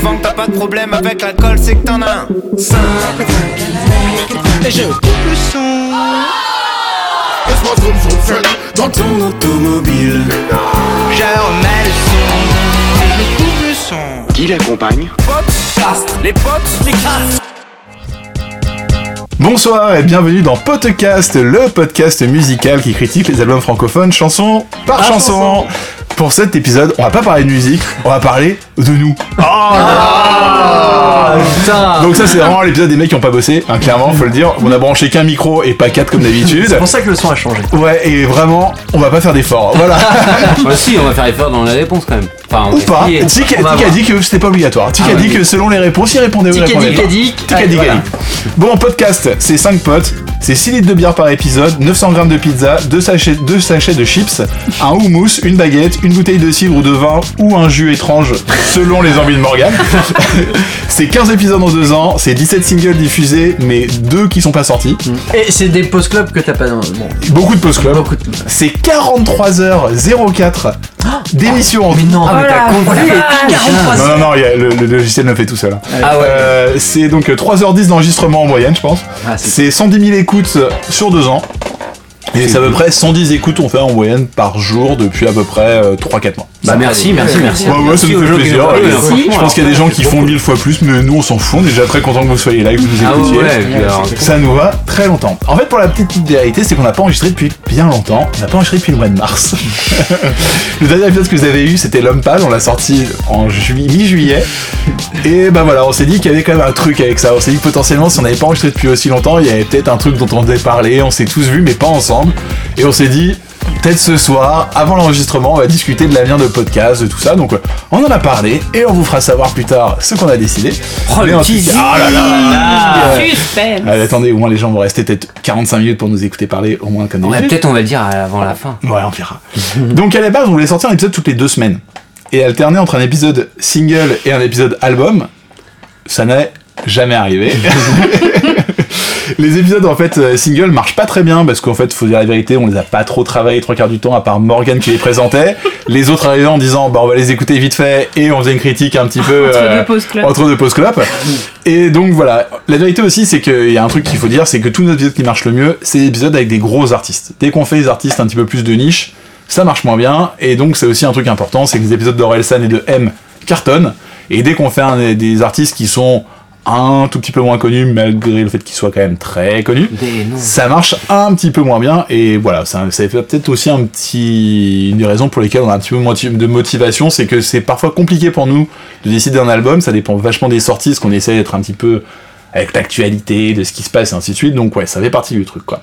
prouvant que t'as pas de problème avec l'alcool, c'est que t'en as un. Et je coupe le son. Laisse-moi zoom zoom zoom dans ton automobile. Je remets le son. Et je coupe le son. Qui l'accompagne? Podcast, les potes, les castes. Bonsoir et bienvenue dans Podcast, le podcast musical qui critique les albums francophones chanson par chanson. Pour cet épisode, on va pas parler de musique, on va parler de nous. Donc ça c'est vraiment l'épisode des mecs qui ont pas bossé, hein, clairement faut le dire. On a branché qu'un micro et pas quatre comme d'habitude. C'est pour ça que le son a changé. Ouais et vraiment on va pas faire d'efforts. Voilà. Bah si, on va faire effort dans la réponse quand même. Enfin, on Ou pas. Tic On va Tic a dit que c'était pas obligatoire. Tic Ah a ouais. dit que selon les réponses, il répondait ou il Tic a répondait dit pas. Tic a dit. Bon, podcast, c'est 5 potes, c'est 6 litres de bière par épisode, 900 grammes de pizza, 2 sachets, deux sachets de chips, un houmous, une baguette, une bouteille de cidre ou de vin ou un jus étrange selon les envies de Morgane. c'est 15 épisodes en 2 ans, c'est 17 singles diffusés, mais 2 qui sont pas sortis. Et c'est des post-clubs que t'as pas dans. Bon, Beaucoup de beaucoup de. C'est 43h04 d'émission en Mais non, Ah, mais t'as compris et tout. Non, non, non, il y a- le, le logiciel le fait tout seul. hein. Ah ouais. Euh, c'est donc 3h10 d'enregistrement en moyenne, je pense. Ah, c'est c'est 110 000 écoutes sur deux ans. Et c'est à peu près 110 écoutes on fait en moyenne par jour depuis à peu près 3-4 mois. Bah merci, merci, merci. Ouais, ouais, ça nous fait plaisir. Je pense qu'il y a des gens qui font mille fois plus, mais nous on s'en fout. On est déjà très content que vous soyez là, que vous nous Ah écoutiez. Ça nous va très longtemps. En fait, pour la petite vérité, c'est qu'on n'a pas enregistré depuis bien longtemps. On n'a pas enregistré depuis le mois de mars. le dernier épisode que vous avez eu, c'était L'Homme Pâle. On l'a sorti en jui- mi-juillet. Et bah voilà, on s'est dit qu'il y avait quand même un truc avec ça. On s'est dit que potentiellement, si on n'avait pas enregistré depuis aussi longtemps, il y avait peut-être un truc dont on devait parler. On s'est tous vus, mais pas ensemble. Et on s'est dit. Peut-être ce soir, avant l'enregistrement, on va discuter de l'avenir de podcast, de tout ça. Donc, euh, on en a parlé et on vous fera savoir plus tard ce qu'on a décidé. Oh, le teasing. Ah là là Euh, Suspense. Allez, attendez, au moins les gens vont rester peut-être 45 minutes pour nous écouter parler, au moins comme Ouais, peut-être on va le dire avant la fin. Ouais, on verra. Donc à la base, on voulait sortir un épisode toutes les deux semaines. Et alterner entre un épisode single et un épisode album, ça n'est jamais arrivé. les épisodes en fait euh, single marchent pas très bien parce qu'en fait, faut dire la vérité, on les a pas trop travaillés trois quarts du temps à part Morgan qui les présentait. Les autres arrivaient en disant bah on va les écouter vite fait et on faisait une critique un petit peu Entre euh, deux pauses deux pauses club. Et donc voilà, la vérité aussi c'est qu'il y a un truc qu'il faut dire, c'est que tous nos épisodes qui marchent le mieux, c'est les épisodes avec des gros artistes. Dès qu'on fait des artistes un petit peu plus de niche, ça marche moins bien. Et donc c'est aussi un truc important, c'est que les épisodes d'Orelsan et de M cartonnent. Et dès qu'on fait un- des artistes qui sont un tout petit peu moins connus, malgré le fait qu'ils soient quand même très noms. ça marche un petit peu moins bien et voilà ça, ça fait peut-être aussi un petit une des raisons pour lesquelles on a un petit peu moti- de motivation c'est que c'est parfois compliqué pour nous de décider d'un album ça dépend vachement des sorties parce qu'on essaie d'être un petit peu avec l'actualité de ce qui se passe et ainsi de suite. Donc ouais ça fait partie du truc quoi.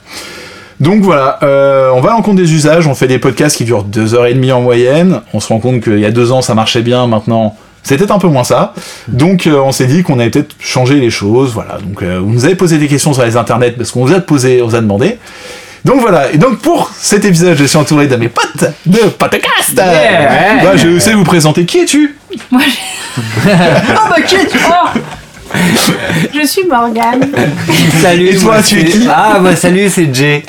Donc voilà, euh, on va à l'encontre des usages, on fait des podcasts qui durent deux heures et demie en moyenne, on se rend compte qu'il y a deux ans ça marchait bien, maintenant peut-être un peu moins ça. Donc euh, on s'est dit qu'on allait peut-être changer les choses, voilà. Donc euh, vous nous avez posé des questions sur les internets parce qu'on vous a posé, on vous a demandé. Donc voilà, et donc pour cet épisode, je suis entouré de mes potes de podcast. Yeah. Bah, je sais vous présenter. Qui es-tu? Moi, je... Oh bah qui es-tu? Oh je suis Morgane. Salut. Et toi, moi, tu es qui? Ah bah salut, c'est Jay.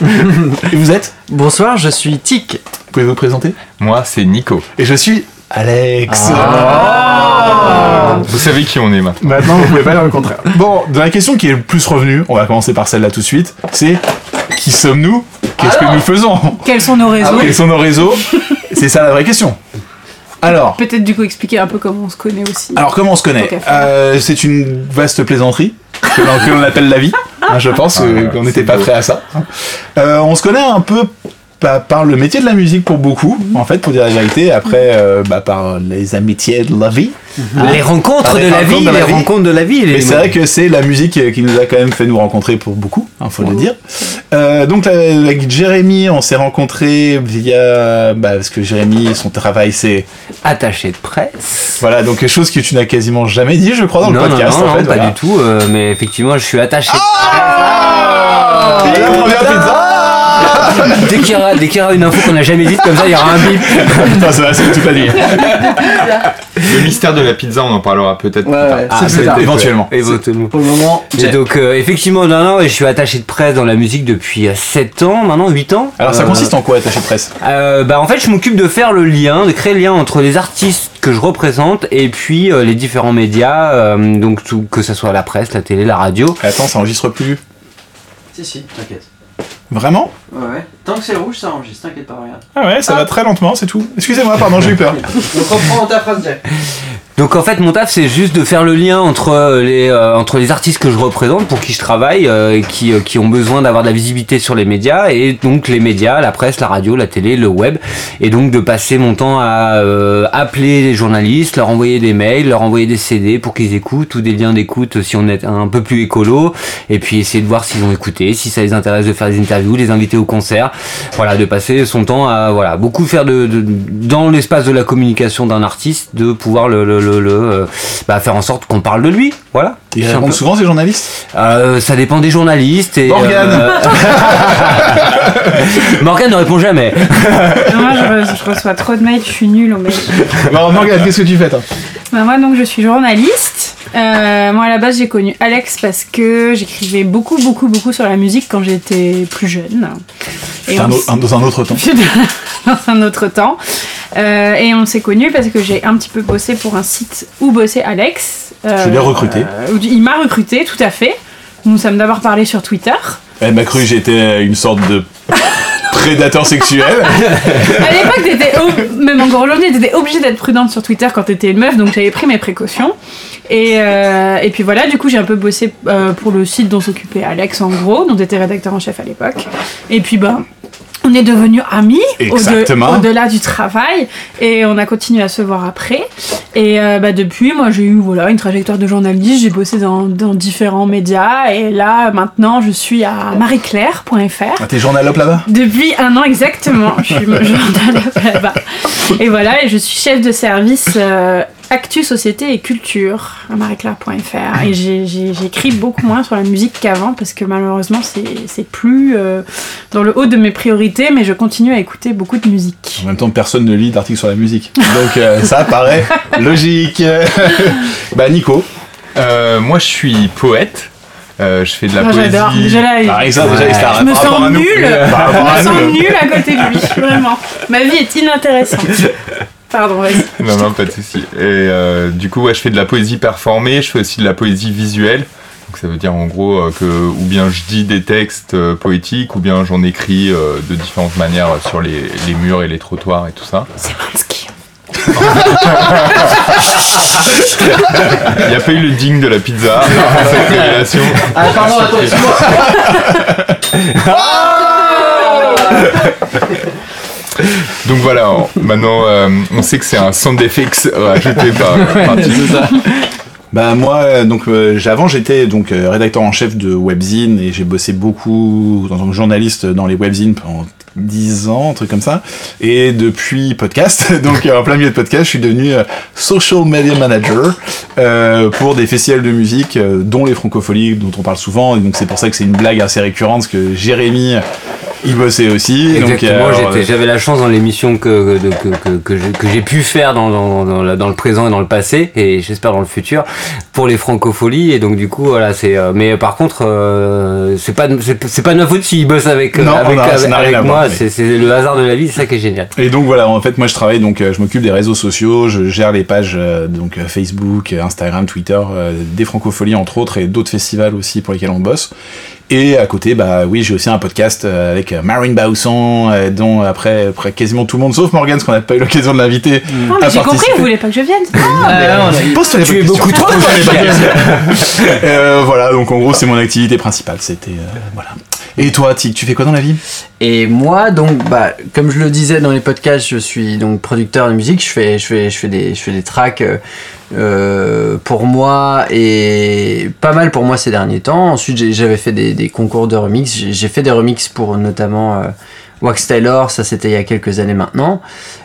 Et vous êtes? Bonsoir, je suis Tic. Vous pouvez vous présenter? Moi, c'est Nico. Et je suis Alex. Vous savez qui on est maintenant. Maintenant, vous pouvez pas dire le contraire. Bon, dans la question qui est le plus revenue, on va commencer par celle-là tout de suite, c'est qui sommes-nous? Qu'est-ce que nous faisons? Quels sont nos réseaux? Quels sont nos réseaux? C'est ça la vraie question. Alors, Peut-être du coup expliquer un peu comment on se connaît aussi. alors comment on se connaît? Euh, C'est une vaste plaisanterie que l'on appelle la vie. hein, je pense euh, Ah, qu'on c'est n'était pas prêt à ça. Euh, on se connaît un peu pa- par le métier de la musique pour beaucoup, en fait, pour dire la vérité. Après, euh, bah, par les amitiés de la vie. Les rencontres de les la vie, la les rencontres de la vie. Mais c'est vrai que c'est la musique euh, qui nous a quand même fait nous rencontrer pour beaucoup, hein, faut le dire. Euh, donc avec Jérémy, on s'est rencontrés via bah, parce que Jérémy, son travail, c'est Attaché de presse. voilà donc quelque chose que tu n'as quasiment jamais dit, je crois, dans non, le podcast. non, non, en fait, non, pas du tout. euh, mais effectivement, je suis attaché. Ah la première pizza dès qu'il y, aura- dès qu'il y aura une info qu'on n'a jamais dite, comme ça, il y aura un bip. Putain, ça va, c'est toute la nuit. Le mystère de la pizza, on en parlera peut-être plus tard. ouais, Ah, plus tard. éventuellement. Éventuellement. Pour le moment, Et donc, euh, effectivement, non, non, et je suis attaché de presse dans la musique depuis 7 ans, maintenant 8 ans. Alors ça Euh, consiste en quoi attaché de presse? euh, bah, En fait, je m'occupe de faire le lien, de créer le lien entre les artistes que que je représente et puis euh, les différents médias, euh, donc tout, que ce soit la presse, la télé, la radio. Attends, ça enregistre plus. Si, si, t'inquiète. Vraiment? Ouais, ouais. Tant que c'est rouge, ça enregistre, t'inquiète pas, regarde. Ah ouais, ça va très lentement, c'est tout. Excusez-moi, pardon, j'ai eu peur. Donc reprends ta phrase, Jack. Donc en fait mon taf c'est juste de faire le lien entre euh, les euh, entre les artistes que je représente pour qui je travaille euh, et qui euh, qui ont besoin d'avoir de la visibilité sur les médias et donc les médias, la presse, la radio, la télé, le web et donc de passer mon temps à euh, appeler les journalistes, leur envoyer des mails, leur envoyer des CD pour qu'ils écoutent ou des liens d'écoute si on est un peu plus écolo et puis essayer de voir s'ils ont écouté, si ça les intéresse de faire des interviews, les inviter au concert, voilà de passer son temps à voilà beaucoup faire de, de- dans l'espace de la communication d'un artiste de pouvoir le, le, le, le, euh, bah, faire en sorte qu'on parle de lui. Voilà. Ils répondent souvent ces journalistes? Euh, ça dépend des journalistes et Morgane. euh, Morgane ne répond jamais. Non, moi, je, re- je reçois trop de mails, je suis nulle au mail. Alors Morgane, qu'est-ce que tu fais toi? Bah, moi, donc, je suis journaliste. Euh, moi, à la base, j'ai connu Alex parce que j'écrivais beaucoup, beaucoup, beaucoup sur la musique quand j'étais plus jeune. Et Un on Dans un autre temps. dans un autre temps. Euh, et on s'est connus parce que j'ai un petit peu bossé pour un site où bossait Alex. Euh, Je l'ai recruté. euh, où il m'a recruté, tout à fait. Nous nous sommes d'abord parlé sur Twitter. Elle m'a cru que j'étais une sorte de prédateur sexuel. À l'époque, même encore aujourd'hui, t'étais obligée d'être prudente sur Twitter quand t'étais une meuf, donc j'avais pris mes précautions. Et, euh, puis voilà, du coup, j'ai un peu bossé euh, pour le site dont s'occupait Alex, en gros, dont était rédacteur en chef à l'époque. Et puis, bah. On est devenus amis au-delà du travail et on a continué à se voir après. Et euh, bah, depuis, moi j'ai eu voilà, une trajectoire de journaliste, j'ai bossé dans, dans différents médias et là maintenant je suis à marieclaire.fr. Ah, T'es journalope là-bas? Depuis un an exactement, je suis journaliste là-bas. Et voilà, et je suis chef de service euh, Actu, Société et Culture à marieclaire.fr. Et j'écris beaucoup moins sur la musique qu'avant parce que malheureusement c'est plus euh, dans le haut de mes priorités, mais je continue à écouter beaucoup de musique. En même temps, personne ne lit d'articles sur la musique. Donc euh, ça paraît logique. bah Nico, Euh, moi, je suis poète. Euh, je fais de la Ah, poésie. J'adore, déjà là, ça, déjà, Ouais. c'était un je me sens nulle, je me sens nulle à côté de lui, vraiment. Ma vie est inintéressante. Pardon, vas-y. Non, non, pas de souci. Et euh, du coup, ouais, je fais de la poésie performée, je fais aussi de la poésie visuelle. Donc ça veut dire en gros euh, que ou bien je dis des textes euh, poétiques, ou bien j'en écris euh, de différentes manières euh, sur les, les murs et les trottoirs et tout ça. C'est Mansky. Il n'y a pas eu le ding de la pizza avant cette révélation. Ah, pardon, attends, excuse-moi. Donc voilà, on- maintenant euh, on sait que c'est un sound effects rajouté par, par Tim. Bah moi, euh, donc euh, avant j'étais donc euh, rédacteur en chef de webzine et j'ai bossé beaucoup en tant que journaliste dans les webzines pendant 10 ans, un truc comme ça. Et depuis podcast, donc en plein milieu de podcast, je suis devenu euh, social media manager euh, pour des festivals de musique, euh, dont les Francopholies dont on parle souvent. Et donc c'est pour ça que c'est une blague assez récurrente parce que Jérémy il bossait aussi. Exactement, euh, j'avais la chance dans l'émission que, que, que, que, que j'ai- pu faire dans, dans, dans, la- dans le présent et dans le passé, et j'espère dans le futur, pour les francopholies. Et donc du coup, voilà, c'est. euh, mais par contre, euh, c'est pas c'est pas de ma faute s'ils bossent avec, Non, avec, avec, moi. mais- C'est le hasard de la vie, c'est ça qui est génial. Et donc voilà, en fait, moi je travaille, donc euh, je m'occupe des réseaux sociaux, je gère les pages donc Facebook, Instagram, Twitter, des Francopholies entre autres et d'autres festivals aussi pour lesquels on bosse. Et à côté, bah oui, j'ai aussi un podcast euh, avec euh, Marine Bausson, euh, dont après, après quasiment tout le monde, sauf Morgan, parce qu'on n'a pas eu l'occasion de l'inviter. Non, mais à j'ai compris, vous voulez pas que je vienne. Ah, on a- Pose-toi les Tu es beaucoup trop. Euh, Voilà, donc en gros, c'est mon activité principale. C'était euh, voilà. Et toi, tu fais quoi dans la vie? Et moi, donc, bah, comme je le disais dans les podcasts, je suis donc producteur de musique. Je fais, je fais, je fais des, je fais des tracks euh, pour moi et pas mal pour moi ces derniers temps. Ensuite, j'avais fait des, concours de remix. J'ai fait des remixes pour notamment euh, Wax Taylor. Ça, c'était il y a quelques années maintenant.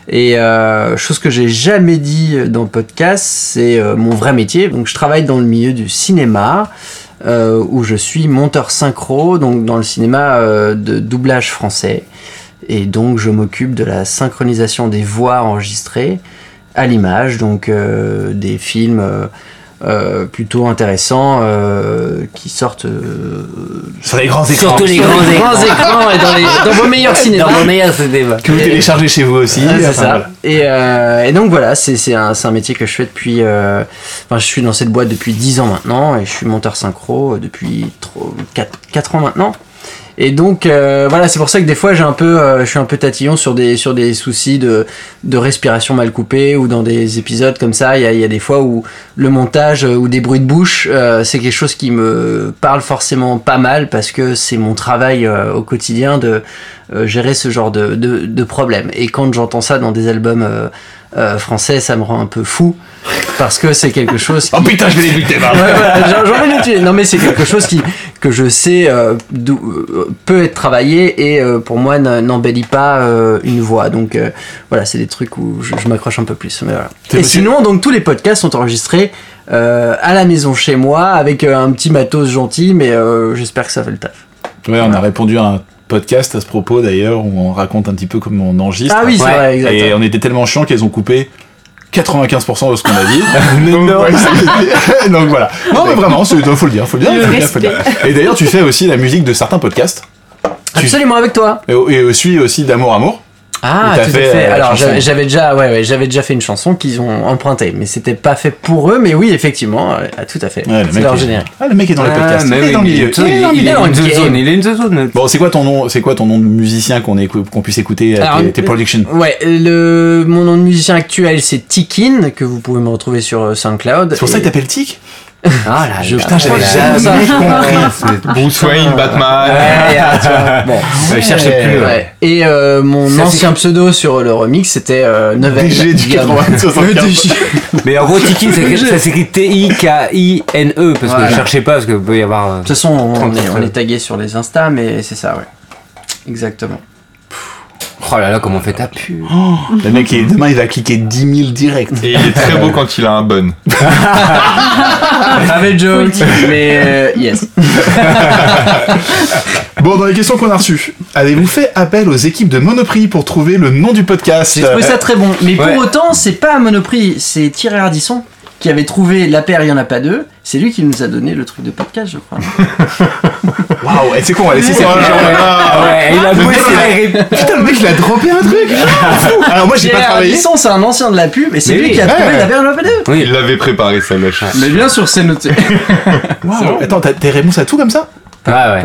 Et euh, chose que j'ai jamais dit dans le podcast, c'est mon vrai métier. Donc, je travaille dans le milieu du cinéma euh, où je suis monteur synchro, donc dans le cinéma euh, de doublage français. Et donc je m'occupe de la synchronisation des voix enregistrées à l'image, donc euh, des films euh, plutôt intéressants euh, qui sortent euh, Sur les grands écrans. Surtout les grands les écrans. grands écrans et dans, les, dans vos meilleurs cinémas. Dans. Que vous téléchargez chez vous aussi. Ah, c'est Enfin, ça. voilà. Et, euh, et donc voilà, c'est c'est un, un métier que je fais depuis. euh, Enfin, je suis dans cette boîte depuis 10 ans maintenant et je suis monteur synchro depuis 4, ans maintenant. Et donc euh, voilà, c'est pour ça que des fois j'ai un peu, euh, je suis un peu tatillon sur des sur des soucis de de respiration mal coupée ou dans des épisodes comme ça. Il y a, des fois où le montage euh, ou des bruits de bouche, c'est quelque chose qui me parle forcément pas mal parce que c'est mon travail au quotidien de gérer ce genre de, de, de problème. Et quand j'entends ça dans des albums euh, français, ça me rend un peu fou parce que c'est quelque chose qui... Oh putain, je vais les buter, bah. Ouais, voilà, j'ai j'ai envie de le tuer. Non, mais c'est quelque chose qui, que je sais euh, euh, peut être travaillé et euh, pour moi n'embellit pas une voix. Donc voilà, c'est des trucs où je, je m'accroche un peu plus. Mais voilà. Et possible. sinon, donc tous les podcasts sont enregistrés à la maison chez moi avec un petit matos gentil, mais j'espère que ça fait le taf. Ouais, on a répondu à un podcast à ce propos d'ailleurs où on raconte un petit peu comment on enregistre. Ah oui, c'est Et on était tellement chiants qu'ils ont coupé 95% de ce qu'on a dit. Donc, Non. voilà. Non mais vraiment, c'est- faut le dire, faut le dire. Le faut le dire, faut le dire. Et d'ailleurs, tu fais aussi la musique de certains podcasts. Tu- Absolument avec toi. Et, et suis aussi d'Amour Amour. Ah, tout fait, à fait. euh, Alors j'avais déjà, ouais, ouais, j'avais déjà fait une chanson qu'ils ont empruntée, mais c'était pas fait pour eux. Mais oui, effectivement, euh, tout à fait. Ouais, le c'est mec leur est- générique. Ah, le mec est dans les Ah, podcasts. mais il est dans le milieu. il est- Il est dans le game. zone, il est the zone. Bon, c'est quoi ton nom C'est quoi ton nom de musicien qu'on qu'on puisse écouter à Alors, tes, tes productions? Ouais, le mon nom de musicien actuel c'est Tikin que vous pouvez me retrouver sur euh, SoundCloud. C'est pour ça que t'appelles Tic Ah là, Je- là, putain, j'avais là, jamais là, compris. là, Bruce Wayne, Batman. Ouais, ah, tu vois, bon. Je cherchais plus. ouais. Ouais. Et euh, mon Ça, ancien pseudo sur le remix c'était euh, Novel. DG du Guillaume. 80-75. Mais en gros, Tiki, c'est- ça s'écrit T-I-K-I-N-E, parce que je cherchais pas, parce que peut y avoir. euh, De toute façon, on, 30, est, on est tagué sur les Insta, mais c'est ça, ouais. Exactement. Oh là là, comment on fait ta pub Le mec, il- demain, il va cliquer 10 000 direct. Et il est très beau quand il a un bun. Avec joke, mais euh, yes. Bon, dans les questions qu'on a reçues, avez-vous fait appel aux équipes de Monoprix pour trouver le nom du podcast? J'ai trouvé ça très bon. Mais Ouais. pour autant, c'est pas à Monoprix, c'est Thierry Ardisson qui avait trouvé La paire, il y en a pas deux. C'est lui qui nous a donné le truc de podcast, je crois. Waouh, et c'est quoi On va laisser cette. Ouais, il a bossé ré- Putain, le mec, il a droppé un truc Fou. Alors moi, j'ai pas travaillé. Ardisson, c'est un ancien de la pub, et c'est lui qui a trouvé. La paire, il y en a pas deux. Oui, Il l'avait préparé, ça lâche. Mais bien sûr, c'est noté. Waouh. Attends, t'as tes réponses à tout comme ça? Ouais, ouais.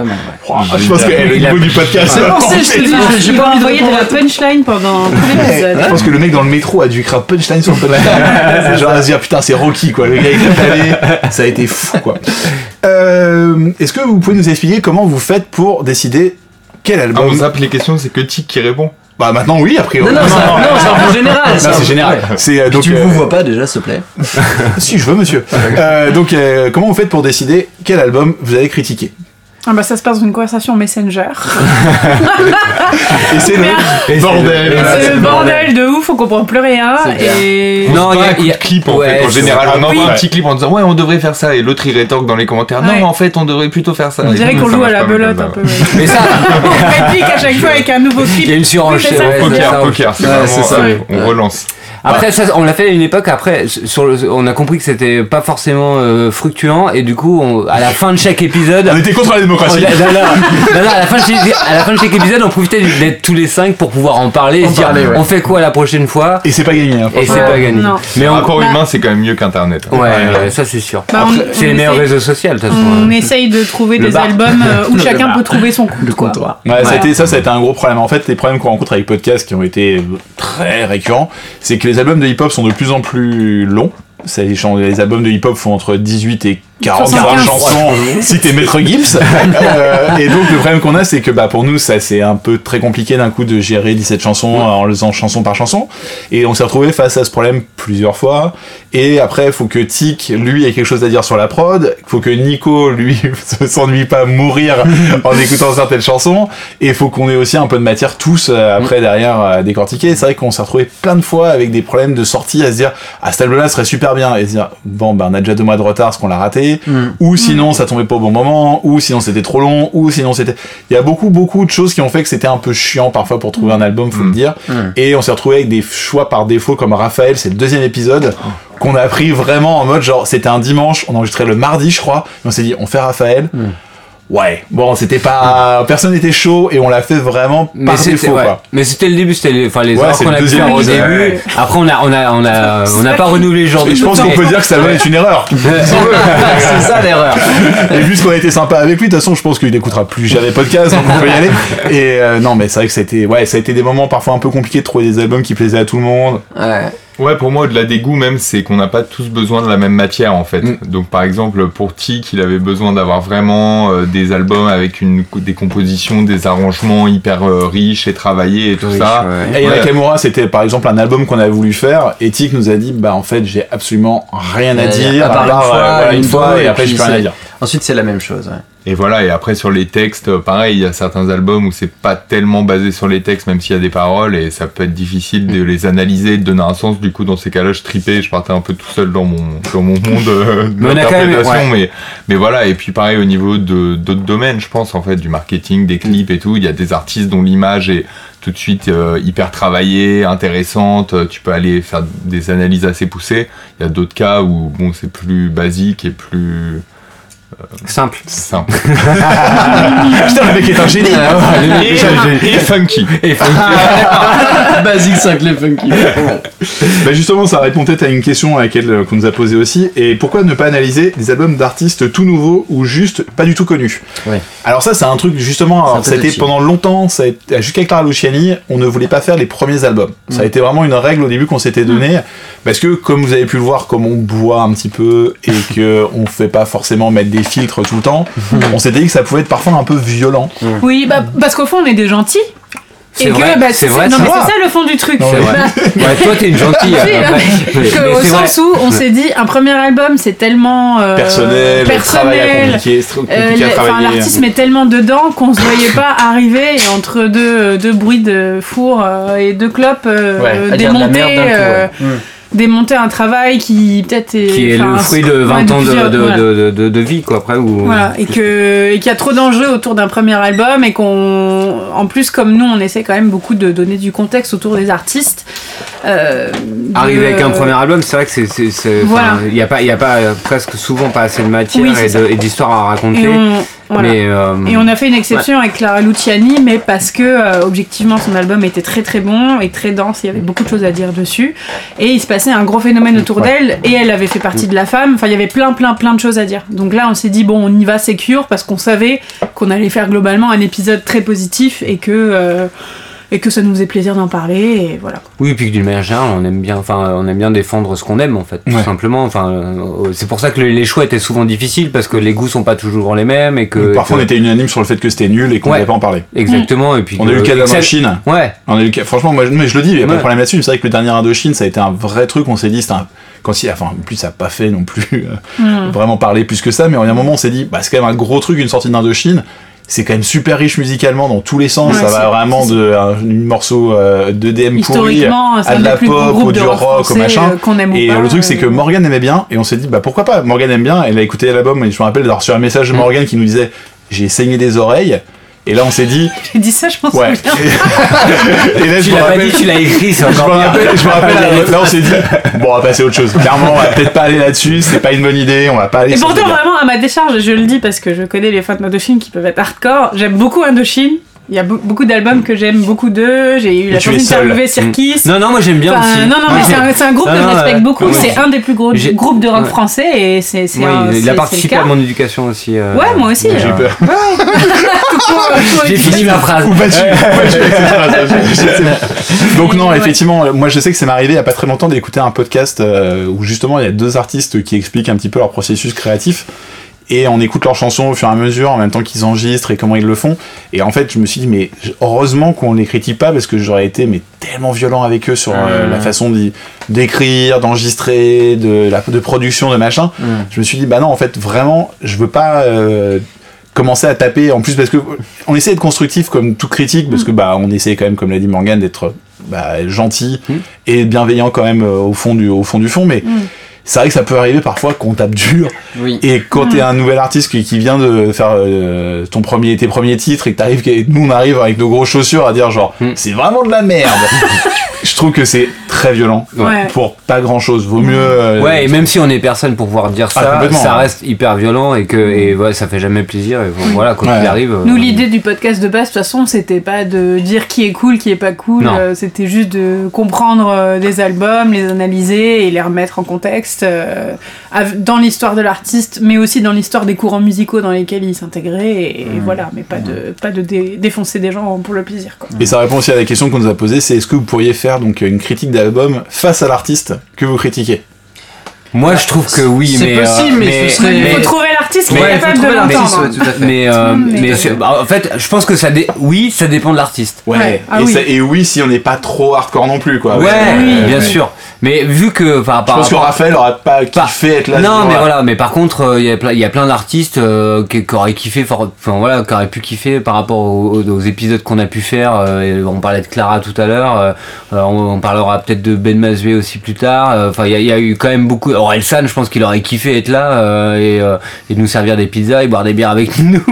Je pense que eh, le niveau du podcast. C'est je j'ai- pas envie de envoyer de la punchline pendant tout l'épisode. Je pense que le mec dans le métro a dû écrire punchline sur le podcast. Genre à se dire putain c'est Rocky quoi. Le gars il est allé, ça a été fou quoi. Euh, Est-ce que vous pouvez nous expliquer comment vous faites pour décider quel Ah, album on zappe les questions, c'est que Tic qui répond. Bah maintenant oui a priori. Non, non, ça- non, c'est général. Non, c'est général. Ouais. C'est euh, donc tu ne euh, vous vois pas déjà, s'il te plaît. si je veux monsieur. Euh, donc euh, comment vous faites pour décider quel album vous allez critiquer? Ah bah ça se passe dans une conversation Messenger. Et c'est le bordel. C'est le bordel de ouf, on comprend plus rien. Et Non, Non, il y a un y a- clip en ouais, fait. En c'est général, on envoie Oui. un petit clip en disant ouais, on devrait faire ça, et l'autre il rétorque dans les commentaires. Ouais. Non, en fait, on devrait plutôt faire ça. on dirait qu'on joue à la belote un peu. ouais. Mais ça, on réplique à chaque fois avec un nouveau clip. il y a une surenchère. Poker, poker, c'est ça. euh. On relance. Après, ça, on l'a fait à une époque. Après, sur le- on a compris que c'était pas forcément euh, fructueux, et du coup, on- à la fin de chaque épisode, On était contre la on- démocratie. non, non, non, non, à, la fin de chaque, à la fin de chaque épisode, on profitait d'être tous les cinq pour pouvoir en parler et se dire ouais. on fait quoi la prochaine fois? Et c'est pas gagné. Hein, et c'est pas gagné. non. Mais on, rapport bah- humain, c'est quand même mieux qu'Internet. ouais, ouais, ça c'est sûr. Bah, on- Après, c'est on les meilleurs réseaux sociaux de toute façon. On hein. essaye de trouver Le des bar. albums euh, où chacun bar. peut trouver son compte. Ça, ça a été un gros problème. En fait, les problèmes qu'on rencontre avec podcasts qui ont été très récurrents, c'est que les albums de hip-hop sont de plus en plus longs. Les albums de hip-hop font entre 18 et 45 75. chansons si t'es Maître Gibbs. Euh, et donc, le problème qu'on a, c'est que bah, pour nous, ça c'est un peu très compliqué d'un coup de gérer 17 chansons en le faisant chanson par chanson. Et on s'est retrouvé face à ce problème plusieurs fois. Et après, il faut que Tic, lui, ait quelque chose à dire sur la prod. Il faut que Nico, lui, se s'ennuie pas à mourir en écoutant certaines chansons. Et il faut qu'on ait aussi un peu de matière tous euh, après derrière à décortiquer. C'est vrai qu'on s'est retrouvé plein de fois avec des problèmes de sortie à se dire ah cet album-là serait super bien et se dire bon ben on a déjà deux mois de retard parce qu'on l'a raté Mm. ou sinon ça tombait pas au bon moment, ou sinon c'était trop long, ou sinon c'était. Il y a beaucoup, beaucoup de choses qui ont fait que c'était un peu chiant parfois pour trouver un album, faut le dire. Mm. Et on s'est retrouvé avec des choix par défaut comme Raphaël, c'est le deuxième épisode, qu'on a pris vraiment en mode genre, c'était un dimanche, on enregistrait le mardi, je crois, et on s'est dit, on fait Raphaël. Ouais, bon, c'était pas. Personne n'était chaud et on l'a fait vraiment Mais par défaut, ouais. quoi. Mais c'était le début, c'était les, enfin les Ouais, qu'on a pu faire au début. ouais. Après on a on a on a on n'a pas renouvelé le genre de Et je pense qu'on peut dire que ça va être une erreur. c'est ça l'erreur. Et vu qu'on a été sympa avec lui, de toute façon, je pense qu'il n'écoutera plus jamais podcast, donc on peut y aller. Et euh, non, mais c'est vrai que ça a été, ouais, ça a été des moments parfois un peu compliqués de trouver des albums qui plaisaient à tout le monde. Ouais. Ouais, pour moi, au-delà des goûts, même, c'est qu'on n'a pas tous besoin de la même matière, en fait. Mm. Donc, par exemple, pour Tic, il avait besoin d'avoir vraiment euh, des albums avec une, des compositions, des arrangements hyper euh, riches et travaillés et tout Riche, ça. ouais. Et Ouais. Nakamura, c'était par exemple un album qu'on avait voulu faire. Et Tic nous a dit, bah en fait, j'ai absolument rien à dire, à part une fois, euh, voilà, une une fois, fois, et et après, j'ai plus rien à dire. Ensuite, c'est la même chose. ouais. Et voilà, et après sur les textes, pareil, il y a certains albums où c'est pas tellement basé sur les textes, même s'il y a des paroles, et ça peut être difficile de les analyser, de donner un sens. Du coup, dans ces cas-là, je tripais, je partais un peu tout seul dans mon, dans mon monde euh, de Mais. Mais, mais voilà, et puis pareil au niveau de d'autres domaines, je pense, en fait, du marketing, des clips et tout, il y a des artistes dont l'image est tout de suite euh, hyper travaillée, intéressante, euh, tu peux aller faire des analyses assez poussées. Il y a d'autres cas où, bon, c'est plus basique et plus simple. simple. Putain, le mec est un génie! et, et funky. Et Basique 5 les funky. Bah justement, ça répond peut-être à une question à laquelle euh, qu'on nous a posé aussi. Et pourquoi ne pas analyser des albums d'artistes tout nouveaux ou juste pas du tout connus? Ouais. Alors ça, c'est un truc justement. alors, ça a été pendant longtemps, jusqu'à Clara Luciani, on ne voulait pas faire les premiers albums. Ça a été vraiment une règle au début qu'on s'était donnée, parce que comme vous avez pu le voir, comme on boit un petit peu et que on fait pas forcément mettre des filtres tout le temps, on s'était dit que ça pouvait être parfois un peu violent. Oui, bah, parce qu'au fond, on est des gentils. C'est Et vrai, que, bah, c'est vrai, non, mais c'est ça le fond du truc. Non. Bah, Ouais, toi t'es une gentille. Euh, que au c'est vrai. sens où on s'est dit un premier album c'est tellement euh, Personnel, personnel euh, compliqué à le- enfin, travailler. l'artiste met tellement dedans qu'on se voyait pas arriver et entre deux, deux bruits de four euh, et deux clopes euh, Ouais, démonter, démonter un travail qui peut-être est, Qui est le fruit de ouais, 20 ans de, de, voilà. de, vie, quoi, après. Ou... Voilà, et que et qu'il y a trop d'enjeux autour d'un premier album et qu'on, en plus comme nous, on essaie quand même beaucoup de donner du contexte autour des artistes. euh, Arriver avec un premier album, c'est vrai que c'est, Voilà. il y a pas, il y a pas euh, presque souvent pas assez de matière Oui, et, d'histoire à raconter. Et on, voilà. Mais euh, Et on a fait une exception avec Clara Luciani, mais parce que euh, objectivement son album était très très bon et très dense, il y avait beaucoup de choses à dire dessus. Et il se passait un gros phénomène autour d'elle, et elle avait fait partie de la femme. Enfin, il y avait plein plein plein de choses à dire. Donc là, on s'est dit bon, on y va sécure parce qu'on savait qu'on allait faire globalement un épisode très positif et que euh, et que ça nous faisait plaisir d'en parler. Et voilà. oui, puis que d'une manière générale, on aime bien, enfin, on aime bien défendre ce qu'on aime en fait, tout Ouais. simplement. Enfin, euh, c'est pour ça que les choix étaient souvent difficiles parce que les goûts sont pas toujours les mêmes et que Parfois, que- on était unanime sur le fait que c'était nul et qu'on Ouais. n'allait pas en parler. exactement. Et puis On a eu le cas et que ça- d'Indochine. Ouais. On a eu le cas- Franchement, moi, je- mais je le dis, il n'y a pas de Ouais. problème là-dessus. mais C'est vrai que le dernier Indochine, ça a été un vrai truc. On s'est dit, c'était un. Quand il, enfin, en plus, ça n'a pas fait non plus euh, Hmm. vraiment parler plus que ça, mais il y a un moment, on s'est dit, bah, c'est quand même un gros truc, une sortie d'Indochine. C'est quand même super riche musicalement dans tous les sens. Ouais, ça va vraiment de un morceau euh, de DM pourri à de la pop ou groupes du rock au machin. euh, aime Et pas, le truc, c'est que euh, Morgan aimait bien, et on s'est dit, bah pourquoi pas Morgan aime bien, elle a écouté l'album, et je me rappelle d'avoir reçu un message de Mm. Morgan qui nous disait, j'ai saigné des oreilles. Et là, on s'est dit, J'ai dit ça, je pense. ouais. et là, je Tu me l'as pas rappelle, dit, tu l'as écrit, c'est je me encore rappelle, je me rappelle, là on s'est dit, bon, on va passer à autre chose. Clairement, on va peut-être pas aller là-dessus, c'est pas une bonne idée, on va pas aller Et sur pourtant, vraiment, à ma décharge, je le dis parce que je connais les fans d'Indochine qui peuvent être hardcore. J'aime beaucoup Indochine. Il y a be- beaucoup d'albums que j'aime beaucoup d'eux. J'ai eu la chance d'interviewer Cirkis. Non, non, moi j'aime bien Enfin, aussi. non, non, mais c'est un, groupe que je respecte ouais. beaucoup. Ouais. C'est un des plus gros groupes de rock ouais. français et c'est c'est Ouais, un- il a participé à mon éducation aussi. euh, Ouais, moi aussi. J'ai eu euh. peur. J'ai fini ma phrase. Ou pas. Donc non, effectivement, moi je sais que ça m'est arrivé il y a pas très longtemps d'écouter un podcast euh, où justement il y a deux artistes qui expliquent un petit peu leur processus créatif et on écoute leurs chansons au fur et à mesure en même temps qu'ils enregistrent et comment ils le font et en fait je me suis dit mais heureusement qu'on les critique pas parce que j'aurais été mais tellement violent avec eux sur euh, la façon d'écrire, d'enregistrer, de la de production, de machin. Mmh. Je me suis dit bah non en fait vraiment je veux pas euh, commencer à taper en plus parce que on essaie d'être constructif comme toute critique parce que bah on essaie quand même comme l'a dit Morgan d'être bah, gentil Mm. et bienveillant quand même euh, au fond du au fond du fond mais Mm. C'est vrai que ça peut arriver parfois qu'on tape dur Oui. et quand t'es un nouvel artiste qui, qui vient de faire euh, ton premier tes premiers titres et que t'arrives nous on arrive avec nos grosses chaussures à dire genre Mm. c'est vraiment de la merde je trouve que c'est très violent Ouais. pour pas grand chose vaut mieux euh, Ouais, et même si on est personne pour pouvoir dire Ah, ça, ça ouais. reste hyper violent et que et ouais, ça fait jamais plaisir. Et voilà, quoi Ouais. qu'il arrive. euh, Nous, l'idée du podcast de base, de toute façon, c'était pas de dire qui est cool, qui est pas cool. Non. euh, c'était juste de comprendre euh, des albums, les analyser et les remettre en contexte euh, dans l'histoire de l'artiste, mais aussi dans l'histoire des courants musicaux dans lesquels il s'intégrait. Et, et voilà, mais pas de, pas de dé- défoncer des gens pour le plaisir. Quoi. et ça répond aussi à la question qu'on nous a posée c'est est-ce que vous pourriez faire donc une critique d'album face à l'artiste que vous critiquez? Moi, je trouve que oui, C'est mais. euh, possible, mais ce serait- Il Mais- faut trouver l'artiste qui Ouais, est capable de l'entendre. ouais, tout à fait. Mais, euh, mais c'est- fait. bah, en fait, je pense que ça dé... oui, ça dépend de l'artiste. Ouais. Ah et, oui. ça- et oui si on n'est pas trop hardcore non plus quoi Ouais, Oui. bien sûr. Mais vu que par, je par pense que rapport- Raphaël aurait pas Par- kiffé être là non, mais voilà, mais par contre, euh, il y a plein, il y a plein d'artistes euh, qui, qui auraient kiffé, for- enfin voilà, qui auraient pu kiffer par rapport aux, aux épisodes qu'on a pu faire. euh, on parlait de Clara tout à l'heure, on, on parlera peut-être de Ben Masvé aussi plus tard. euh, Enfin, il y, a- il y a eu quand même beaucoup. Aurel San, je pense qu'il aurait kiffé être là euh, et, euh, et nous servir des pizzas et boire des bières avec nous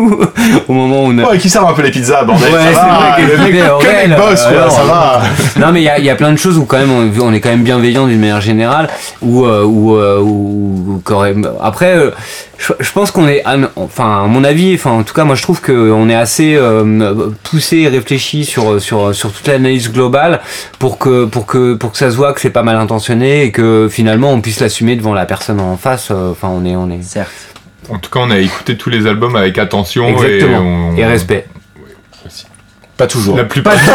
au moment où on a. Ouais, qui servent un peu les pizzas, bordel. Ouais, c'est vrai que Aurel, boss, quoi, alors, ça va. non mais il y a, il y a plein de choses où quand même on, on est quand même bienveillant d'une manière générale où euh, où, euh, où- où qu'aurait- après euh, je, je pense qu'on est enfin à mon avis enfin en tout cas moi je trouve que on est assez euh, poussé et réfléchi sur sur sur toute l'analyse globale pour que pour que pour que ça se voit que c'est pas mal intentionné et que finalement on puisse l'assumer devant la personne en face. Euh, enfin on est on est. Certes. En tout cas, on a écouté tous les albums avec attention exactement. et, on- et respect Pas toujours. La plupart.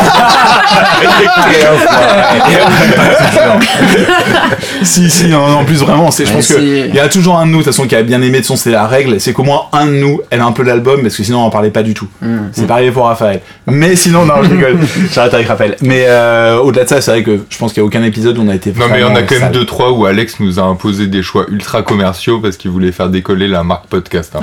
si, si, non, non, en plus vraiment, c'est, je pense qu'il y a toujours un de nous, de toute façon, qui a bien aimé, de son, c'est la règle, c'est qu'au moins un de nous, elle a un peu l'album, parce que sinon on en parlait pas du tout. Hmm. C'est pareil pour Raphaël. Mais sinon, non, je rigole, j'arrête avec Raphaël. Mais euh, au-delà de ça, c'est vrai que je pense qu'il n'y a aucun épisode où on a été Non mais il y en a quand même sale. deux trois où Alex nous a imposé des choix ultra commerciaux parce qu'il voulait faire décoller la marque podcast. hein.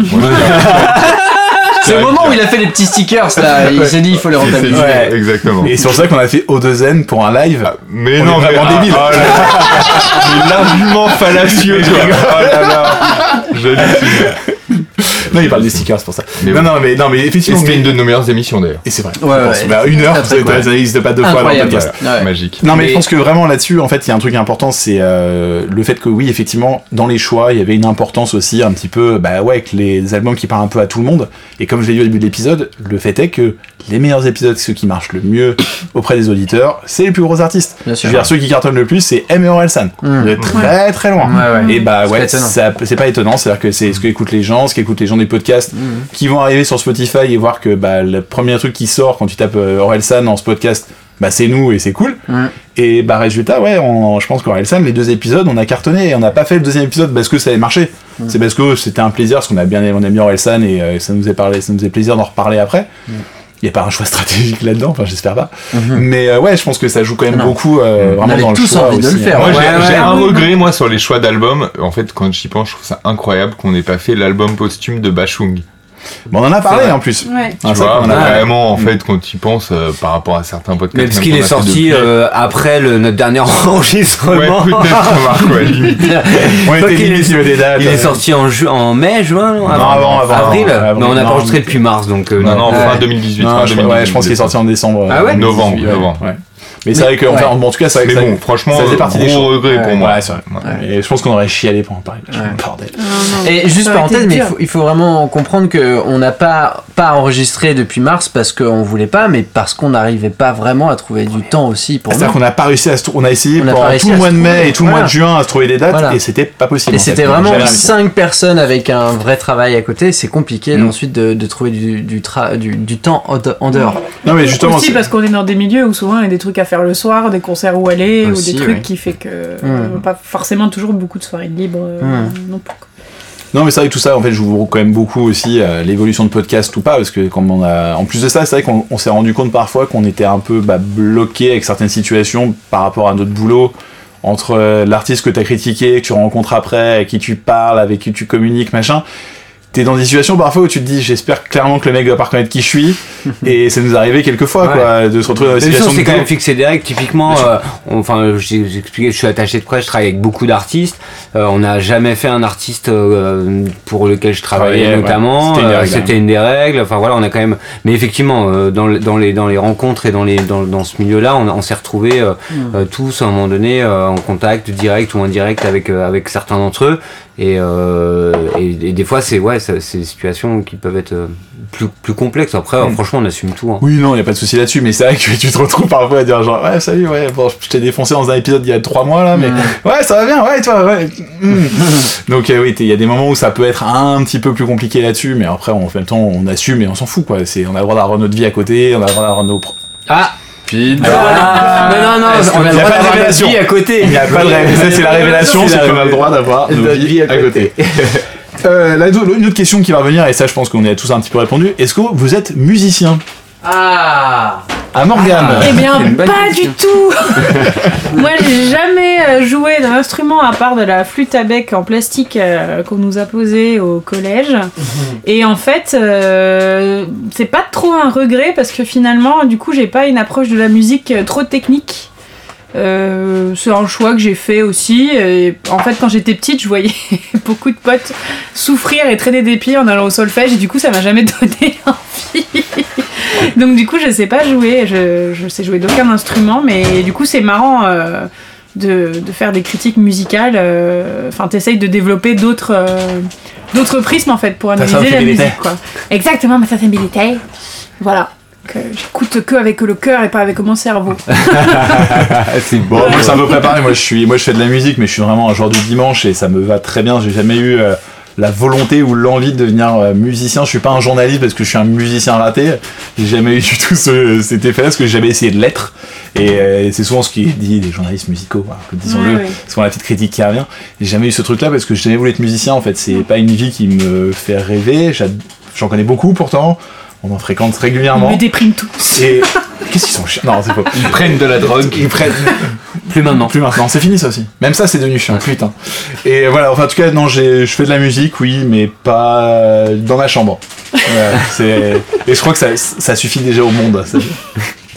C'est le moment où il a fait les petits stickers là, il s'est dit il faut les rentabiliser. Ouais. Exactement. Et c'est pour ça qu'on a fait O2N pour un live. Ah, mais On non, est vraiment ah, débile. ah. Mais l'argument fallacieux, toi. Oh là là. Non, il parle des stickers, c'est pour ça. Mais non, non, mais, non, mais effectivement. c'était mais- une de nos meilleures émissions d'ailleurs. Et c'est vrai. Ouais, Je ouais. Bah, une heure, ça n'existe pas deux fois dans le podcast. Ouais. Magique. Non mais, Mais- je pense que vraiment là-dessus, en fait, il y a un truc important, c'est euh, le fait que oui, effectivement, dans les choix, il y avait une importance aussi un petit peu, bah ouais, que les albums qui parlent un peu à tout le monde. Et comme je l'ai dit au début de l'épisode, le fait est que les meilleurs épisodes, ceux qui marchent le mieux auprès des auditeurs, c'est les plus gros artistes. Bien Je sûr. veux dire, ceux qui cartonnent le plus, c'est M et Orelsan. Mm. De très très loin. Ouais, ouais. Et bah ouais, c'est pas étonnant, c'est-à-dire que c'est ce que écoutent les gens, ce qu'écoutent les gens des podcasts Mm. qui vont arriver sur Spotify et voir que bah, le premier truc qui sort quand tu tapes euh, Orelsan dans ce podcast, bah c'est nous et c'est cool. Mm. Et bah résultat, ouais, on- je pense qu'Orelsan, les deux épisodes, on a cartonné et on n'a pas fait le deuxième épisode parce que ça avait marché. Mm. C'est parce que c'était un plaisir, parce qu'on a bien on a mis Orelsan et euh, ça nous faisait parlé, ça nous faisait plaisir d'en reparler après. Il n'y a pas un choix stratégique là-dedans, enfin j'espère pas. Mais euh, ouais, je pense que ça joue quand même Non. beaucoup euh, On vraiment avait dans le tous choix envie de le faire. hein. Moi, j'ai Ouais, j'ai ouais. un oui, regret, moi, sur les choix d'albums. En fait, quand j'y pense, je trouve ça incroyable qu'on n'ait pas fait l'album posthume de Bachung. Bon, on en a parlé en plus. Ouais. Ah, Tu vois, on a vraiment, en fait, quand tu y penses euh, par rapport à certains podcasts. mais parce même qu'il est a sorti depuis. euh, après le, notre dernier Ouais, enregistrement peut-être, ouais, limite. On était limite sur des dates. Il est euh, sorti en, ju- en mai, juin, non avant, avant, avril. avant, mais on n'a non, pas enregistré mais- depuis mars, donc euh, Non, non, fin 2018. Non, fin je, 2018, ouais, je pense qu'il est sorti en décembre. Ah ouais? Novembre, 2018, ouais. novembre. Mais c'est vrai que, ouais. enfin, bon, en tout cas, c'est vrai Mais que ça- bon, franchement, ça faisait partie des gros choses. regret pour Ouais, moi. Ouais, c'est vrai. Ouais. Et je pense qu'on aurait chialé pour en parler. Bordel. Et juste parenthèse, mais il faut, il faut vraiment comprendre qu'on n'a pas, pas enregistré depuis mars parce qu'on voulait pas, mais parce qu'on n'arrivait pas vraiment à trouver du temps aussi pour C'est-à-dire qu'on n'a pas réussi à se On a essayé pendant tout le mois de mai et tout le mois de juin à se trouver des dates et c'était pas possible. Et c'était vraiment J'avais réussi. 5 personnes avec un vrai travail à côté, c'est compliqué Mm. ensuite de, trouver du, temps en de- en dehors. Non, mais justement. aussi parce qu'on est dans des milieux où souvent il y a des trucs à faire le soir, des concerts où aller, Aussi, ou des trucs ouais. qui fait que pas forcément toujours beaucoup de soirées libres euh, non plus. quoi. Non, mais c'est vrai que tout ça, en fait, j'ouvre quand même beaucoup aussi euh, l'évolution de podcast ou pas, parce que comme on a, en plus de ça, c'est vrai qu'on on s'est rendu compte parfois qu'on était un peu bah, bloqué avec certaines situations par rapport à notre boulot entre euh, l'artiste que tu as critiqué, que tu rencontres après, avec qui tu parles, avec qui tu communiques, machin. T'es dans des situations parfois où tu te dis j'espère clairement que le mec va pas reconnaître qui je suis et ça nous est arrivé quelques fois Ouais. quoi de se retrouver dans des situations on s'est quand même fixé des règles. Typiquement, euh, on- enfin, expliqué, je suis attaché de presse, je travaille avec beaucoup d'artistes. Euh, on n'a jamais fait un artiste euh, pour lequel je travaillais ouais. notamment. C'était une des Euh, règles, C'était une des règles. Enfin voilà, on a quand même. Mais effectivement, euh, dans, dans les dans les rencontres et dans les dans, dans ce milieu-là, on, a- on s'est retrouvés euh, euh, tous à un moment donné euh, en contact direct ou indirect avec euh, avec certains d'entre eux. Et, euh, et, et des fois, c'est ouais, c'est des situations qui peuvent être euh, plus plus complexes. Après, euh, Mm. franchement, on assume tout. hein. Oui, non, y a pas de souci là-dessus, mais c'est vrai que tu te retrouves parfois à dire genre, ouais, salut, ouais, bon, je t'ai défoncé dans un épisode il y a trois mois là, mais ouais, ça va bien, ouais, toi, ouais. mm. Donc, euh, oui, il y a des moments où ça peut être un petit peu plus compliqué là-dessus, mais après, en le temps, on assume et on s'en fout, quoi. C'est, on a le droit d'avoir notre vie à côté, on a le droit d'avoir nos. Ah. Ah, non, non, non, on a le droit d'avoir notre vie à côté. Il n'y a pas de révélation, ça c'est la révélation, C'est qu'on a le droit d'avoir Notre vie à côté. Euh, là, une autre question qui va revenir, et ça je pense qu'on y a tous un petit peu répondu, est-ce que vous êtes musicien? Ah À Morgane Eh bien, pas question. du tout Moi, j'ai jamais euh, joué d'un instrument à part de la flûte à bec en plastique euh, qu'on nous a posé au collège. Et en fait, euh, c'est pas trop un regret parce que finalement, du coup, j'ai pas une approche de la musique trop technique. Euh, c'est un choix que j'ai fait aussi. Et en fait, quand j'étais petite, je voyais beaucoup de potes souffrir et traîner des pieds en allant au solfège, et du coup, ça m'a jamais donné envie. Donc, du coup, je sais pas jouer. Je, je sais jouer d'aucun instrument, mais du coup, c'est marrant. euh, de, de faire des critiques musicales, euh, enfin t'essayes de développer d'autres euh, d'autres prismes en fait pour analyser la musique quoi. Exactement ma sensibilité. Voilà. Que j'écoute que avec le cœur et pas avec mon cerveau. c'est Bon, moi c'est un peu préparé. Moi je suis, moi je fais de la musique, mais je suis vraiment un joueur du dimanche et ça me va très bien. J'ai jamais eu euh, la volonté ou l'envie de devenir euh, musicien. Je suis pas un journaliste parce que je suis un musicien raté. J'ai jamais eu du tout ce, cet effet-là parce que j'ai jamais essayé de l'être. Et euh, c'est souvent ce qui est dit des journalistes musicaux. Voilà, disons-le. Ouais, ouais. Parce qu'on a la petite critique qui revient. J'ai jamais eu ce truc-là parce que j'ai jamais voulu être musicien. En fait, c'est pas une vie qui me fait rêver. J'en connais beaucoup pourtant. On en fréquente On régulièrement. me déprime tous. Et qu'est-ce qu'ils sont chiants Non, c'est faux. Ils prennent de la drogue. Ils prennent. Plus maintenant. Plus maintenant, c'est fini ça aussi. Même ça, c'est devenu chiant, putain. Et voilà, enfin, en tout cas, non, j'ai, je fais de la musique, oui, mais pas dans ma chambre. Voilà. Et je crois que ça, ça suffit déjà au monde. ça.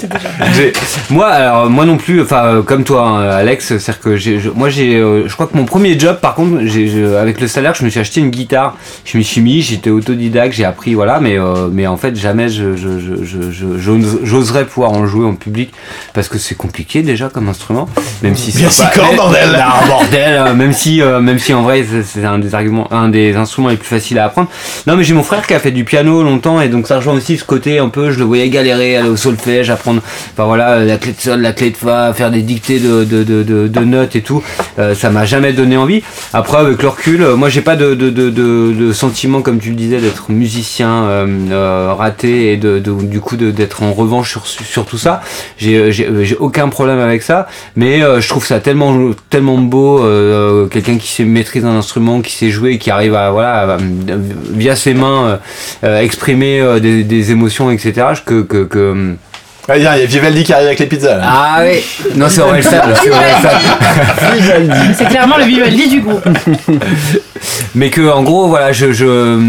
Moi, alors moi non plus, enfin euh, comme toi, hein, Alex, c'est-à-dire que j'ai, je- moi j'ai, euh, je crois que mon premier job, par contre, j'ai, je- avec le salaire, je me suis acheté une guitare. Je me suis mis, j'étais autodidacte, j'ai appris, voilà, mais euh, mais en fait jamais je, je, je, je- je- j'ose- j'oserais pouvoir en jouer en public parce que c'est compliqué déjà comme instrument, même si c'est pas- bordel. Non, bordel, même si euh, même si en vrai c'est, c'est un des arguments, un des instruments les plus faciles à apprendre. Non, mais j'ai mon frère qui a fait du piano longtemps et donc ça rejoint aussi ce côté un peu, je le voyais galérer, aller au solfège, apprendre, enfin voilà, la clé de sol, la clé de fa, faire des dictées de, de, de, notes et tout. Euh, ça m'a jamais donné envie. Après, avec le recul, euh, moi j'ai pas de, de, sentiment, comme tu le disais, d'être musicien euh, euh, raté et de, du coup d'être en revanche sur, sur tout ça. J'ai aucun problème avec ça, mais je trouve ça tellement, tellement beau, quelqu'un qui sait maîtriser un instrument, qui sait jouer, qui arrive à, voilà, via ses mains, exprimer des, émotions, etc. Que, que, Ah, il y a Vivaldi qui arrive avec les pizzas. Là. ah oui, non c'est Aurel Sable, c'est clairement le Vivaldi du groupe. Mais que en gros voilà, je, je,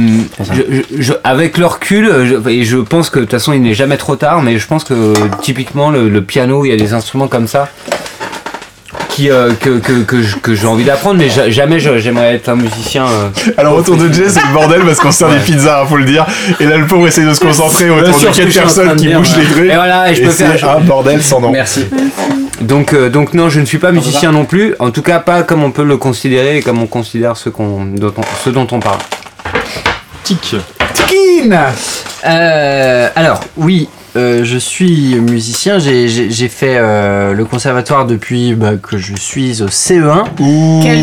je- je- je- avec le recul, je, et je pense que de toute façon il n'est jamais trop tard, mais je pense que typiquement le, le piano, il y a des instruments comme ça qui euh, que, que, que, j'ai envie d'apprendre, mais ja- jamais je- j'aimerais être un musicien. euh. Alors autour de Jay, c'est le bordel parce qu'on sert des pizzas, hein, faut le dire. Et là, le pauvre essaie de se concentrer autour sûr de ce que quatre je suis en train personnes de qui dire, bougent ouais. les trucs. Et voilà, et je peux c'est faire. un bordel sans nom. Merci. Donc, euh, donc non, je ne suis pas musicien non plus. En tout cas, pas comme on peut le considérer et comme on considère ceux, qu'on, dont, on, ceux dont on parle. Tic. Tikin Euh, alors, oui, euh, je suis musicien. J'ai- fait euh, le conservatoire depuis bah, que je suis au CE1. Quel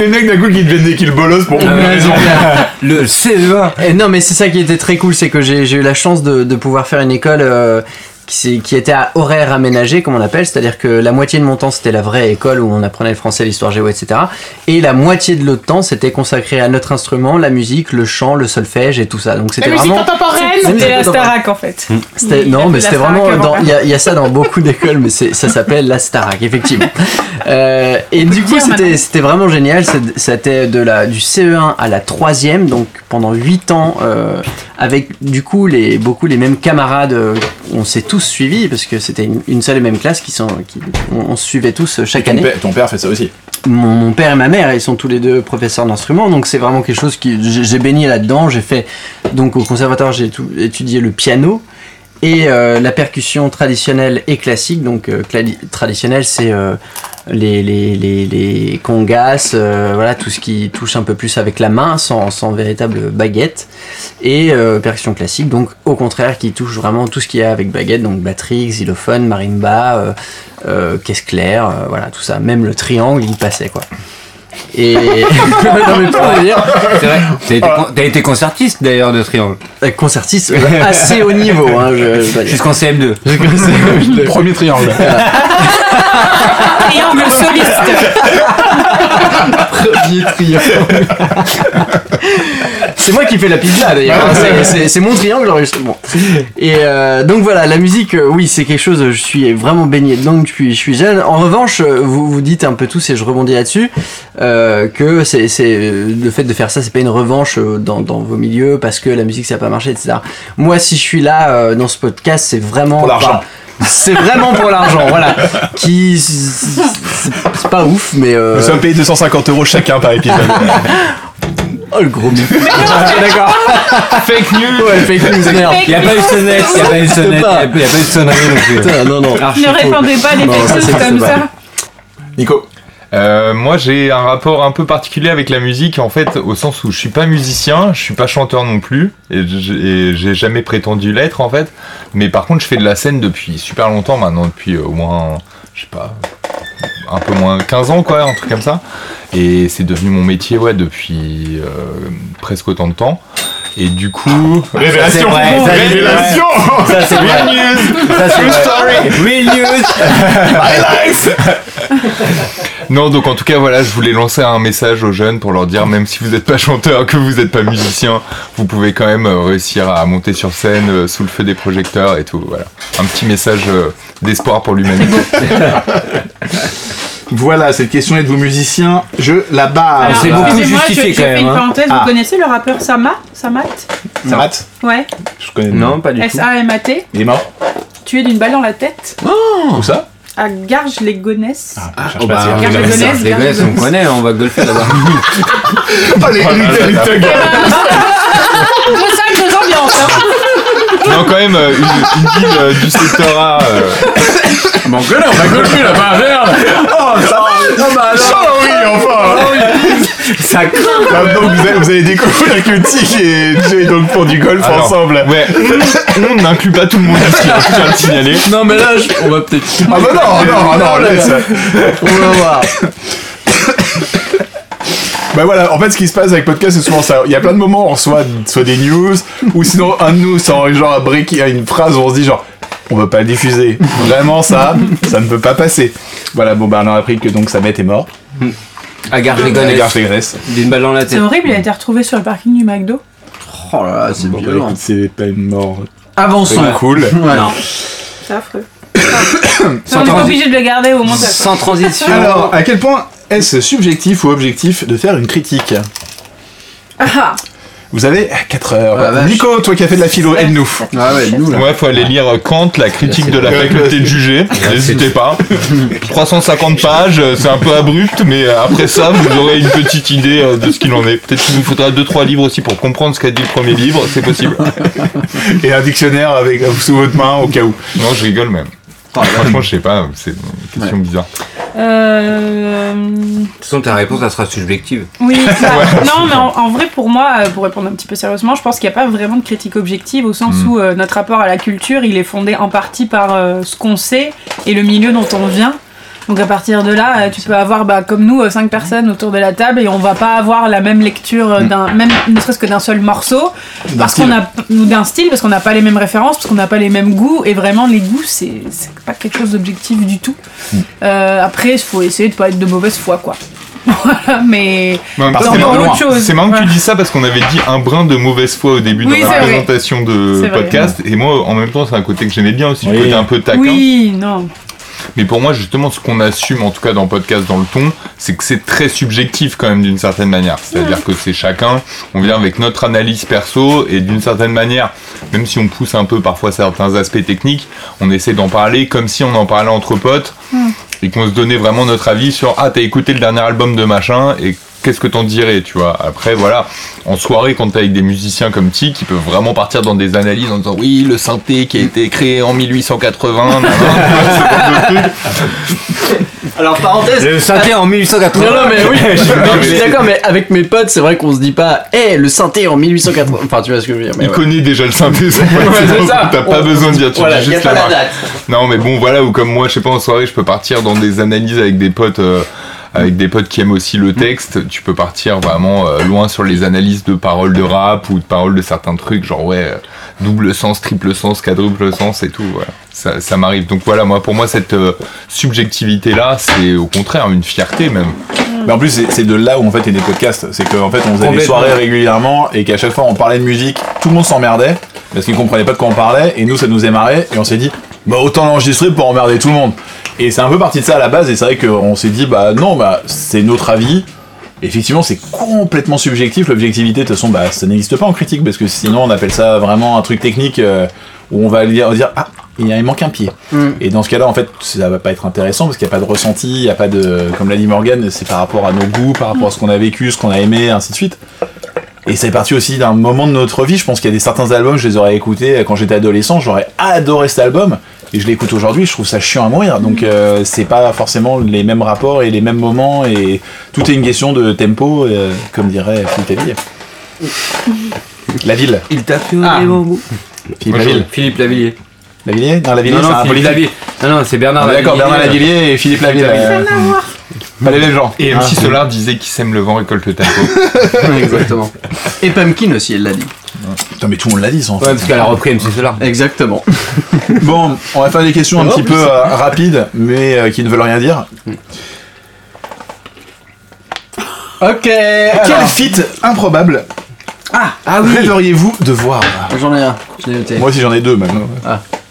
Les mecs d'un coup qui deviennent des kills bolos pour une raison. Le CE1 Et non, mais c'est ça qui était très cool, c'est que j'ai j'ai eu la chance de, de pouvoir faire une école euh, qui, était à horaire aménagé, comme on appelle, c'est-à-dire que la moitié de mon temps c'était la vraie école où on apprenait le français, l'histoire géo, etc. Et la moitié de l'autre temps c'était consacré à notre instrument, la musique, le chant, le solfège et tout ça. Donc c'était La musique vraiment. contemporaine, C'était c'était la contemporain. Starac en fait. Il a non, mais c'était vraiment. Il y, a- il y a ça dans beaucoup d'écoles, mais ça s'appelle la Starac, effectivement. Euh, et du coup, c'était vraiment génial. C'était de la, du CE1 à la 3ème, donc pendant 8 ans, euh, avec du coup les, beaucoup les mêmes camarades. euh, on s'est tous suivis, parce que c'était une, une seule et même classe qui sont. Qui, on, on se suivait tous euh, chaque Ton année père, ton père fait ça aussi. mon, mon père et ma mère, ils sont tous les deux professeurs d'instruments, donc c'est vraiment quelque chose qui j'ai baigné là-dedans. J'ai fait donc au conservatoire, j'ai étudié le piano et euh, la percussion traditionnelle et classique. Donc euh, traditionnelle, c'est euh, les, les, les, les congas, voilà tout ce qui touche un peu plus avec la main, sans, sans véritable baguette. Et percussion classique, donc au contraire, qui touche vraiment tout ce qu'il y a avec baguette, donc batterie, xylophone, marimba, caisse claire, voilà tout ça. Même le triangle, il passait quoi. Et non mais pour le dire, C'est vrai. T'as été, con- été concertiste d'ailleurs de Triangle. euh, concertiste euh, assez haut niveau. Hein, dois dire. Jusqu'en CM2. Premier triangle. Triangle soliste. Premier triangle. c'est moi qui fais la pizza d'ailleurs. c'est- mon triangle l'enregistrement. Et euh, donc voilà, la musique, euh, oui, c'est quelque chose. Je suis vraiment baigné dedans depuis je suis jeune. En revanche, euh, vous vous dites un peu tous et je rebondis là-dessus euh, que c'est c'est, le fait de faire ça, c'est pas une revanche dans, dans vos milieux parce que la musique ça a pas marché, etc. Moi, si je suis là euh, dans ce podcast, c'est vraiment Pour l'argent. C'est vraiment pour l'argent, voilà. Qui c'est pas ouf, mais euh, Nous sommes payés 250 euros chacun par épisode. oh le gros mytho. D'accord. Fake news Ouais, fake news, merde. Il n'y a pas eu de sonnette, il n'y a pas eu de sonnette, il n'y pas. a, il y a pas eu de sonnerie non plus. Putain, non, non. Archi Ne répandez pas les fake news comme ça. Nico. Euh, moi, j'ai un rapport un peu particulier avec la musique, en fait, au sens où je suis pas musicien, je suis pas chanteur non plus, et j'ai jamais prétendu l'être, en fait. Mais par contre, je fais de la scène depuis super longtemps maintenant, depuis euh, au moins, je sais pas, un peu moins 15 ans, quoi, un truc comme ça. Et c'est devenu mon métier, ouais, depuis euh, presque autant de temps. Et du coup, Révélation vrai, ça, c'est Révélation Ça c'est vrai. Ça c'est vrai. Real news. Non, donc en tout cas, voilà, je voulais lancer un message aux jeunes pour leur dire, même si vous n'êtes pas chanteur, que vous n'êtes pas musicien, vous pouvez quand même euh, réussir à monter sur scène euh, sous le feu des projecteurs et tout. Voilà, un petit message euh, d'espoir pour l'humanité. Voilà, cette question est de vos musiciens. Je la barre. Alors, c'est beaucoup excusez-moi, justifié je, je quand fais même, une hein. parenthèse. Ah. Vous connaissez le rappeur Sama? Samat? Ça mate Ouais. Je connais. Non, pas du tout. S-A-M-A-T. Il est mort Tué d'une balle dans la tête Où ça? À Garges-les-Gonesse. Ah, je cherche Oh pas, bah, c'est- Garde les le Gonesse, Gonesse, les garde le Gonesse, on Gonesse. connaît, on va golfer là-bas. Oh, les, les, les thugs. Deux salles, deux ambiances. hein. Non, quand même, euh, une, une ville euh, du secteur A. euh, Bon, que là, on va golfer là-bas, merde Oh, ça Oh, bah alors oui, enfin Ça craint. Ah, Donc, vous allez, vous allez découvrir que Tic et Jay donc font du golf alors, ensemble. Ouais, on n'inclut pas tout le monde ici, hein, je tiens à le signaler. Non, mais là, je- on va peut-être. Ah bah non, non, non, laisse On va voir. Bah voilà, en fait, ce qui se passe avec podcast, c'est souvent ça. Il y a plein de moments où on reçoit soit des news, ou sinon un de nous sort genre un break, une phrase où on se dit genre, on veut pas le diffuser. Vraiment, ça, ça ne peut pas passer. Voilà, bon bah on a appris que donc Samet est mort. À Gonesse. gare Gonesse. D'une balle dans la C'est tête. horrible, il a été retrouvé sur le parking du McDo. Oh là là, c'est Bon, bah, violent. c'est pas une mort. Avançons. C'est cool. Ouais. Non. C'est affreux. On est obligé de le garder au montage. Sans transition. Alors, à quel point est-ce subjectif ou objectif de faire une critique Ah, Vous avez 4 heures. Vache. Nico, toi qui as fait de la philo, aide-nous. Ah ouais, nous là. Ouais, faut aller lire Kant, la critique de la faculté de juger. N'hésitez pas. 350 pages, euh, c'est un peu abrupt, mais euh, après ça, vous aurez une petite idée euh, de ce qu'il en est. Peut-être qu'il vous faudra 2-3 livres aussi pour comprendre ce qu'a dit le premier livre, c'est possible. Et un dictionnaire avec sous votre main au cas où. Non, je rigole même. Franchement, je sais pas, c'est une question bizarre. euh... De toute façon, ta réponse, elle sera subjective. Oui, bah, non, mais en, en vrai, pour moi, euh, pour répondre un petit peu sérieusement, je pense qu'il n'y a pas vraiment de critique objective au sens Mm. où euh, notre rapport à la culture, il est fondé en partie par euh, ce qu'on sait et le milieu dont on vient. Donc à partir de là, euh, tu peux avoir, bah, comme nous, euh, cinq personnes autour de la table et on va pas avoir la même lecture euh, d'un, même ne serait-ce que d'un seul morceau, parce qu'on a ou d'un style, parce qu'on n'a pas les mêmes références, parce qu'on n'a pas les mêmes goûts. Et vraiment, les goûts, c'est c'est pas quelque chose d'objectif du tout. Euh, après, il faut essayer de pas être de mauvaise foi, quoi. Voilà, mais c'est marrant- l'autre chose, C'est marrant que tu dis ça parce qu'on avait dit un brin de mauvaise foi au début Oui, de la vrai. présentation de vrai. podcast. Et moi, en même temps, c'est un côté que j'aimais bien aussi, le Oui. côté un peu taquin. oui, non. Mais pour moi, justement, ce qu'on assume, en tout cas dans le podcast, dans le ton, c'est que c'est très subjectif quand même d'une certaine manière. C'est-à-dire que c'est chacun, on vient avec notre analyse perso et d'une certaine manière, même si on pousse un peu parfois certains aspects techniques, on essaie d'en parler comme si on en parlait entre potes et qu'on se donnait vraiment notre avis sur ah t'as écouté le dernier album de machin et qu'est-ce que t'en dirais, tu vois? Après, voilà, en soirée, quand t'es avec des musiciens comme Ti, qui peuvent vraiment partir dans des analyses en disant oui, le synthé qui a été créé en 1880, nanana, ce genre de trucs. Alors, parenthèse. Le synthé en 1880. Non, non, mais oui, je, Non, je mais suis d'accord, mais avec mes potes, c'est vrai qu'on se dit pas, hé, le synthé en 1880. Enfin, tu vois ce que je veux dire. Mais Il ouais. connaît déjà le synthé, son pote, c'est donc ça. t'as pas On- besoin de dire, tu Voilà, dis y a juste pas la la marque. date. Non, mais bon, voilà, ou comme moi, je sais pas, en soirée, je peux partir dans des analyses avec des potes, euh, avec des potes qui aiment aussi le texte. Tu peux partir vraiment euh, loin sur les analyses de paroles de rap ou de paroles de certains trucs, genre ouais, euh, double sens, triple sens, quadruple sens et tout. Voilà. Ça, ça m'arrive. Donc voilà, moi, pour moi, cette euh, subjectivité-là, c'est au contraire une fierté même. Mais en plus, c'est de là où en fait il y a des podcasts. C'est qu'en fait, on faisait des soirées régulièrement et qu'à chaque fois on parlait de musique, tout le monde s'emmerdait parce qu'ils comprenaient pas de quoi on parlait et nous ça nous émarrait et on s'est dit bah autant l'enregistrer pour emmerder tout le monde. Et c'est un peu parti de ça à la base et c'est vrai qu'on s'est dit bah non, bah c'est notre avis. Effectivement, c'est complètement subjectif. L'objectivité, de toute façon, bah, ça n'existe pas en critique parce que sinon on appelle ça vraiment un truc technique euh, où on va dire, dire ah il, manque un pied. Et dans ce cas-là, en fait, ça va pas être intéressant parce qu'il n'y a pas de ressenti, il n'y a pas de, comme l'a dit Morgan, c'est par rapport à nos goûts, par rapport à ce qu'on a vécu, ce qu'on a aimé, ainsi de suite. Et c'est parti aussi d'un moment de notre vie. Je pense qu'il y a des certains albums, je les aurais écoutés quand j'étais adolescent, j'aurais adoré cet album. Et je l'écoute aujourd'hui, je trouve ça chiant à mourir. Donc euh, c'est pas forcément les mêmes rapports et les mêmes moments. Et tout est une question de tempo, euh, comme dirait Philippe Laville. La ville. Il tape Ah. Philippe Laville. Philippe Lavillier. Lavillier Non, Lavillier, Non, c'est non, un Philippe. Lavillier. Non, non, c'est Bernard Ah, D'accord, Bernard Lavillier. Lavillier et Philippe. Philippe euh. Pas les mêmes gens. Et MC Solar disait qui sème le vent récolte le tempo. Exactement. Et Pumpkin aussi, elle l'a dit. Putain, mais tout le monde l'a dit, ça en fait. Ouais, parce qu'elle a repris MC Solar. Exactement. Bon, on va faire des questions un Oh, petit peu euh, rapides, mais euh, qui ne veulent rien dire. Ok. Quel alors, feat improbable Ah, ah oui. rêveriez-vous de voir J'en ai un. Je l'ai noté. Moi aussi j'en ai deux même.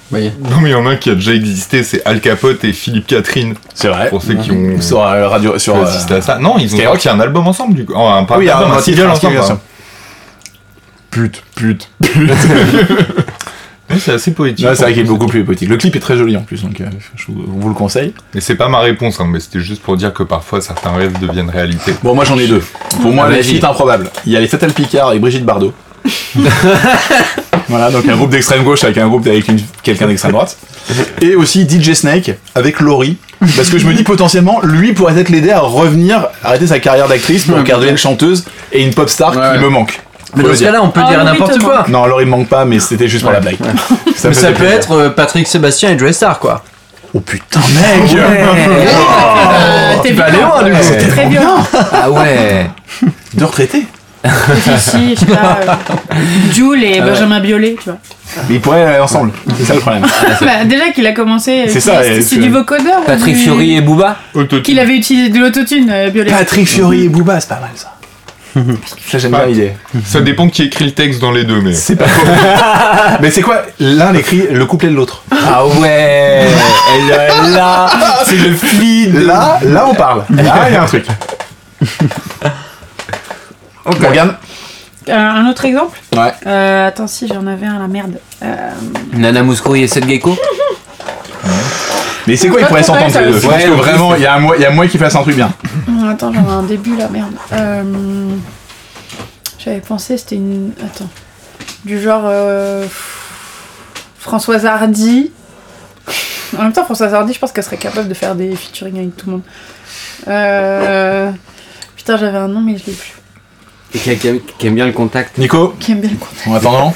Voyez. non, mais il y en a un qui a déjà existé, c'est Al Capote et Philippe Catherine. C'est vrai. Pour ceux qui ont Sur euh, radio, sur. euh, assisté à ça. Non, ils ont Skyrock. sorti un album ensemble, du coup. Oh, un, pas Ah oui, un un, album, un un titre, single un ensemble. single, hein. Pute, pute. Ouais, c'est assez poétique. C'est vrai qu'il est beaucoup plus poétique. Le clip est très joli en plus, donc euh, je vous, on vous le conseille. Et c'est pas ma réponse, hein, mais c'était juste pour dire que parfois certains rêves deviennent réalité. Bon, moi j'en ai deux. Pour moi, les vas-y. feats improbables. Il y a les Fatal Picard et Brigitte Bardot. voilà, donc un groupe d'extrême gauche avec un groupe avec quelqu'un d'extrême droite. Et aussi DJ Snake avec Laurie. Parce que je me dis potentiellement, lui pourrait peut-être l'aider à revenir, arrêter sa carrière d'actrice pour garder une chanteuse et une pop star Ouais. qui me manque. Mais dans ce cas-là, on peut Ah, dire n'importe te quoi. Non, Laurie me manque pas, mais c'était juste pour la blague. Mais ça peut être euh, Patrick Sébastien et Joe Star, quoi. Oh putain, mec Euh, T'es tu vas aller violent. loin, lui. Ouais, C'était Très violent. Ah ouais. De retraité Si, je sais pas. euh, Jules et Benjamin Biolay, tu vois. Mais ils pourraient aller ensemble, c'est ça le problème. Bah, déjà qu'il a commencé. C'est euh, ça, C'est du vocodeur. ou Patrick du- Fiori et Booba. Qu'il avait utilisé de l'autotune, euh, Biolay. Patrick Fiori et Booba, c'est pas mal ça. Ça j'aime bien l'idée. Ça dépend qui écrit le texte dans les deux, mais. C'est pas faux. Mais c'est quoi L'un écrit le couplet de l'autre. Ah ouais. Elle est là. C'est le feed. Là, là on parle. Là il y a un truc. Morgane Euh, un autre exemple Ouais. Euh, Attends, si j'en avais un, la merde. Euh, Nana Mouskouri et Seth Gecko. Mais c'est quoi, ils pourraient s'entendre les deux. Je pense que vraiment, il y a un mois- il y a moyen qu'ils fassent un truc bien. hum, attends, j'en ai un début, la merde. Euh, J'avais pensé, c'était une. Attends. Du genre. euh, Françoise Hardy. En même temps, Françoise Hardy, je pense qu'elle serait capable de faire des featuring avec tout le monde. Euh... Putain, j'avais un nom, mais je l'ai plus. Et qui, qui aime- qui aime bien le contact. Nico, Qui aime bien le contact. en attendant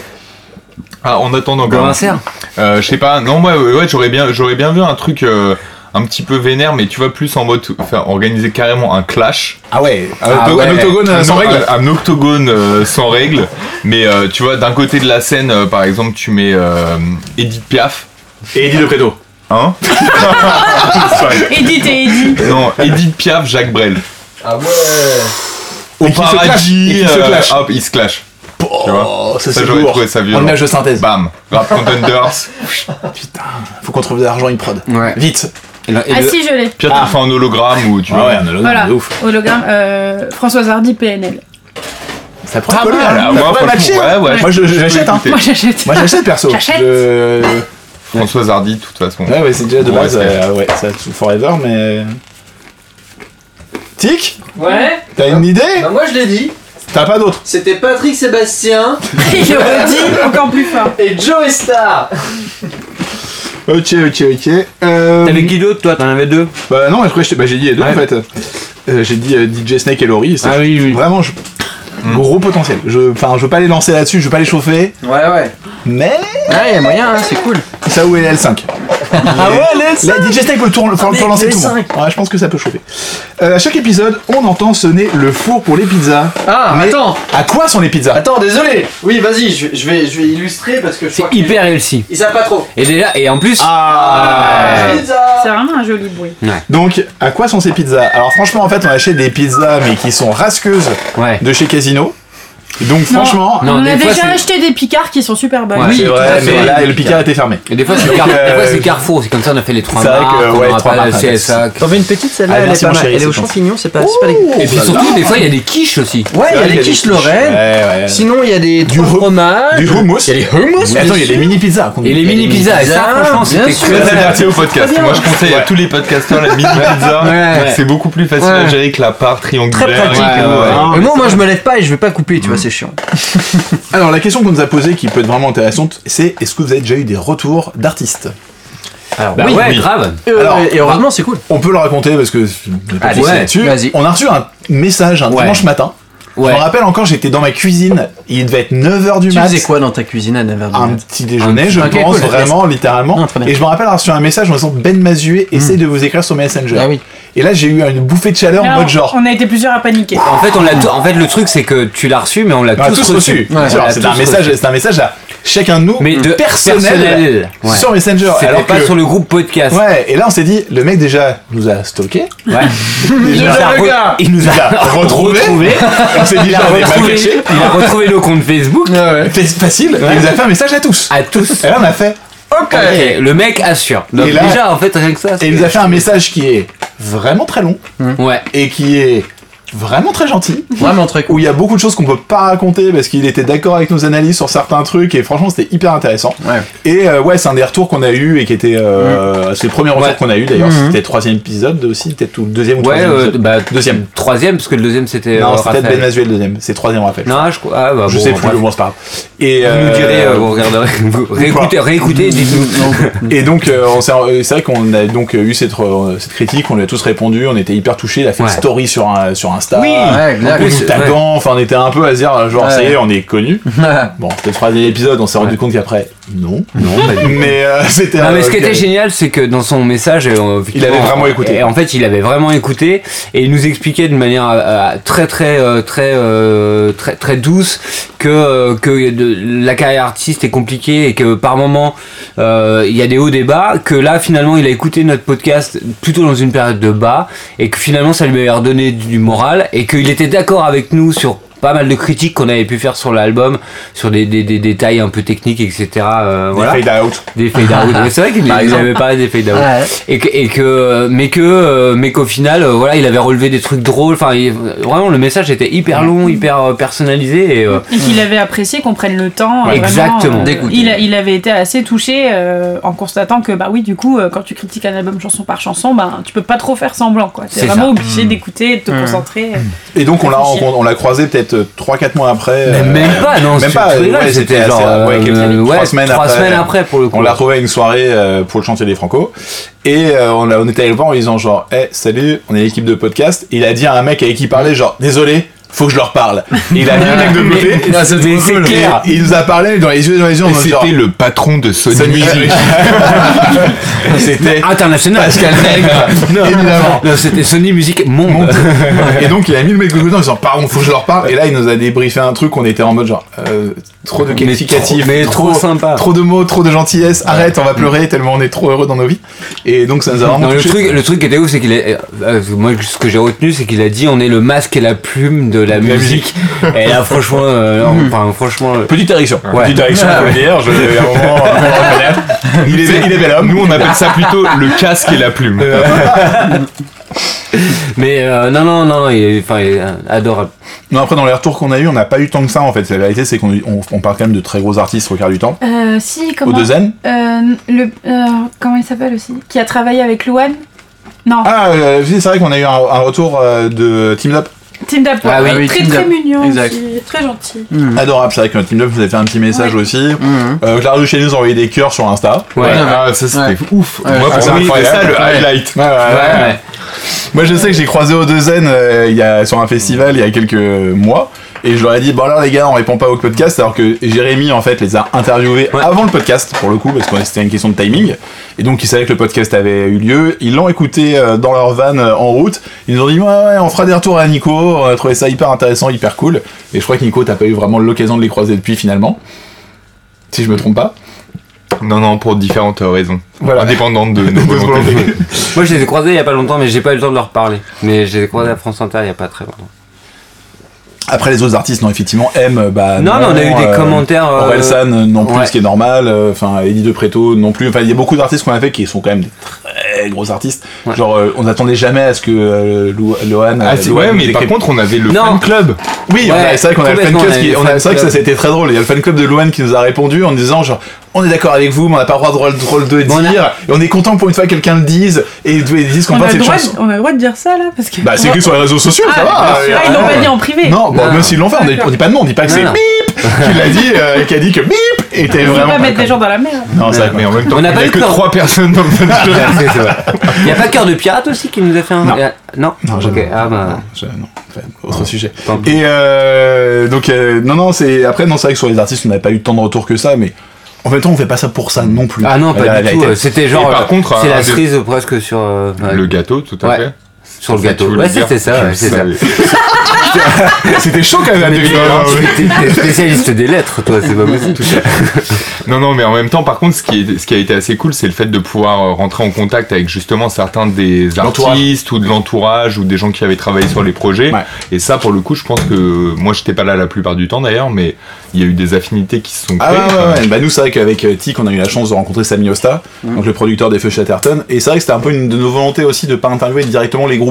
Ah, en attendant, Comme quand un cerf. Euh, je sais pas, non, moi, ouais, ouais, j'aurais bien, j'aurais bien vu un truc, euh, un petit peu vénère, mais tu vois, plus en mode faire organiser carrément un clash. Ah ouais, un, Ah octo- ouais. un octogone euh, sans Un- règle. Un, octogone euh, sans règle. Mais euh, tu vois, d'un côté de la scène, euh, par exemple, tu mets euh, Edith Piaf. Et Eddie de Préto. Hein Edith et Edith. Non, Edith Piaf, Jacques Brel. Ah ouais. Au Et qui se clash, paradis, se euh, clash. hop, ils se clashent. Tu vois Oh, ça Ça, c'est j'aurais lourd. trouvé ça En violent. image de synthèse. Bam. Rap Contenders. Putain, faut qu'on trouve de l'argent, une prod. Ouais. Vite. Et et Ah le- si, je l'ai. Pire, tu le fais en hologramme ou tu Ah vois. ouais, un hologramme Voilà. de ouf. Hologramme. euh, Françoise Hardy, PNL. Ça pourrait Ah, coller, ouais, là. là, Ça moi, hein. ouais, ouais, Moi, je- je- je j'achète, hein. Moi j'achète. Moi, j'achète perso. J'achète. Je... Françoise Hardy, de toute façon. Ouais, ouais, c'est déjà de Ouais, base. euh, ouais, ça forever, mais. Tic Ouais. T'as une idée Bah moi je l'ai dit. T'as pas d'autre C'était Patrick Sébastien Il le redit encore plus fort. et Joe Star. Ok, ok, ok. Euh... T'avais qui d'autre toi? T'en avais deux? Bah non, après j'ai bah, j'ai dit les deux Ouais. en fait. Euh, j'ai dit euh, DJ Snake et Laurie. c'est- Ah oui, oui. Vraiment, je- gros potentiel. Je, enfin, je veux pas les lancer là-dessus, je veux pas les chauffer, Ouais ouais. Mais Ouais, y a moyen, hein, c'est cool. ça où est L5 Ah ouais, laisse La DJ Snake peut, tourner, faut, mais faut lancer tout le monde. Ouais, je pense que ça peut chauffer. Euh, à chaque épisode, on entend sonner le four pour les pizzas. Ah, Mais attends. À quoi sont les pizzas? Attends, désolé. Oui, vas-y, je, je vais, je vais illustrer parce que je C'est crois qu'ils- hyper healthy. Ils savent pas trop. Et déjà, et en plus, Ah Pizza. C'est vraiment un joli bruit. Donc, à quoi sont ces pizzas? Alors franchement, en fait, on achète des pizzas, mais qui sont rasqueuses ouais. de chez Casino. Donc franchement, Non, on des a déjà acheté des picards qui sont super bonnes. Ouais, vrai, fait. mais là, le Picard était fermé. Et des fois, c'est Car- des euh, Carrefour, c'est comme ça, on a fait les trois c'est vrai marques, que, on ouais, aura trois pas la marques, CSA. T'en veux une petite celle-là Ah, Elle est pas mal. Elle est au c'est champignon, c'est pas, pas. Et puis surtout, des fois, il y a des quiches aussi. Ouais, il y a les quiches Lorraine. Sinon, il y a des Du fromages. du hummus. Il y a les hummus. Attends, il y a des mini pizzas. Et les mini pizzas, et ça, pizzas, franchement, c'était. Très adapté au podcast. Moi, je conseille à tous les podcasteurs la mini pizza. C'est beaucoup plus facile à gérer que la part triangulaire. Très pratique. Mais moi, je me lève pas et je vais pas couper, tu vois, c'est chiant. Alors la question qu'on nous a posée, qui peut être vraiment intéressante, c'est est-ce que vous avez déjà eu des retours d'artistes Alors, Bah oui. ouais, oui. grave. Euh, Alors, et heureusement, c'est cool. On peut le raconter parce que pas ouais, là-dessus. vas-y. On a reçu un message un Ouais. dimanche matin. Ouais. Je me rappelle encore, j'étais dans ma cuisine, il devait être 9h du Tu mat. faisais quoi dans ta cuisine à 9h un petit déjeuner, je pense, cool. vraiment, littéralement. Non, et je me rappelle avoir reçu un message en disant Ben Mazué, essaye de vous écrire sur Messenger. Ah oui. Et là, j'ai eu une bouffée de chaleur en mode genre. On a été plusieurs à paniquer. En fait, on l'a tout- en fait, le truc, c'est que tu l'as reçu, mais on l'a tous, tous reçu. Ouais, C'est un message, reçu. c'est un message à chacun de nous, Mais de personnel, personnel, ouais. sur Messenger. C'était Alors pas que- sur le groupe podcast. Ouais, et là on s'est dit, le mec déjà nous a stalké, Ouais. il Il nous a, il nous a retrouvé, on s'est dit, Il a retrouvé, il a retrouvé nos comptes Facebook facile, il nous a fait un message à tous. à tous. Et là on a fait, Ok. Ok, le mec assure. Donc Et là- déjà, en fait, rien que ça. et il nous a fait un message qui est vraiment très long, Ouais. et qui est vraiment très gentil, Vraiment très cool. où il y a beaucoup de choses qu'on peut pas raconter parce qu'il était d'accord avec nos analyses sur certains trucs, et franchement c'était hyper intéressant. Ouais. Et euh, ouais, c'est un des retours qu'on a eu et qui était, euh, c'est le premier retour Ouais. qu'on a eu d'ailleurs, Mhm. c'était le troisième épisode aussi, peut-être ou le deuxième ou le Ouais, troisième euh, bah, Deuxième. Troisième, parce que le deuxième c'était. Non, c'était. Ben Mazuel le deuxième, c'est le troisième Raphaël. Non, je crois. Ah, bah, je bon, sais plus, bref. bon, c'est pas grave. Et, Vous nous direz, vous regarderez, vous réécoutez, réécoutez, dites-nous. et donc, c'est vrai qu'on a donc eu cette, cette critique, on lui a tous répondu, on était hyper touchés, il a fait une story sur, un, sur Insta. Oui. Ouais, en plus, enfin on était un peu à se dire genre ça y est Ouais. on est connus. Bon c'était le troisième épisode, on s'est rendu compte qu'après non. Non, Mais euh, c'était Non, un- mais ce qui était génial, c'est que dans son message, euh, Il avait vraiment écouté. Et en fait, il avait vraiment écouté et il nous expliquait de manière euh, très très très très très douce que que de- la carrière artiste est compliquée et que par moment il y a des hauts des bas. Que là, finalement, il a écouté notre podcast plutôt dans une période de bas et que finalement, ça lui avait redonné du moral et qu'il était d'accord avec nous sur pas mal de critiques qu'on avait pu faire sur l'album, sur des, des, des détails un peu techniques, etc. euh, Des voilà. fade out. Des fade out. Mais c'est vrai qu'il Par il exemple. avait parlé des fade out. Ouais. Et que, et que, mais que, euh, mais qu'au final, euh, voilà, il avait relevé des trucs drôles. Enfin, il- vraiment, le message était hyper long, hyper personnalisé et. euh, Et qu'il avait apprécié qu'on prenne le temps. euh, Exactement. vraiment, euh, il, avait été assez touché euh, en constatant que, bah oui, du coup, quand tu critiques un album chanson par chanson, bah, tu peux pas trop faire semblant, quoi. T'es C'est vraiment ça. obligé d'écouter, de te concentrer. Et donc on l'a on l'a croisé peut-être 3-4 mois après. mais euh, même pas, non, même pas, ouais, c'était genre assez- ouais, euh, quelques- euh, semaines après. semaines après pour le coup. On l'a retrouvé à une soirée euh, pour le chantier des Franco. Et euh, on, était allé le voir en lui disant genre, hey, salut, on est l'équipe de podcast. Et il a dit à un mec avec qui il parlait genre, désolé, faut que je leur parle. Il a mis le mec de côté. C'est cool. clair. Il nous a parlé dans les yeux, dans les yeux, genre- C'était le patron de Sony Sony Music. C'était International. Pascal Nègre, évidemment. C'était Sony Music Monde. Et donc il a mis le mec de côté en disant pardon faut que je leur parle et là il nous a débriefé un truc on était en mode genre euh, trop de Mais qualificatifs trop- mais trop sympa. trop de mots trop de gentillesse arrête on va pleurer tellement on est trop heureux dans nos vies et donc ça nous a vraiment Non, le truc, le truc qui était ouf, c'est qu'il est. euh, moi, ce que j'ai retenu, c'est qu'il a dit on est le masque et la plume de la musique. Et là, franchement, euh, non, enfin, franchement. euh, Petite érection. Ouais. Petite érection, faut le dire. Je, à un moment, on il, est, il est bel homme. Nous, on appelle ça plutôt le casque et la plume. Mais euh, non, non, non, il est, enfin, il est euh, adorable. Non, après, dans les retours qu'on a eu, on n'a pas eu tant que ça en fait. La vérité, c'est qu'on on, on parle quand même de très gros artistes au quart du temps. Euh, si, Au comment deux Zen. euh, le, euh, Comment il s'appelle aussi? Qui a travaillé avec Louane? Non, Ah, euh, c'est vrai qu'on a eu un, un retour euh, de Team Up. Team Dap. Ah oui, très Team très Dap. mignon Exact. aussi, très gentil. Mhm. Adorable, c'est vrai que notre Team Up vous a fait un petit message Ouais. aussi. Euh, Clara Duchesne nous a envoyé des cœurs sur Insta. Ouais. Ah, ça, c'était Ouais. ouf. Ouais, Moi, pour c'est moi, c'était ça incroyable. le Ouais. highlight. Ouais, ouais, ouais. Ouais, ouais. Moi, je sais que j'ai croisé au Zen euh, il y a, sur un festival il y a quelques mois. Et je leur ai dit, bon alors les gars, on répond pas au podcast, alors que Jérémy en fait les a interviewés Ouais. avant le podcast, pour le coup, parce que c'était une question de timing. Et donc ils savaient que le podcast avait eu lieu. Ils l'ont écouté euh, dans leur van euh, en route. Ils nous ont dit, ouais, ouais, on fera des retours à Nico. On a trouvé ça hyper intéressant, hyper cool. Et je crois que Nico, t'as pas eu vraiment l'occasion de les croiser depuis finalement. Si je me trompe pas. Non, non, pour différentes raisons. Voilà. Indépendantes de nos volontés. Moi, je les ai croisés il y a pas longtemps, mais j'ai pas eu le temps de leur parler. Mais je les ai croisés à France Inter il y a pas très longtemps. Après les autres artistes, non, effectivement, M, bah. Non, mais on a eu des euh, commentaires. euh, Orelsan non plus, ouais. ce qui est normal. euh, Enfin, Eddie De Preto non plus. Enfin, il y a beaucoup d'artistes qu'on a fait qui sont quand même des très gros artistes. Ouais. Genre, euh, on n'attendait jamais à ce que euh, Lou- Lohan. Ah, euh, c'est Lohan ouais, mais par écrive- contre, on avait le Non. fan club. oui, on a- Ouais, c'est vrai qu'on a le fan complètement, club. on a qui- le on a- fan C'est vrai que ça club. c'était très drôle. Il y a le fan club de Lohan qui nous a répondu en disant genre. On est d'accord avec vous, mais on n'a pas le droit de, drôle- drôle de Bon, on a- dire. Et on est content pour une fois que quelqu'un le dise. Et ils disent qu'on On a, parle le cette droit chanson. de, on a le droit de dire ça là parce que. Bah, c'est que sur les réseaux sociaux, ça va. Ah, euh, ah, ils l'ont pas dit en privé. Non, bon, Non. même s'ils l'ont fait, on dit, on dit pas de nom, on dit pas que c'est non. qui l'a dit, euh, qui a dit que bip était On peut vraiment. pas mettre con. des gens dans la merde. Non, Mais en même temps, On n'a n'y pas que trois personnes dans le vrai. Il y a pas Cœur de Pirate aussi qui nous a fait un. Non. Non, Non, Ok, ah bah. Je- non, enfin, autre sujet. Et euh, donc, euh, non, non, c'est. Après, non, c'est vrai que sur les artistes, on n'avait pas eu tant de retours que ça, mais en même temps, on fait pas ça pour ça non plus. Ah non, pas la du tout. C'était genre. Et par contre, c'est la cerise presque sur. euh, Le gâteau, tout à Ouais. fait. Sur le gâteau. Ouais, c'était ça, Je ouais, c'est ça. savais. C'était chaud quand même t'es- spécialiste des lettres, toi, c'est pas possible. Non, non, mais en même temps, par contre, ce qui, est, ce qui a été assez cool, c'est le fait de pouvoir euh, rentrer en contact avec justement certains des artistes ou de l'entourage ou des gens qui avaient travaillé sur les projets. Ouais. Et ça, pour le coup, je pense que moi, j'étais pas là la plupart du temps d'ailleurs, mais il y a eu des affinités qui se sont Ah créées. ouais, Enfin, ouais, ouais. Bah nous c'est vrai qu'avec euh, Tic on a eu la chance de rencontrer Sami Osta, donc le producteur des Feux Chatterton, et c'est vrai que c'était un peu une de nos volontés aussi de pas interviewer directement les groupes.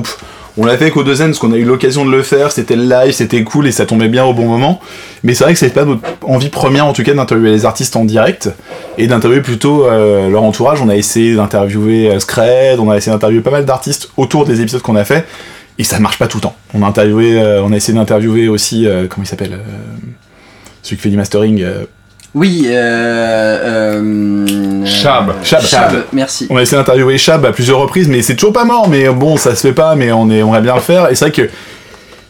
On l'a fait qu'au deuxième parce qu'on a eu l'occasion de le faire, c'était live, c'était cool et ça tombait bien au bon moment. Mais c'est vrai que c'est pas notre envie première en tout cas d'interviewer les artistes en direct et d'interviewer plutôt euh, leur entourage. On a essayé d'interviewer euh, Scred, on a essayé d'interviewer pas mal d'artistes autour des épisodes qu'on a fait et ça marche pas tout le temps. On a euh, essayé d'interviewer aussi comment il s'appelle, celui qui fait du mastering. Oui, euh, euh, Chab. Chab. Chab, merci. On a essayé d'interviewer Chab à plusieurs reprises, mais c'est toujours pas mort. Mais bon, ça se fait pas, mais on, est, on aimerait bien le faire. Et c'est vrai que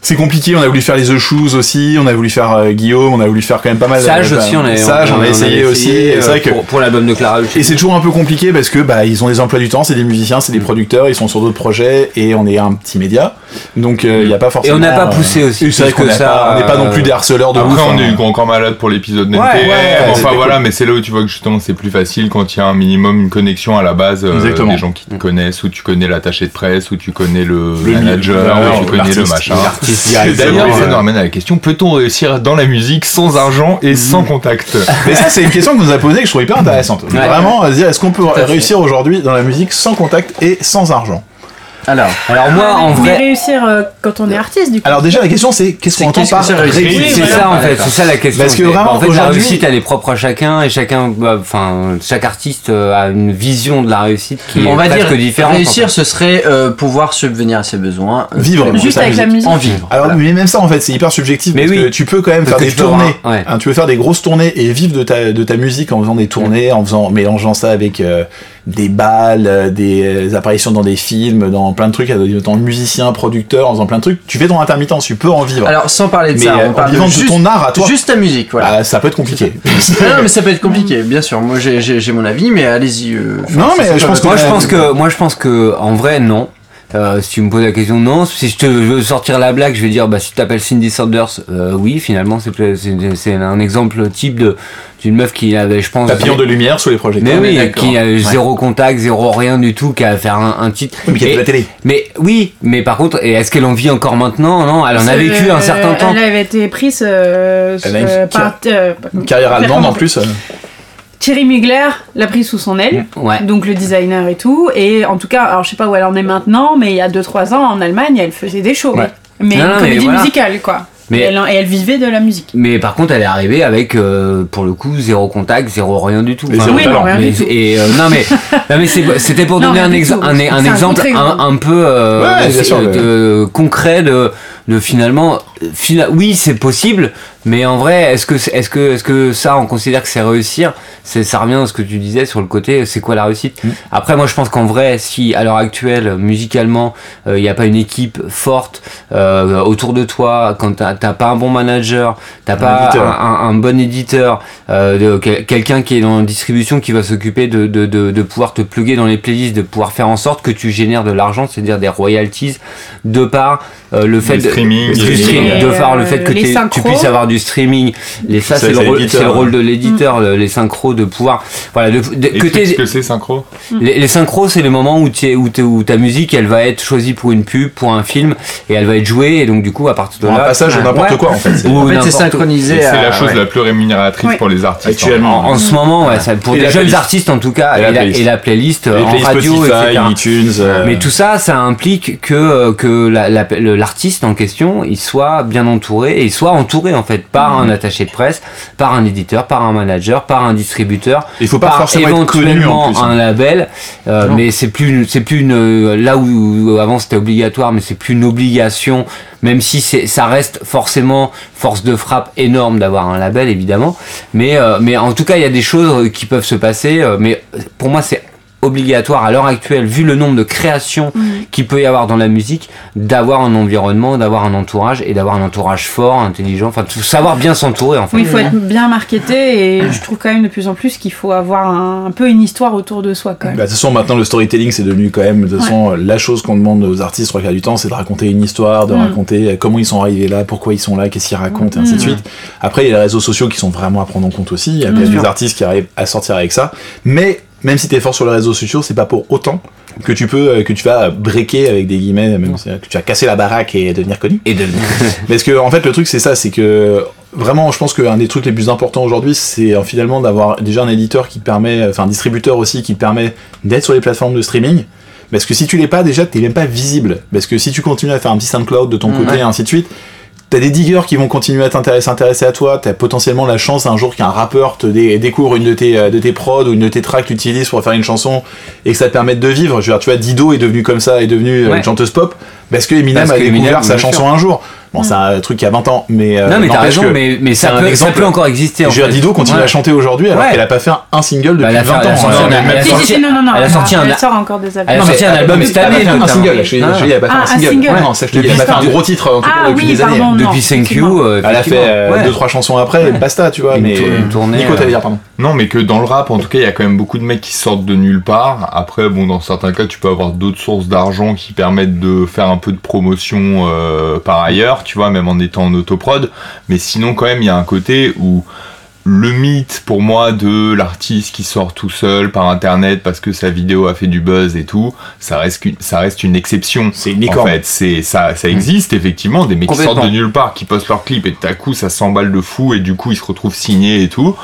c'est compliqué. On a voulu faire les The Shoes aussi, on a voulu faire euh, Guillaume, on a voulu faire quand même pas mal. Sage euh, aussi, on a, Sage, on, a essayé aussi. Euh, c'est vrai que. pour, pour l'album de Clara. Et c'est toujours un peu compliqué parce que bah ils ont des emplois du temps, c'est des musiciens, c'est des Mm. producteurs, ils sont sur d'autres projets et on est un petit média, donc il y a pas forcément. Et on n'a pas euh, poussé aussi C'est vrai qu'on que n'a ça, pas- on n'est pas non euh, plus des harceleurs de Après, ouf, on hein. a eu Grand Corps Malade pour l'épisode NTM. Ouais, ouais, enfin voilà, cool. mais c'est là où tu vois que justement c'est plus facile quand il y a un minimum une connexion à la base, euh, Exactement. des gens qui te connaissent, ou tu connais l'attaché de presse, ou tu connais le, manager, ou tu connais le machin. D'ailleurs, ça nous ramène à la question peut-on réussir dans la musique sans argent et sans contact? Mais ça, c'est une question que vous a posée que je trouve hyper intéressante. Vraiment, à se dire, est-ce qu'on peut réussir aujourd'hui dans la musique sans contact et sans argent? Alors, Alors moi, en Mais vrai, réussir euh, quand on est artiste, du coup. Alors déjà, la question c'est qu'est-ce C'est qu'on entend par c'est réussir c'est ça en Ah, fait, c'est ça la question. Parce que C'est- vraiment, en fait, la réussite elle est propre à chacun et chacun, bah, enfin, chaque artiste euh, a une vision de la réussite qui on est va dire presque différente. réussir, en fait. ce serait euh, pouvoir subvenir à ses besoins. Vivre. Juste ça, avec la musique. En vivre. Alors, Voilà. mais même ça, en fait, c'est hyper subjectif. Mais parce oui. que tu peux quand même Parce faire des avoir tournées. ouais. Hein, tu peux faire des grosses tournées et vivre de ta, de ta musique en faisant des tournées, en faisant, mélangeant ça avec euh, des balles, euh, des apparitions dans des films, dans plein de trucs, en tant que musicien, producteur, en faisant plein de trucs, tu fais ton intermittence, tu peux en vivre. Alors, sans parler de mais ça, euh, on en parle vivant de juste, ton art à toi, juste ta musique, voilà. ah, ça peut être compliqué. non, mais ça peut être compliqué, bien sûr. Moi, j'ai- mon avis, mais allez-y. euh, Non, mais je pense votre- Moi je pense que moi je pense que en vrai non. Euh, si tu me poses la question, non. Si je te veux sortir la blague, je vais dire, bah, si tu t'appelles Cindy Sanders, euh, oui, finalement, c'est un exemple type de d'une meuf qui avait, je pense, Papillon de lumière sous les projecteurs. mais oui, d'accord. qui a Ouais. zéro contact, zéro rien du tout, qui a fait un, un titre. Oui, mais qui a Et- la télé. mais oui, mais par contre, est-ce qu'elle en vit encore maintenant Non, elle en a vécu un certain temps. Elle avait été prise euh, Elle a une euh, par euh, Une carrière allemande en plus. euh. Thierry Mugler l'a prise sous son aile. Ouais. Donc le designer et tout. Et en tout cas, alors je sais pas où elle en est maintenant, mais il y a 2-3 ans en Allemagne, elle faisait des shows. Ouais. Mais Non, non, une mais comédie voilà. musicale, quoi. Mais- Et, elle, et elle vivait de la musique. Mais par contre, elle est arrivée avec, euh, pour le coup, zéro contact, zéro rien du tout. Et zéro Oui, talent. non, rien mais- du tout. Et euh, non mais, non, mais c'est- c'était pour Non, donner un, exemple un, un peu euh, Ouais, de- bien sûr, de- concret de, de finalement, fina- oui c'est possible, mais en vrai, est-ce que c'est- est-ce que est-ce que ça on considère que c'est réussir C'est ça revient à ce que tu disais sur le côté, c'est quoi la réussite? Mm. Après, moi je pense qu'en vrai, si à l'heure actuelle musicalement il n'y a pas une équipe forte euh, autour de toi, quand t'as t'as pas un bon manager, t'as pas un, un- un bon éditeur, euh, quel- quelqu'un qui est dans la distribution qui va s'occuper de, de, de, de pouvoir te plugger dans les playlists, de pouvoir faire en sorte que tu génères de l'argent, c'est-à-dire des royalties, de par euh, le fait de, streaming, du et- stream- Et, de par le fait que les tu puisses avoir du streaming. Et ça, c'est le, rôle- le de l'éditeur, le- les synchros, de pouvoir, voilà, de, de- que t'aies- ce que c'est synchro les, les synchros, c'est le moment où, tu es- où, t'es- où ta musique, elle va être choisie pour une pub, pour un film, et elle va être jouée, et donc du coup, à partir de Pour un là, passage n'importe Ouais. quoi en fait. c'est- En fait, synchronisé. C'est la chose ouais. la plus rémunératrice pour les artistes. Actuellement. En, en ce moment, pour la jeunes artistes en tout cas, Et la la, playlist. Les en radio, etc. iTunes. euh, Mais tout ça, ça implique que, euh, l'artiste en question, il soit bien entouré, et il soit entouré en fait par Mhm. un attaché de presse, par un éditeur, par un manager, par un distributeur, Il faut pas par forcément être connu en éventuellement plus. hein. un label, euh, mais c'est plus, c'est plus une, là où, où avant c'était obligatoire, mais c'est plus une obligation, même si c'est, ça reste forcément force de frappe énorme d'avoir un label évidemment, mais, euh, mais en tout cas il y a des choses qui peuvent se passer, euh, mais pour moi c'est obligatoire à l'heure actuelle, vu le nombre de créations qu'il peut y avoir dans la musique, d'avoir un environnement, d'avoir un entourage et d'avoir un entourage fort, intelligent, enfin tout savoir bien s'entourer en fait. Oui, il faut être bien marketé et je trouve quand même de plus en plus qu'il faut avoir un, un peu une histoire autour de soi quand même. Bah, de toute façon, maintenant, le storytelling, c'est devenu quand même, de toute façon, la chose qu'on demande aux artistes trois quarts du temps, c'est de raconter une histoire, de Mm. raconter euh, comment ils sont arrivés là, pourquoi ils sont là, qu'est-ce qu'ils racontent, et ainsi de Mm. suite. Après, il y a les réseaux sociaux qui sont vraiment à prendre en compte aussi. Il y a Bien des artistes qui arrivent à sortir avec ça. Mais, même si t'es fort sur les réseaux sociaux, c'est pas pour autant que tu peux, euh, que tu vas breaker avec des guillemets, même si- que tu vas casser la baraque et devenir connu. Et de Parce que en fait le truc c'est ça, c'est que vraiment je pense qu'un des trucs les plus importants aujourd'hui c'est euh, finalement d'avoir déjà un éditeur qui te permet, enfin un distributeur aussi qui te permet d'être sur les plateformes de streaming. Parce que si tu l'es pas déjà, t'es même pas visible. Parce que si tu continues à faire un petit SoundCloud de ton Mm, côté ouais. et ainsi de suite, t'as des diggers qui vont continuer à t'intéresser s'intéresser à toi, t'as potentiellement la chance un jour qu'un rappeur te dé- découvre une de tes, euh, de tes prods ou une de tes tracks que tu utilises pour faire une chanson et que ça te permette de vivre. Je veux dire, tu vois, Dido est devenu comme ça, est devenue euh, Ouais. une chanteuse pop parce que Eminem Parce a que découvert Eminem, sa chanson un jour. Bon, c'est un truc qui a 20 ans, mais. euh, non mais t'as raison, que mais, ça, peut, ça exemple. peut encore exister. en. Dido continue Ouais. à chanter aujourd'hui alors Ouais. qu'elle a pas fait un single depuis Bah, elle a fait- 20 elle a ans. hein. elle a sorti- si, si, non, non, non, elle a sorti un- elle sort encore des albums. Elle a Non, mais sorti un album cette année, fait un notamment. single, je Ah. elle a pas fait Ah, un un single. Non, elle a fait un gros titre en tout Ah cas depuis des années. Depuis 5Q, effectivement. euh, Elle a fait effectivement. euh, Ouais. deux trois chansons après, et basta, tu vois. Une Mais Nico, t'allais dire pardon. Non, mais que dans le rap, en tout cas, il y a quand même beaucoup de mecs qui sortent de nulle part. Après, bon, dans certains cas, tu peux avoir d'autres sources d'argent qui permettent de faire un peu de promotion euh, par ailleurs, tu vois, même en étant en autoprod. Mais sinon, quand même, il y a un côté où le mythe pour moi de l'artiste qui sort tout seul par internet parce que sa vidéo a fait du buzz et tout, ça reste, qu'une- ça reste une exception. C'est une En fait, c'est ça, ça existe effectivement des mecs qui sortent de nulle part, qui postent leur clip et tout à coup ça s'emballe de fou et du coup ils se retrouvent signés et tout.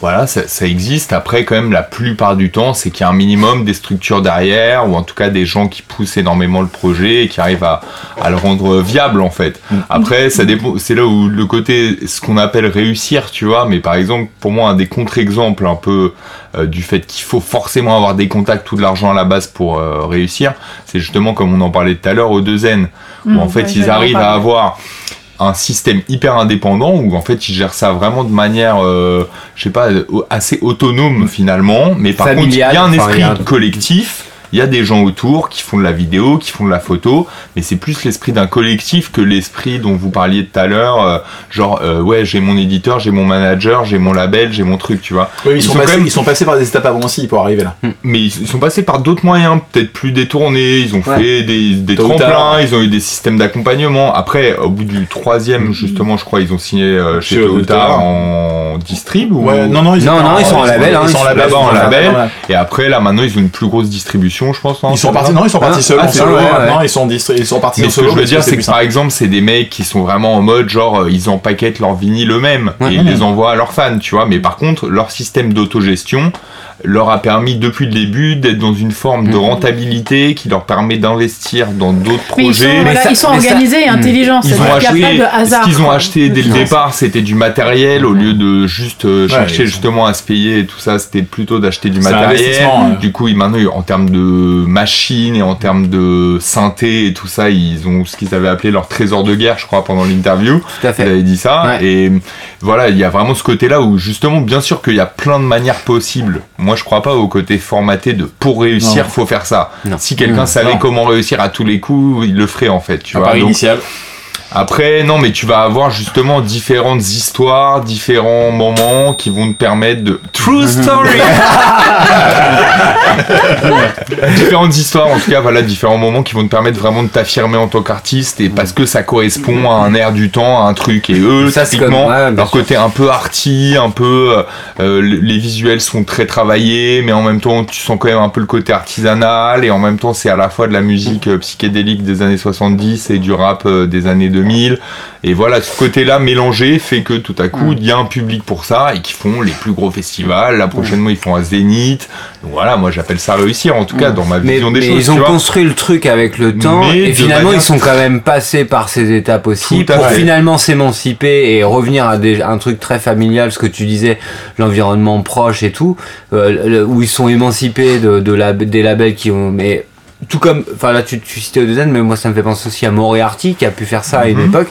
Voilà, ça, ça existe. Après, quand même, la plupart du temps, c'est qu'il y a un minimum des structures derrière ou en tout cas des gens qui poussent énormément le projet et qui arrivent à, à le rendre viable en fait. Après, ça dépend. C'est là où le côté, ce qu'on appelle réussir, tu vois. Mais par exemple, pour moi, un des contre-exemples un peu euh, du fait qu'il faut forcément avoir des contacts ou de l'argent à la base pour euh, réussir, c'est justement comme on en parlait tout à l'heure au 2N, où Mmh, en fait ouais, ils arrivent à avoir un système hyper indépendant où en fait ils gèrent ça vraiment de manière, euh, je sais pas, assez autonome finalement, mais par contre il y a un esprit collectif. Il y a des gens autour qui font de la vidéo, qui font de la photo, mais c'est plus l'esprit d'un collectif que l'esprit dont vous parliez tout à l'heure. euh, genre, euh, ouais, j'ai mon éditeur, j'ai mon manager, j'ai mon label, j'ai mon truc, tu vois. Oui, ils, sont sont passés, quand même- ils sont passés par des étapes avant aussi pour arriver là. Mais ils sont passés par d'autres moyens, peut-être plus détournés. Ils ont Ouais. fait des, tremplins, ils ont eu des systèmes d'accompagnement. Après, au bout du troisième, justement, je crois, ils ont signé euh, chez Toyota en distrib ou Ouais, non, non, ils, Non, non, ils sont en label, ils sont en label. Et après, là, maintenant, ils ont une plus grosse distribution, je pense. hein, Ils sont partis, non, ils sont partis Ah, seuls ah, solo. ouais. Non, ils sont, distri- ils sont partis Mais ce que je veux dire, c'est que par exemple, c'est des mecs qui sont vraiment en mode genre euh, ils empaquettent leur vinyle eux-mêmes Ouais. et ils les envoient à leurs fans, tu vois. Mais par contre, leur système d'autogestion leur a permis depuis le début d'être dans une forme de Mhm. rentabilité qui leur permet d'investir dans d'autres Mais ils sont, projets. voilà, ça- ils sont ça- organisés et intelligents. Ils ont acheté, pas de hasard. ce qu'ils ont acheté dès le départ, c'était du matériel au lieu de juste euh, chercher ils justement à se payer et tout ça. C'était plutôt d'acheter du matériel. Du coup, ils, maintenant, en termes de machines et en termes de synthé et tout ça, ils ont ce qu'ils avaient appelé leur trésor de guerre, je crois, pendant l'interview. Tout à Il fait. avait dit ça. Ouais. Et voilà, il y a vraiment ce côté-là où justement, bien sûr qu'il y a plein de manières possibles. Moi, je crois pas au côté formaté de pour réussir, Non. faut faire ça. Non. Si quelqu'un Non. savait Non. comment réussir à tous les coups, il le ferait en fait. Tu à vois. part Donc, initial. Après, non, mais tu vas avoir justement différentes histoires, différents moments qui vont te permettre de. True story Différentes histoires, en tout cas, voilà, différents moments qui vont te permettre vraiment de t'affirmer en tant qu'artiste et parce que ça correspond à un air du temps, à un truc. Et eux, Ça, typiquement, comme- ouais, bien leur côté un peu arty, un peu. euh, les visuels sont très travaillés, mais en même temps, tu sens quand même un peu le côté artisanal et en même temps, c'est à la fois de la musique euh, psychédélique des années 70 et du rap euh, des années 2000. Et voilà, ce côté-là mélangé fait que tout à coup, il y a un public pour ça et qui font les plus gros festivals. Là, prochainement, ils font un Zénith. Donc voilà, moi, j'appelle ça réussir, en tout cas, dans ma Mais, vision des mais choses. ils ont construit le truc avec le temps Mais et finalement manière- ils sont quand même passés par ces étapes aussi pour fait. finalement s'émanciper et revenir à des, un truc très familial, ce que tu disais, l'environnement proche et tout, euh, où ils sont émancipés de, de la, des labels qui ont... Mais tout comme, enfin là tu, tu citais Odezen, mais moi ça me fait penser aussi à Moriarty qui a pu faire ça à une Mhm. époque,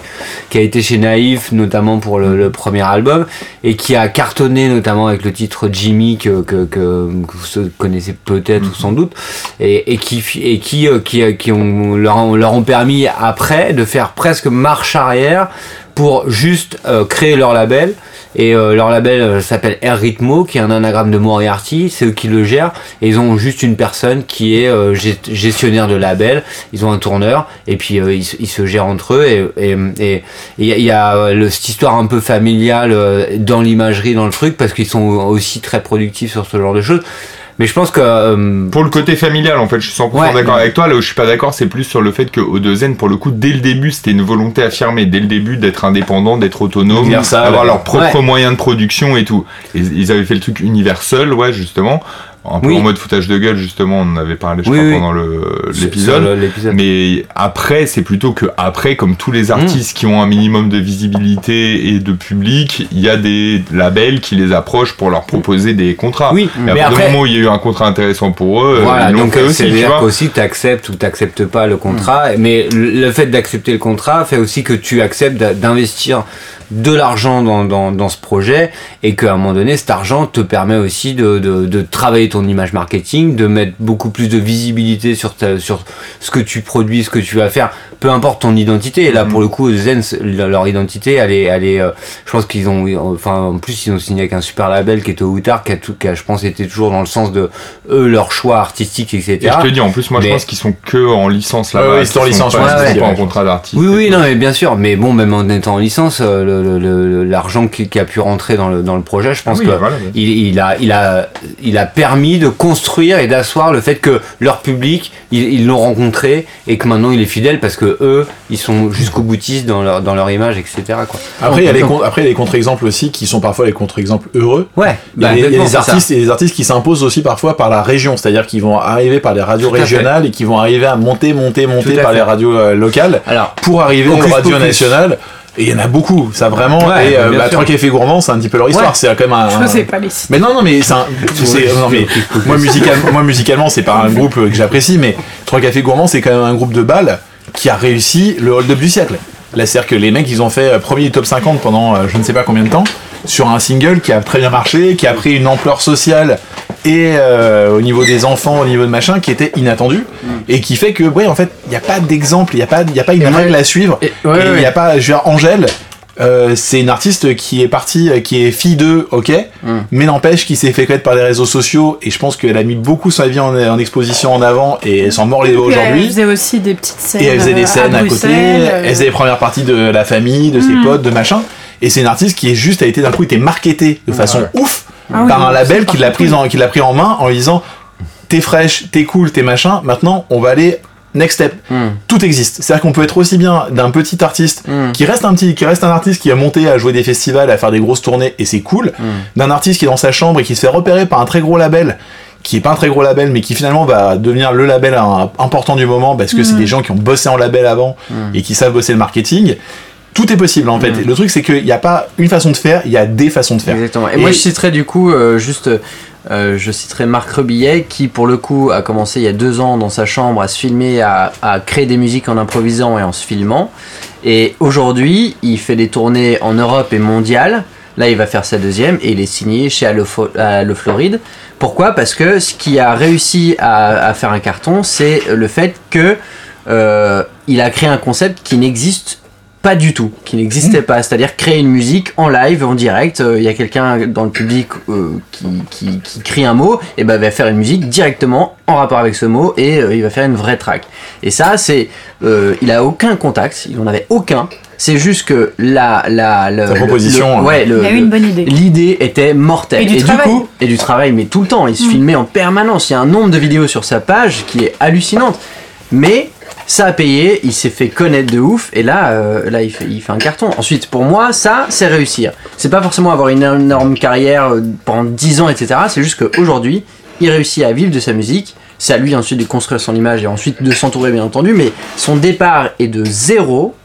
qui a été chez Naïf notamment pour le, le premier album et qui a cartonné notamment avec le titre Jimmy que, que, que, que vous connaissez peut-être ou sans doute et, et qui et qui euh, qui, euh, qui ont leur, ont- leur ont permis après de faire presque marche arrière pour juste euh, créer leur label et euh, leur label euh, s'appelle Air Ritmo qui est un anagramme de Moriarty c'est eux qui le gèrent. Et ils ont juste une personne qui est euh, gest- gestionnaire de label. Ils ont un tourneur. Et puis euh, ils, ils se gèrent entre eux. Et et et et il y a, il euh, le- cette histoire un peu familiale dans l'imagerie dans le truc parce qu'ils sont aussi très productifs sur ce genre de choses mais je pense que euh, Pour le côté familial, en fait, je suis 100% Ouais. d'accord avec toi. Là où je suis pas d'accord, c'est plus sur le fait que O2N, pour le coup, dès le début, c'était une volonté affirmée. Dès le début, d'être indépendant, d'être autonome, d'avoir leurs propres moyens de production et tout. Et ils avaient fait le truc Universal, ouais, justement. Un peu Oui. en mode foutage de gueule, justement. On en avait parlé, je Oui, crois, oui. pendant l'épisode. Mais après, c'est plutôt que après, comme tous les artistes qui ont un minimum de visibilité et de public, il y a des labels qui les approchent pour leur proposer des contrats. Oui, Et mais à après- du moment où il y a eu un contrat intéressant pour eux, Voilà, ils l'ont donc euh, aussi, tu c'est-à-dire vois. qu'aussi tu acceptes ou tu n'acceptes pas le contrat, mais le fait d'accepter le contrat fait aussi que tu acceptes d'investir de l'argent dans, dans, dans ce projet et qu'à un moment donné cet argent te permet aussi de, de, de travailler ton image marketing, de mettre beaucoup plus de visibilité sur, ta, sur ce que tu produis, ce que tu vas faire, peu importe ton identité. Et là pour le coup Zen, leur identité elle est, elle est euh, je pense qu'ils ont, enfin en plus ils ont signé avec un super label qui est au Outar, qui a, tout, qui a je pense été toujours dans le sens de eux leur choix artistique etc. Et je te dis, en plus, moi, Mais- je pense qu'ils sont que en licence là-bas. Ouais, ouais, ils sont en licence, pas, ouais, ouais. pas en contrat d'artiste. Oui, oui, non, mais bien sûr. Mais bon, même en étant en licence, euh, l'argent qui, qui a pu rentrer dans le, dans le projet, je pense Oui, que voilà, ouais. il, il a, il, a, il a permis de construire et d'asseoir le fait que leur public, ils l'ont rencontré et que maintenant il est fidèle parce que eux, ils sont jusqu'au boutiste dans leur, dans leur image, etc. Quoi. Après, il y a les con- après, il y a les contre-exemples aussi qui sont parfois les contre-exemples heureux. Ouais, Il y a, bah, il y a ça. artistes et des artistes qui s'imposent aussi parfois par la région, c'est-à-dire qu'ils vont arriver par les radios fait. régionales et qui vont arriver à monter, monter, monter par fait. les radios euh, locales Alors, pour arriver aux radios nationales. Et il y en a beaucoup, ça vraiment. Ouais, et euh, bah. Trois Cafés Gourmands, c'est un petit peu leur histoire. Ouais. C'est quand même un. Je sais pas les citer. Mais non, non, mais c'est un. non, mais moi, musicalement, moi, musicalement, c'est pas un groupe que j'apprécie, mais Trois Cafés Gourmands, c'est quand même un groupe de balles qui a réussi le hold-up du siècle. Là, c'est-à-dire que les mecs, ils ont fait euh, premier du top 50 pendant euh, je ne sais pas combien de temps sur un single qui a très bien marché, qui a pris une ampleur sociale et euh, au niveau des enfants, au niveau de machin, qui était inattendu et qui fait que, ouais, en fait, il n'y a pas d'exemple, il n'y a pas, y a pas une règle à suivre. Ouais, il ouais. n'y a pas, je veux dire, Angèle, euh, c'est une artiste qui est partie, euh, qui est fille d'eux, ok, Mm. mais n'empêche qui s'est fait connaître par les réseaux sociaux et je pense qu'elle a mis beaucoup sa vie en, en exposition en avant et elle s'en mord les doigts Puis Elle aujourd'hui. faisait aussi des petites scènes. Et elle faisait des euh, scènes à, côté, euh, elle faisait les premières parties de la famille, de ses Mm. potes, de machin. Et c'est une artiste qui est juste a été d'un coup été marketée de façon ouf Ah oui, par un label qui l'a prise en qui l'a pris en main en lui disant t'es fraîche, t'es cool, t'es machin. Maintenant on va aller next step. Mm. Tout existe. C'est-à-dire qu'on peut être aussi bien d'un petit artiste Mm. qui reste un petit, qui reste un artiste qui a monté à jouer des festivals, à faire des grosses tournées et c'est cool. Mm. D'un artiste qui est dans sa chambre et qui se fait repérer par un très gros label qui est pas un très gros label mais qui finalement va devenir le label important du moment parce que c'est des gens qui ont bossé en label avant et qui savent bosser le marketing. Tout est possible en fait. Mm. Le truc c'est qu'il n'y a pas une façon de faire, il y a des façons de faire. Exactement. Et, Et- moi, je citerai du coup, euh, juste, euh, je citerai Marc Rebillet, qui pour le coup a commencé il y a deux ans dans sa chambre à se filmer, à, à créer des musiques en improvisant et en se filmant. Et aujourd'hui, il fait des tournées en Europe et mondiale. Là, il va faire sa deuxième et il est signé chez Allo, Floride. Pourquoi? Parce que ce qui a réussi à, à faire un carton, c'est le fait que euh, il a créé un concept qui n'existe pas du tout, qui n'existait pas. C'est-à-dire créer une musique en live, en direct. Euh, Il y a quelqu'un dans le public euh, qui, qui, qui crie un mot, et ben il va faire une musique directement en rapport avec ce mot et euh, il va faire une vraie track. Et ça, c'est, euh, il a aucun contact, il en avait aucun. C'est juste que la, la, le- Sa le- proposition, le- hein. ouais, le- Il a eu une bonne idée. L'idée était mortelle. Et du travail. coup, et du travail, mais tout le temps. Il se filmait en permanence. Il y a un nombre de vidéos sur sa page qui est hallucinante. Mais ça a payé, il s'est fait connaître de ouf, et là, euh, là il, fait, un carton. Ensuite, pour moi, ça, c'est réussir. C'est pas forcément avoir une énorme carrière euh, pendant 10 ans, etc. C'est juste qu'aujourd'hui, il réussit à vivre de sa musique. C'est à lui ensuite de construire son image et ensuite de s'entourer, bien entendu. Mais son départ est de zéro,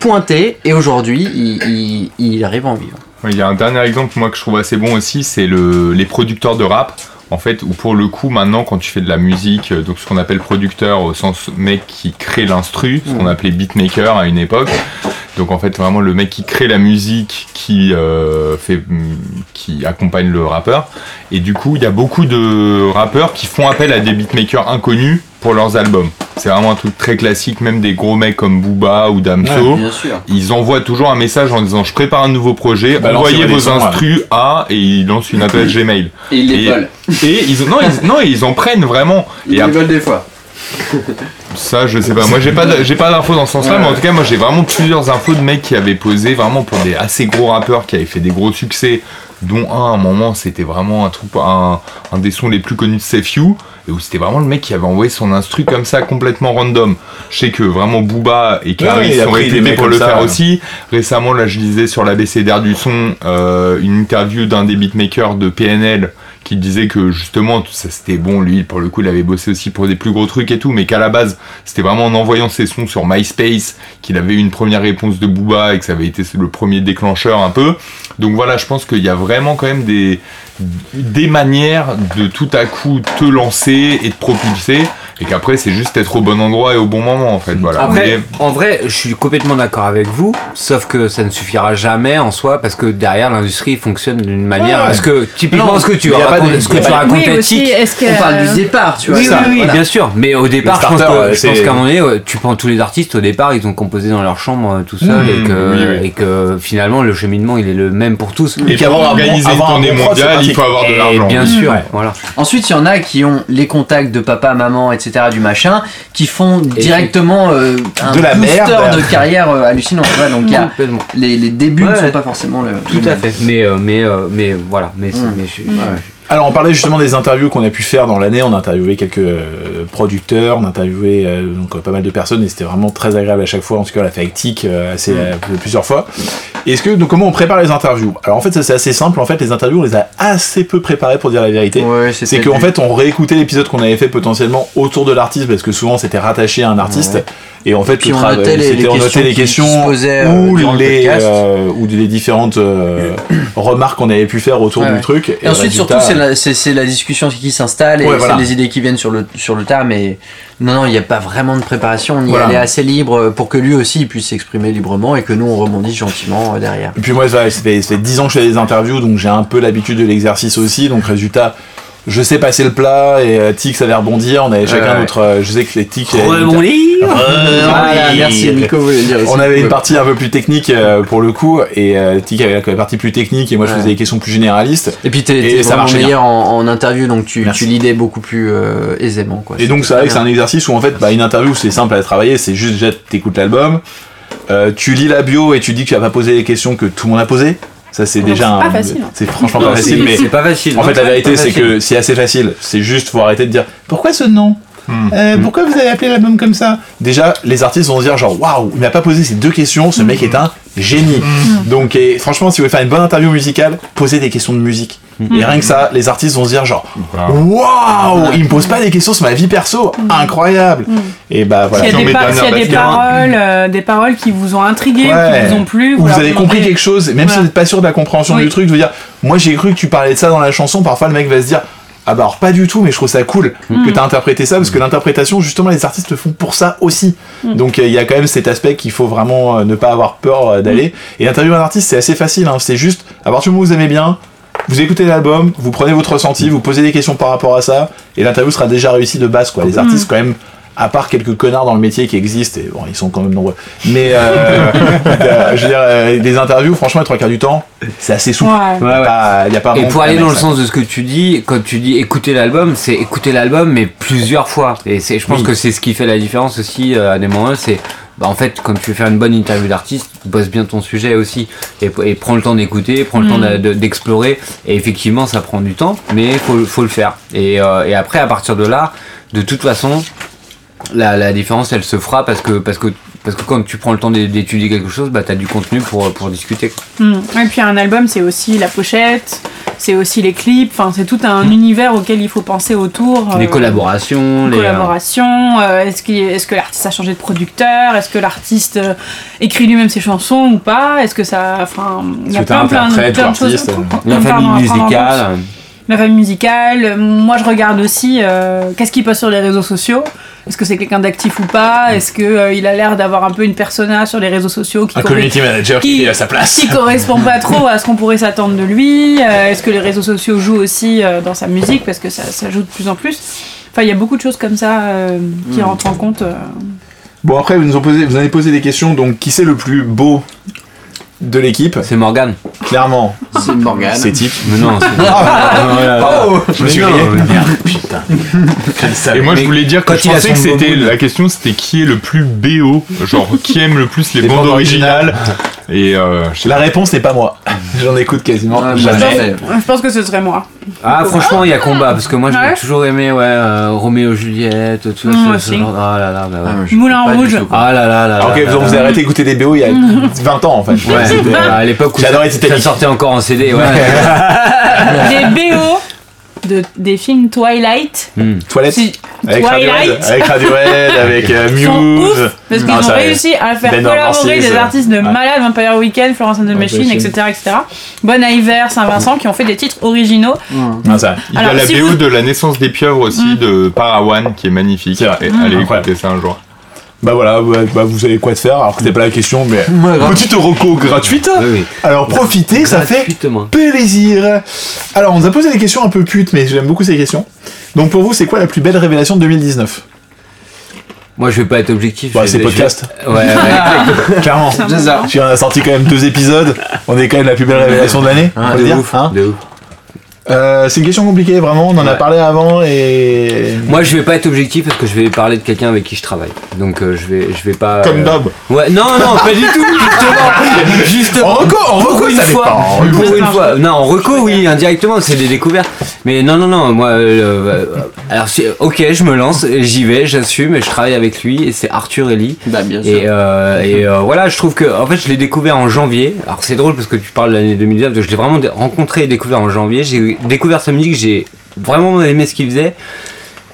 pointé, et aujourd'hui, il, arrive à en vivre. Il y a un dernier exemple moi que je trouve assez bon aussi, c'est le, les producteurs de rap. En fait, où pour le coup, maintenant, quand tu fais de la musique, euh, donc ce qu'on appelle producteur au sens mec qui crée l'instru, ce qu'on appelait beatmaker à une époque. Donc en fait, vraiment le mec qui crée la musique, qui euh, fait, hum, qui accompagne le rappeur. Et du coup, il y a beaucoup de rappeurs qui font appel à des beatmakers inconnus pour leurs albums. C'est vraiment un truc très classique, même des gros mecs comme Booba ou Damso Bien sûr. ils envoient toujours un message en disant je prépare un nouveau projet, Balancez envoyez vos instrus à et ils lancent une adresse Gmail. Et il les Et- vole. Et ils non ils, non ils en prennent vraiment. Il Et les des fois. ça je sais pas. Moi j'ai pas j'ai pas d'infos dans ce sens-là, mais en tout cas moi j'ai vraiment plusieurs infos de mecs qui avaient posé vraiment pour des assez gros rappeurs qui avaient fait des gros succès, dont un à un moment c'était vraiment un un, un des sons les plus connus de Safe You. Et où c'était vraiment le mec qui avait envoyé son instru comme ça complètement random. Je sais que vraiment Booba et Ouais, il a sont mecs pour le ça, faire ouais. aussi. Récemment, là, je lisais sur l'ABCDR du son euh, une interview d'un des beatmakers de PNL qui disait que justement, ça c'était bon. Lui, pour le coup, il avait bossé aussi pour des plus gros trucs et tout, mais qu'à la base, c'était vraiment en envoyant ses sons sur MySpace qu'il avait eu une première réponse de Booba et que ça avait été le premier déclencheur un peu. Donc voilà, je pense qu'il y a vraiment quand même des, des manières de tout à coup te lancer et de propulser et qu'après c'est juste être au bon endroit et au bon moment en fait voilà Après, Mais- en vrai, je suis complètement d'accord avec vous, sauf que ça ne suffira jamais en soi parce que derrière l'industrie fonctionne d'une manière. Ouais. Parce que typiquement, Non, ce que tu racontes, de- ce que tu Oui, aussi, que. On parle du départ, tu vois. oui, ça, oui, oui, voilà. bien sûr. Mais au départ, je pense, starter, que, ouais, je pense c'est- qu'à un moment donné, tu prends tous les artistes, au départ, ils ont composé dans leur chambre euh, tout seuls Mmh, et, que, oui, oui. et que finalement, le cheminement, il est le même pour tous. Et puis pour avoir un bon- organiser une tournée mondiale, il faut avoir de l'argent. bien sûr, Ouais. voilà. Ensuite, il y en a qui ont les contacts de papa, maman, etc. du machin, qui font directement euh, un De la booster merde. de carrière euh, hallucinant. donc y a les, les débuts ne sont pas forcément le. Tout à fait. Mais, euh, mais, mais voilà. Mais, Mmh. mais je- ouais. Alors on parlait justement des interviews qu'on a pu faire dans l'année, on a interviewé quelques euh, producteurs, on a interviewé euh, donc, euh, pas mal de personnes et c'était vraiment très agréable à chaque fois, en tout cas on l'a fait avec Tic euh, assez, euh, plusieurs fois. Est-ce que donc comment on prépare les interviews? Alors en fait ça c'est assez simple, en fait les interviews on les a assez peu préparées pour dire la vérité. Ouais, C'est qu'en fait on réécoutait l'épisode qu'on avait fait potentiellement autour de l'artiste parce que souvent c'était rattaché à un artiste. Et en fait, Puis on notait les- c'était les on notait questions les euh, ou, les, podcast. euh, ou les différentes euh, remarques qu'on avait pu faire autour Ouais, du ouais. truc. Et ensuite, résultat, surtout, c'est la, discussion qui s'installe et Ouais, c'est les idées qui viennent sur le, sur le tas, mais non, non, il n'y a pas vraiment de préparation. On y Voilà. allait assez libre pour que lui aussi il puisse s'exprimer librement et que nous on rebondisse gentiment euh, derrière. Et puis moi, ça, ça fait, ça fait 10 ans que je fais des interviews, donc j'ai un peu l'habitude de l'exercice aussi. Donc résultat, je sais passer le plat et euh, Tic savait rebondir. On avait chacun ouais. notre. euh, je sais que les Tic. Rebondir Voilà, merci Nico, vous voulez dire aussi. On avait une partie un peu plus technique euh, pour le coup, et euh, Tic avait la partie plus technique, et moi je Ouais. faisais des questions plus généralistes. Et puis t'es Et t'es ça vraiment marchait meilleur en, en interview, donc tu, tu lidais beaucoup plus euh, aisément. Quoi. Et donc c'est vrai que c'est un exercice où en fait, bah, une interview c'est simple à travailler, c'est juste déjà t'écoutes l'album, euh, tu lis la bio et tu dis que tu vas pas poser les questions que tout le monde a posées. Ça c'est déjà c'est un. pas facile, hein. C'est franchement pas facile, mais c'est pas facile. En fait, la vérité, c'est que c'est assez facile. C'est juste, faut arrêter de dire pourquoi ce nom Hmm. Euh, Pourquoi vous avez appelé l'album comme ça? Déjà, les artistes vont se dire genre waouh, il m'a pas posé ces deux questions. Ce mec est un génie. Donc, et, franchement, si vous voulez faire une bonne interview musicale, posez des questions de musique. Et rien que ça, les artistes vont se dire genre waouh, il me pose pas des questions sur ma vie perso, incroyable. Et bah voilà. S'il y a Dans des, y a des paroles, euh, des paroles qui vous ont intrigué, Ouais. qui vous ont plu, Ou vous leur avez compris quelque chose, même si vous n'êtes pas sûr de la compréhension Oui. du truc, je veux dire, moi j'ai cru que tu parlais de ça dans la chanson, parfois le mec va se dire, ah bah alors pas du tout, mais je trouve ça cool Mm. que tu as interprété ça, parce que l'interprétation, justement, les artistes le font pour ça aussi. Mm. Donc euh, il y a quand même cet aspect qu'il faut vraiment euh, ne pas avoir peur euh, d'aller. Mm. Et l'interview d'un artiste, c'est assez facile, hein. c'est juste, à partir du moment où vous aimez bien, vous écoutez l'album, vous prenez votre ressenti, vous posez des questions par rapport à ça, et l'interview sera déjà réussie de base, quoi. Les artistes, quand même, à part quelques connards dans le métier qui existent, et bon, ils sont quand même nombreux. Mais, euh, euh, je veux dire, euh, les interviews, franchement, les trois quarts du temps, c'est assez souple. Ouais. Il Ouais, ouais. n'y a pas Et pour de aller dans le sens de ce que tu dis, quand tu dis écouter l'album, c'est écouter l'album mais plusieurs fois. Et c'est, je pense Oui. que c'est ce qui fait la différence aussi euh, à des moments. C'est bah, en fait quand tu veux faire une bonne interview d'artiste, bosse bien ton sujet aussi et, et prends le temps d'écouter, prends le temps de- d'explorer. Et effectivement, ça prend du temps, mais faut faut le faire. Et, euh, et après, à partir de là, de toute façon, la, la différence elle se fera parce que parce que parce que quand tu prends le temps d'é- d'étudier quelque chose, bah t'as du contenu pour pour discuter. Mm. Et puis un album, c'est aussi la pochette, c'est aussi les clips, enfin c'est tout un univers auquel il faut penser autour. Les euh, collaborations, les euh, collaborations, euh, est-ce est-ce que l'artiste a changé de producteur, est-ce que l'artiste euh, écrit lui-même ses chansons ou pas, est-ce que ça, enfin, il y a plein, plein, plein ou de choses. la famille musicale. La famille musicale, moi je regarde aussi euh, qu'est-ce qu'il poste sur les réseaux sociaux. Est-ce que c'est quelqu'un d'actif ou pas? Est-ce que euh, il a l'air d'avoir un peu une persona sur les réseaux sociaux qui Un community manager qui, qui- est à sa place. qui correspond pas trop à ce qu'on pourrait s'attendre de lui Euh, Est-ce que les réseaux sociaux jouent aussi euh, dans sa musique? Parce que ça, ça joue de plus en plus Enfin, il y a beaucoup de choses comme ça euh, qui rentrent en compte. euh. Bon, après, vous nous, ont posé, vous avez posé des questions, donc qui c'est le plus beau de l'équipe C'est Morgan. Clairement, C'est Morgan. c'est Tic. Mais non, c'est- Oh, je me suis non, grillé. mais- Merde, putain. Et moi, je voulais dire que quand je il pensais que c'était la question, c'était qui est le plus BO, genre qui aime le plus les, bandes originales. Et euh, La réponse n'est pas moi. J'en écoute quasiment Ah, jamais. Je pense que ce serait moi. Ah, franchement, il y a combat parce que moi j'ai Ouais. toujours aimé ouais, euh, Roméo Juliette, tout ça. Ce- genre- Ah là là, bah ouais. Ah, je Moulin Rouge. Ah là là là. Là vous avez arrêté d'écouter des BO il y a 20 ans en fait. Ouais, euh, à l'époque où ça, sortait encore en CD, ouais. Les BO de, des films Twilight. Hmm. Toilette Si- avec Radiohead, Twilight. avec Radiohead, avec euh, sont Muse. ouf parce qu'ils ont réussi à faire Ben collaborer des euh, artistes de ouais. malade, Vampire Weekend, Florence and the Machine, Machine. etc., etc. Bon Iver, Saint-Vincent, qui ont fait des titres originaux. Non, ça. il y a Alors, la si BO vous- de la naissance des pieuvres aussi de Parawan qui est magnifique. C'est vrai. Et Mm. allez écouter ça un jour. Bah voilà, ouais, bah, vous savez quoi de faire. Alors que c'était pas la question, mais petite reco gratuite. Oui, oui. Alors profitez, ça fait plaisir. Alors on nous a posé des questions un peu putes, mais j'aime beaucoup ces questions. Donc pour vous, c'est quoi la plus belle révélation de 2019 Moi je vais pas être objectif. Bah, je c'est podcast. vais- Ouais, ouais. Clairement. C'est ça. Tu en as sorti quand même deux épisodes. On est quand même la plus belle révélation de l'année. Ah, de ouf, hein de ouf. Euh, c'est une question compliquée, vraiment. On en a parlé avant et. Moi je vais pas être objectif parce que je vais parler de quelqu'un avec qui je travaille. Donc euh, je vais je vais pas. Comme euh, d'hab. Ouais, non, non, pas du tout, justement. justement. En reco, en reco, une ça fois. dépend. Pour une fois. Non, en reco, oui, indirectement, c'est des découvertes. Mais non, non, non, moi, euh, alors, ok, je me lance, j'y vais, j'assume, et je travaille avec lui, et c'est Arthur Ellie. Bah, bien sûr. Et, euh, et euh, voilà, je trouve que, en fait, je l'ai découvert en janvier. Alors, c'est drôle parce que tu parles de l'année 2019, donc je l'ai vraiment rencontré et découvert en janvier. J'ai découvert sa musique, j'ai vraiment aimé ce qu'il faisait.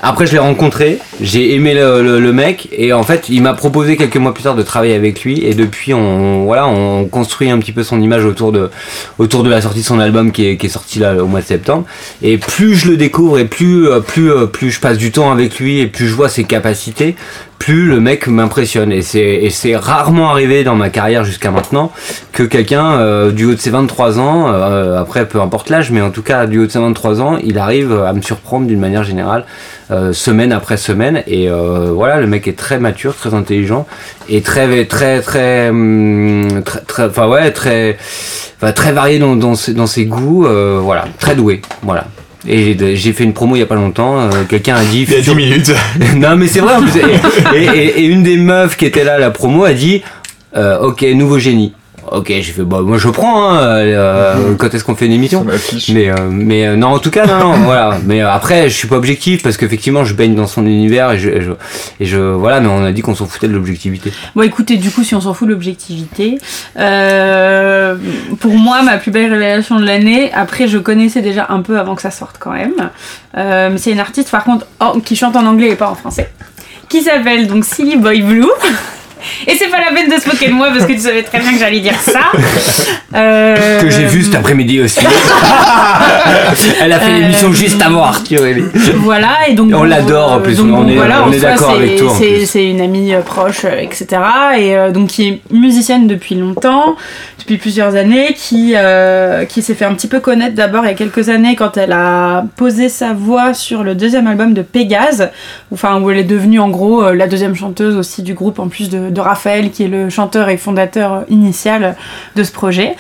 Après, je l'ai rencontré, j'ai aimé le, mec, et en fait, il m'a proposé quelques mois plus tard de travailler avec lui, et depuis, on, voilà, on construit un petit peu son image autour de, autour de la sortie de son album qui est, qui est sorti là au mois de septembre. Et plus je le découvre, et plus, euh, plus, euh, plus je passe du temps avec lui, et plus je vois ses capacités, plus le mec m'impressionne. Et c'est, rarement arrivé dans ma carrière jusqu'à maintenant que quelqu'un euh, du haut de ses 23 ans, euh, après peu importe l'âge, mais en tout cas du haut de ses 23 ans, il arrive à me surprendre d'une manière générale, euh, semaine après semaine. Et voilà, le mec est très mature, très intelligent et très, très, très, hum, très, enfin ouais, très, très varié dans, dans, ses, dans ses goûts. voilà, très doué. Voilà. Et j'ai- fait une promo il y a pas longtemps. euh, Quelqu'un a dit. Il y a 10 minutes. non mais c'est vrai en plus. Et, et- et- et une des meufs qui était là à la promo a dit euh, Ok, nouveau génie. Ok, j'ai fait bah moi je prends. Hein, euh, quand est-ce qu'on fait une émission. Mais euh, mais euh, non en tout cas non, non voilà. Mais euh, après je suis pas objectif parce qu'effectivement je baigne dans son univers et je, et je et je voilà. Mais on a dit qu'on s'en foutait de l'objectivité. Bon, écoutez, du coup, si on s'en fout de l'objectivité, euh, pour moi, ma plus belle révélation de l'année, après, je connaissais déjà un peu avant que ça sorte quand même. Euh, mais c'est une artiste, par contre, oh, qui chante en anglais et pas en français, qui s'appelle donc Silly Boy Blue. Et c'est pas la peine de se moquer de moi parce que tu savais très bien que j'allais dire ça. Euh, Que j'ai vu cet après-midi aussi. Elle a fait Euh, l'émission juste avant Arthur. et Voilà, et donc. On l'adore, en plus, donc, on est- voilà, on est d'accord c'est- avec toi, C'est une amie euh, proche, euh, etc. Et euh, donc qui est musicienne depuis longtemps, depuis plusieurs années, qui, euh, qui s'est fait un petit peu connaître d'abord il y a quelques années quand elle a posé sa voix sur le deuxième album de Pégase, où elle est devenue en gros euh, la deuxième chanteuse aussi du groupe, en plus de Raphaël qui est le chanteur et fondateur initial de ce projet.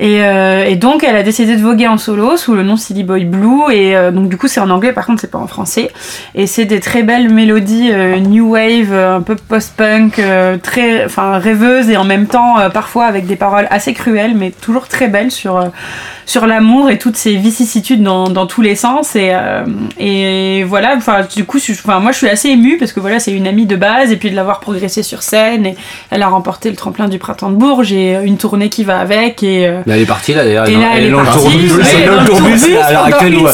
Et, euh, et donc elle a décidé de voguer en solo sous le nom Silly Boy Blue. Et euh, donc du coup c'est en anglais par contre c'est pas en français. Et c'est des très belles mélodies euh, new wave un peu post-punk très enfin rêveuses et en même temps parfois avec des paroles assez cruelles mais toujours très belles sur sur l'amour et toutes ces vicissitudes dans, tous les sens. Et, et voilà du coup moi je suis assez émue parce que voilà c'est une amie de base. Et puis de l'avoir progressé sur scène. Et elle a remporté le tremplin du printemps de Bourges et une tournée qui va avec. Et elle est partie là d'ailleurs. Elle est à l'heure actuelle où,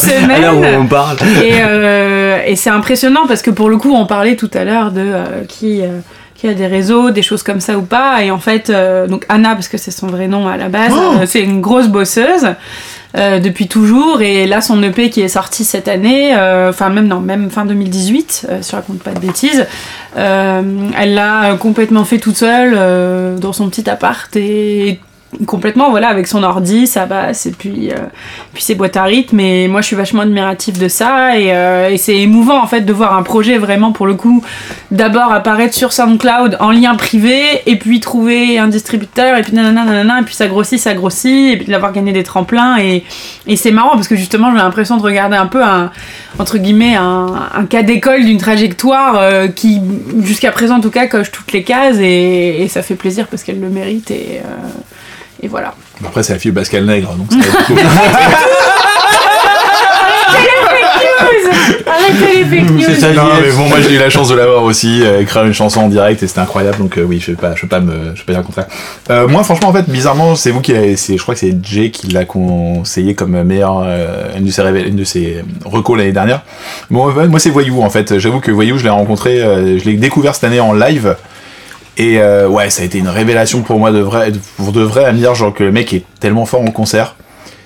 on parle. et, euh, et c'est impressionnant parce que pour le coup, on parlait tout à l'heure de euh, qui, euh, qui a des réseaux, des choses comme ça ou pas. Et en fait, euh, donc Anna, parce que c'est son vrai nom à la base, euh, c'est une grosse bosseuse. euh, depuis toujours et là son EP qui est sorti cette année euh, enfin même non même fin 2018 euh, si je raconte pas de bêtises euh, elle l'a complètement fait toute seule euh, dans son petit appart et complètement voilà avec son ordi sa basse et puis euh, ses boîtes à rythme et moi je suis vachement admirative de ça et, euh, et c'est émouvant en fait de voir un projet vraiment pour le coup d'abord apparaître sur SoundCloud en lien privé et puis trouver un distributeur et puis nanana nanana et puis ça grossit ça grossit et puis d'avoir gagné des tremplins et, c'est marrant parce que justement j'ai l'impression de regarder un peu un entre guillemets un, cas d'école d'une trajectoire euh, qui jusqu'à présent en tout cas coche toutes les cases et, ça fait plaisir parce qu'elle le mérite et, et voilà. Après, c'est la fille de Pascal Nègre, donc ça va être cool. Arrêtez les fake news C'est ça, Non, mais bon, moi j'ai eu la chance de l'avoir aussi, euh, écrire une chanson en direct et c'était incroyable, donc euh, oui, je vais pas, je vais pas me, je vais pas dire le contraire. Euh, moi, franchement, en fait, bizarrement, c'est vous qui l'avez, c'est, je crois que c'est Jay qui l'a conseillé comme meilleure, euh, une de ses révél- une de ses recos l'année dernière. Bon, moi c'est Voyou en fait. J'avoue que Voyou, je l'ai rencontré, euh, je l'ai découvert cette année en live. Et euh, ouais, ça a été une révélation pour moi de vrai, pour de vrai à me dire genre que le mec est tellement fort en concert.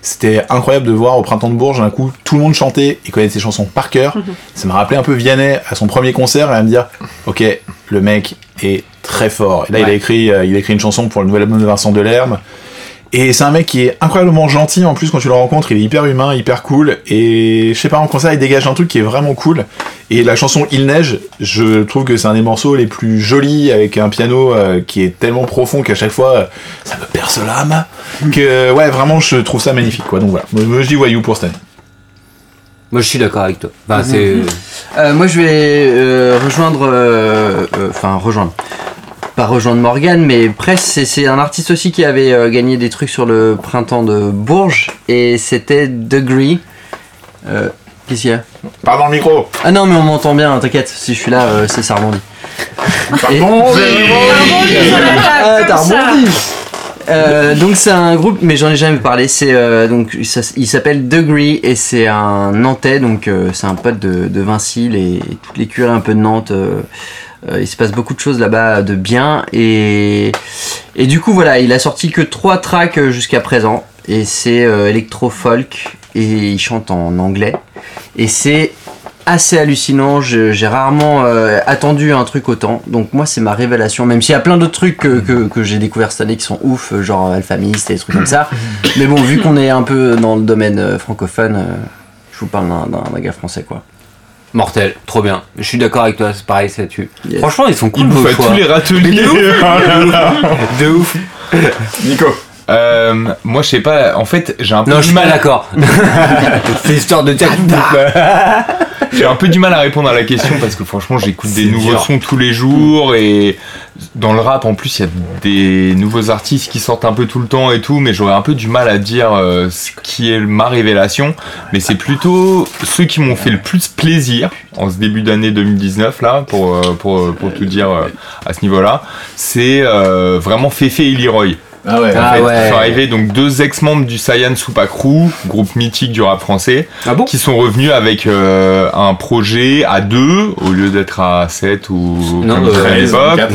C'était incroyable de voir au printemps de Bourges, d'un coup, tout le monde chantait et connaissait ses chansons par cœur. Ça m'a rappelé un peu Vianney à son premier concert et à me dire, ok, le mec est très fort. Et là, il a écrit, euh, il a écrit une chanson pour le nouvel album de Vincent Delerme. Et c'est un mec qui est incroyablement gentil en plus quand tu le rencontres, il est hyper humain, hyper cool. Et je sais pas, en concert, il dégage un truc qui est vraiment cool. Et la chanson Il neige, je trouve que c'est un des morceaux les plus jolis avec un piano euh, qui est tellement profond qu'à chaque fois, euh, ça me perce l'âme. Que ouais, vraiment, je trouve ça magnifique quoi. Donc voilà, moi je dis Voyou pour année. Moi, je suis d'accord avec toi. Enfin, c'est. Euh, moi, je vais euh, rejoindre. euh, euh, Enfin, rejoindre. Pas rejoindre Morgan, mais presque. c'est- C'est un artiste aussi qui avait euh, gagné des trucs sur le printemps de Bourges. Et c'était Degree. Euh, Qu'est-ce qu'il y a Parle dans le micro Ah non, mais on m'entend bien, t'inquiète. Si je suis là, euh, c'est ça rebondit. Et- Ah, t'as rebondi Euh, donc c'est un groupe, mais j'en ai jamais parlé. C'est euh, donc ça- il s'appelle Degree et c'est un Nantais, donc euh, c'est un pote de, de Vinci, les, toutes les curies un peu de Nantes. euh, euh, il se passe beaucoup de choses là-bas de bien et et du coup voilà, il a sorti que trois tracks euh, jusqu'à présent et c'est euh, électro folk et il chante en anglais et c'est assez hallucinant. J'ai rarement euh, attendu un truc autant. Donc moi, c'est ma révélation. Même s'il y a plein d'autres trucs que, que, que j'ai découvert cette année qui sont ouf, euh, genre Alphamist et des trucs comme ça. Mais bon, vu qu'on est un peu dans le domaine euh, francophone, euh, je vous parle d'un- gars français, quoi. Mortel, trop bien. Je suis d'accord avec toi, c'est pareil, ça tue. Yes. Franchement, ils sont cool Il nous vos fait choix. tous les râteliers. De ouf. Nico. Euh, moi, je sais pas. En fait, j'ai un peu Non, je suis mal. d'accord. c'est histoire de dire. J'ai un peu du mal à répondre à la question parce que franchement, j'écoute des nouveaux dur. sons tous les jours et dans le rap, en plus, il y a des nouveaux artistes qui sortent un peu tout le temps et tout, mais j'aurais un peu du mal à dire euh, ce qui est ma révélation. Mais c'est plutôt ceux qui m'ont fait le plus plaisir en ce début d'année 2019 là, pour euh, pour pour tout dire euh, à ce niveau-là. C'est vraiment Fefe et Leroy. Ah ouais. Ah En fait, ouais. Ils sont arrivés donc deux ex-membres du Saiyan Super Crew, groupe mythique du rap français, Ah bon? qui sont revenus avec euh, un projet à deux au lieu d'être à 7 ou Non, comme euh, très à 13, l'époque.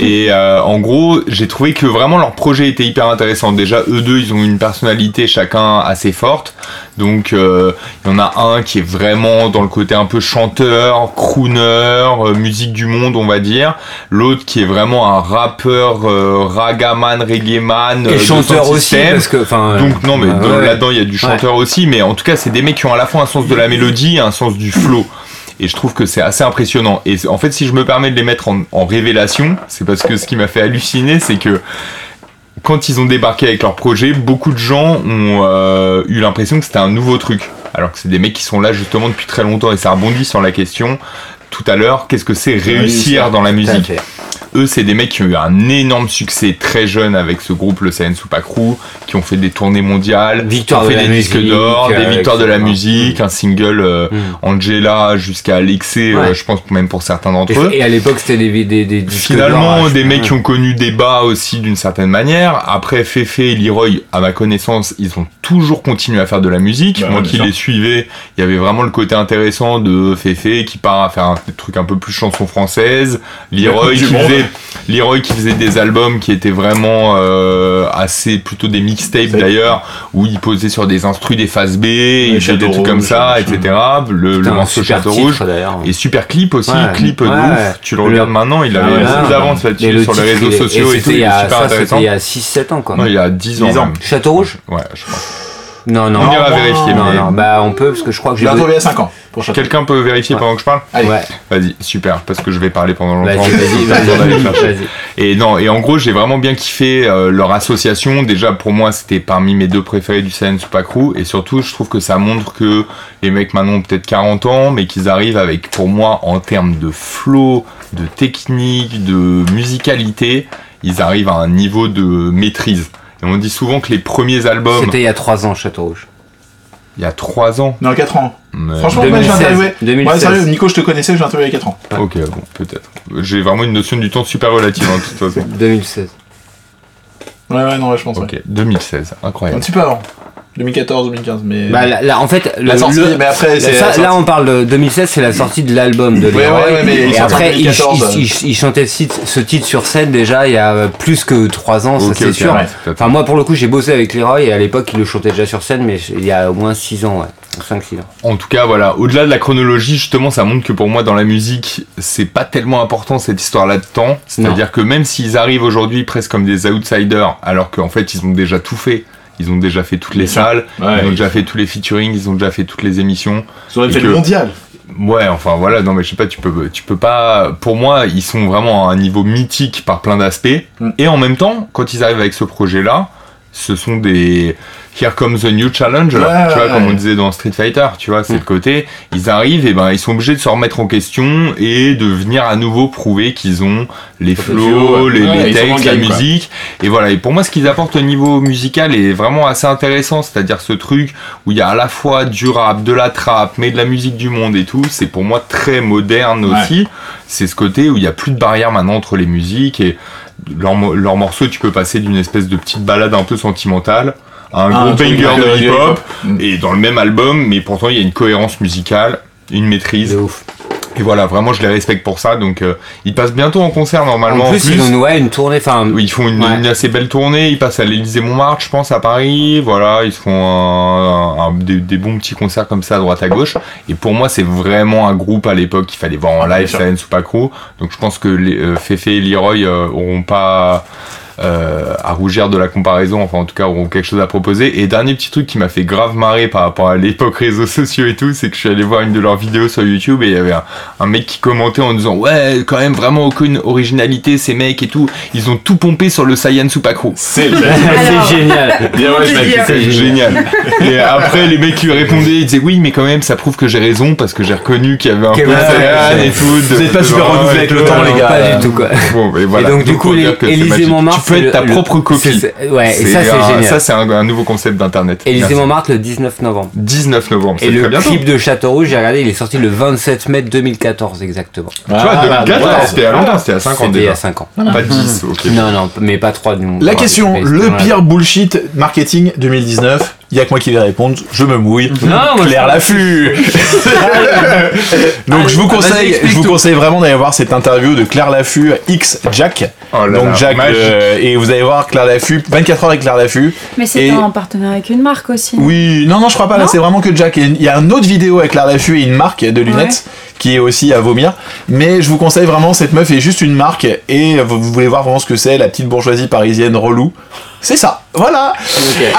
24. Et euh, en gros, j'ai trouvé que vraiment leur projet était hyper intéressant. Déjà, eux deux, ils ont une personnalité chacun assez forte. Donc, euh, il y en a un qui est vraiment dans le côté un peu chanteur, crooner, euh, musique du monde, on va dire. L'autre qui est vraiment un rappeur, euh, ragaman, reggaeman. Et chanteur aussi, parce que. Donc non mais ouais. là-dedans il y a du chanteur aussi mais en tout cas c'est des mecs qui ont à la fois un sens de la mélodie et un sens du flow et je trouve que c'est assez impressionnant et en fait si je me permets de les mettre en, en révélation c'est parce que ce qui m'a fait halluciner c'est que quand ils ont débarqué avec leur projet beaucoup de gens ont euh, eu l'impression que c'était un nouveau truc alors que c'est des mecs qui sont là justement depuis très longtemps et ça rebondit sur la question tout à l'heure qu'est-ce que c'est réussir Réussir. dans la musique? Eux, c'est des mecs qui ont eu un énorme succès très jeune avec ce groupe, le CN Super Crew, qui ont fait des tournées mondiales, Victoire qui ont de fait la des disques d'or, des euh, victoires de la musique, un single euh, Mm. Angela jusqu'à l'excès, euh, je pense même pour certains d'entre eux. Et, et à l'époque, c'était des, des, des disques Finalement, d'or, des hein. mecs qui ont connu des bas aussi d'une certaine manière. Après, Fefe et Leroy, à ma connaissance, ils ont toujours continué à faire de la musique. Bah, Moi qui sûr. les suivais, il y avait vraiment le côté intéressant de Fefe qui part à faire un truc un peu plus chanson française. Leroy qui faisait, Leroy qui faisait des albums qui étaient vraiment euh, assez plutôt des mixtapes d'ailleurs, où il posait sur des instrus des phases B, il faisait des trucs comme ça, etc. Le, le Putain, un morceau super Château titre, Rouge. d'ailleurs. Et super clip aussi, Ouais. clip de Ouais. ouf. Tu le Le- regardes maintenant, il avait Ah ouais, beaucoup Ah, d'avance là-dessus le sur les réseaux sociaux et, c'était tout, c'était il y a 6-7 ans, quoi. Non, il y a 10 ans. 10 ans. même. Château Rouge? Ouais, je crois. Non, non. On ira Non, vérifier, Non, mais- non, bah on peut, parce que je crois que j'ai. il y a 5 ans. Pour. Quelqu'un peut vérifier Ouais. pendant que je parle Allez. Ouais, Vas-y, super, parce que je vais parler pendant longtemps. vas-y, vas-y. vas-y. Et non, et en gros, j'ai vraiment bien kiffé euh, leur association. Déjà, pour moi, c'était parmi mes deux préférés du CN Super Crew. Et surtout, je trouve que ça montre que les mecs maintenant ont peut-être 40 ans, mais qu'ils arrivent avec, pour moi, en termes de flow, de technique, de musicalité, ils arrivent à un niveau de maîtrise. Et on dit souvent que les premiers albums, C'était il y a 3 ans, Château Rouge. il y a 3 ans. Non, 4 ans. mais- Franchement, moi, j'ai 2016. interviewé. 2016. Ouais, sérieux, Nico, je te connaissais, j'ai interviewé il y a 4 ans. Ok, bon, peut-être. J'ai vraiment une notion du temps super relative, en toute façon. 2016. Ouais, ouais, non, ouais, je pense. ouais. Ok, 2016, Un incroyable. petit peu avant. 2014, 2015, mais. Bah là, là, en fait, le, la sortie, le- mais après, c'est. ça, la sortie. là on parle de 2016, c'est la sortie de l'album de Ouais, Leroy. ouais, ouais, mais il et après, il, 2014, il- il- il chantait ce titre, sur scène déjà il y a plus que 3 ans, Ok, ça c'est sûr. ouais. Enfin, moi pour le coup, j'ai bossé avec Leroy et à l'époque, il le chantait déjà sur scène, mais il y a au moins 6 ans, ouais. 5-6 ans. En tout cas, voilà, au-delà de la chronologie, justement, ça montre que pour moi, dans la musique, c'est pas tellement important cette histoire-là de temps. C'est-à-dire que même s'ils arrivent aujourd'hui presque comme des outsiders, alors qu'en fait, ils ont déjà tout fait. Ils ont déjà fait toutes les salles, Ouais, ils ont déjà fait tous les featuring, ils ont déjà fait toutes les émissions. Ils et fait que- le mondial. Ouais, enfin voilà, non mais je sais pas, tu peux, tu peux pas. Pour moi, ils sont vraiment à un niveau mythique par plein d'aspects. Mm. Et en même temps, quand ils arrivent avec ce projet-là, ce sont des Here comes the new challenge, Ouais, tu vois, ouais, comme on disait dans Street Fighter, tu vois, c'est Mm. le côté. Ils arrivent et ben ils sont obligés de se remettre en question et de venir à nouveau prouver qu'ils ont les flows, les, les textes, la game, quoi. musique. Et voilà. Et pour moi, ce qu'ils apportent au niveau musical est vraiment assez intéressant, c'est-à-dire ce truc où il y a à la fois du rap, de la trap, mais de la musique du monde et tout. C'est pour moi très moderne aussi. C'est ce côté où il y a plus de barrière maintenant entre les musiques et leurs mo- leurs morceaux, tu peux passer d'une espèce de petite balade un peu sentimentale à un Ah, gros banger de hip-hop, et dans le même album, mais pourtant il y a une cohérence musicale, une maîtrise. De ouf. Et voilà, vraiment, je les respecte pour ça. Donc, euh, ils passent bientôt en concert normalement. En plus, ils ont ouais, une tournée. Enfin, Oui, Ils font une, Ouais. une assez belle tournée. Ils passent à l'Élysée Montmartre, je pense, à Paris. Voilà, ils se font un- un- des, des bons petits concerts comme ça à droite à gauche. Et pour moi, c'est vraiment un groupe à l'époque qu'il fallait voir en live, sûr. Science Supacro. Donc je pense que les, euh, Fefe et Leroy euh, auront pas euh, à rougir de la comparaison. Enfin, en tout cas, auront quelque chose à proposer. Et dernier petit truc qui m'a fait grave marrer par rapport à l'époque réseaux sociaux et tout, c'est que je suis allé voir une de leurs vidéos sur YouTube et il y avait un, un mec qui commentait en disant ouais, quand même vraiment aucune originalité ces mecs et tout. Ils ont tout pompé sur le Saiyan Supakro. C'est génial. C'est génial. Et après, les mecs qui lui répondaient, ils disaient oui, mais quand même, ça prouve que j'ai raison parce que j'ai reconnu qu'il y avait un Que peu de et tout. Vous êtes pas super renouvelé avec le temps, les gars. Pas du tout quoi. Bon, et voilà. et donc, du coup, magique. Montmartre, peux être ta le- le- propre copie. ouais, et ça, c'est un- génial. Ça, c'est un, un nouveau concept d'internet. Élysée. Montmartre le 19 novembre. 19 novembre, Et c'est très le bientôt. clip de Châteaurouge, j'ai regardé, il est sorti le 27 mai 2014 exactement. Tu vois, 2014, voilà. c'était à longtemps, c'était à 5 ans C'était déjà. a 5 ans. Pas 10, ok. Non, non, mais pas 3 du La question, le pire bullshit marketing 2019, il y a que moi qui vais répondre, je me mouille. Non, Claire Laffut Donc je vous conseille, je vous conseille vraiment d'aller voir cette interview de Claire Laffut X Jack. Oh là Donc là, Jack euh, et vous allez voir Claire Laffut 24 heures avec Claire Laffut. Mais c'est Et- en partenariat avec une marque aussi. Oui, non non, je crois pas là, c'est vraiment que Jack il y a une autre vidéo avec Claire Laffut et une marque de lunettes qui est aussi à vomir, mais je vous conseille vraiment cette meuf est juste une marque et vous, vous voulez voir vraiment ce que c'est la petite bourgeoisie parisienne relou. C'est ça. Voilà.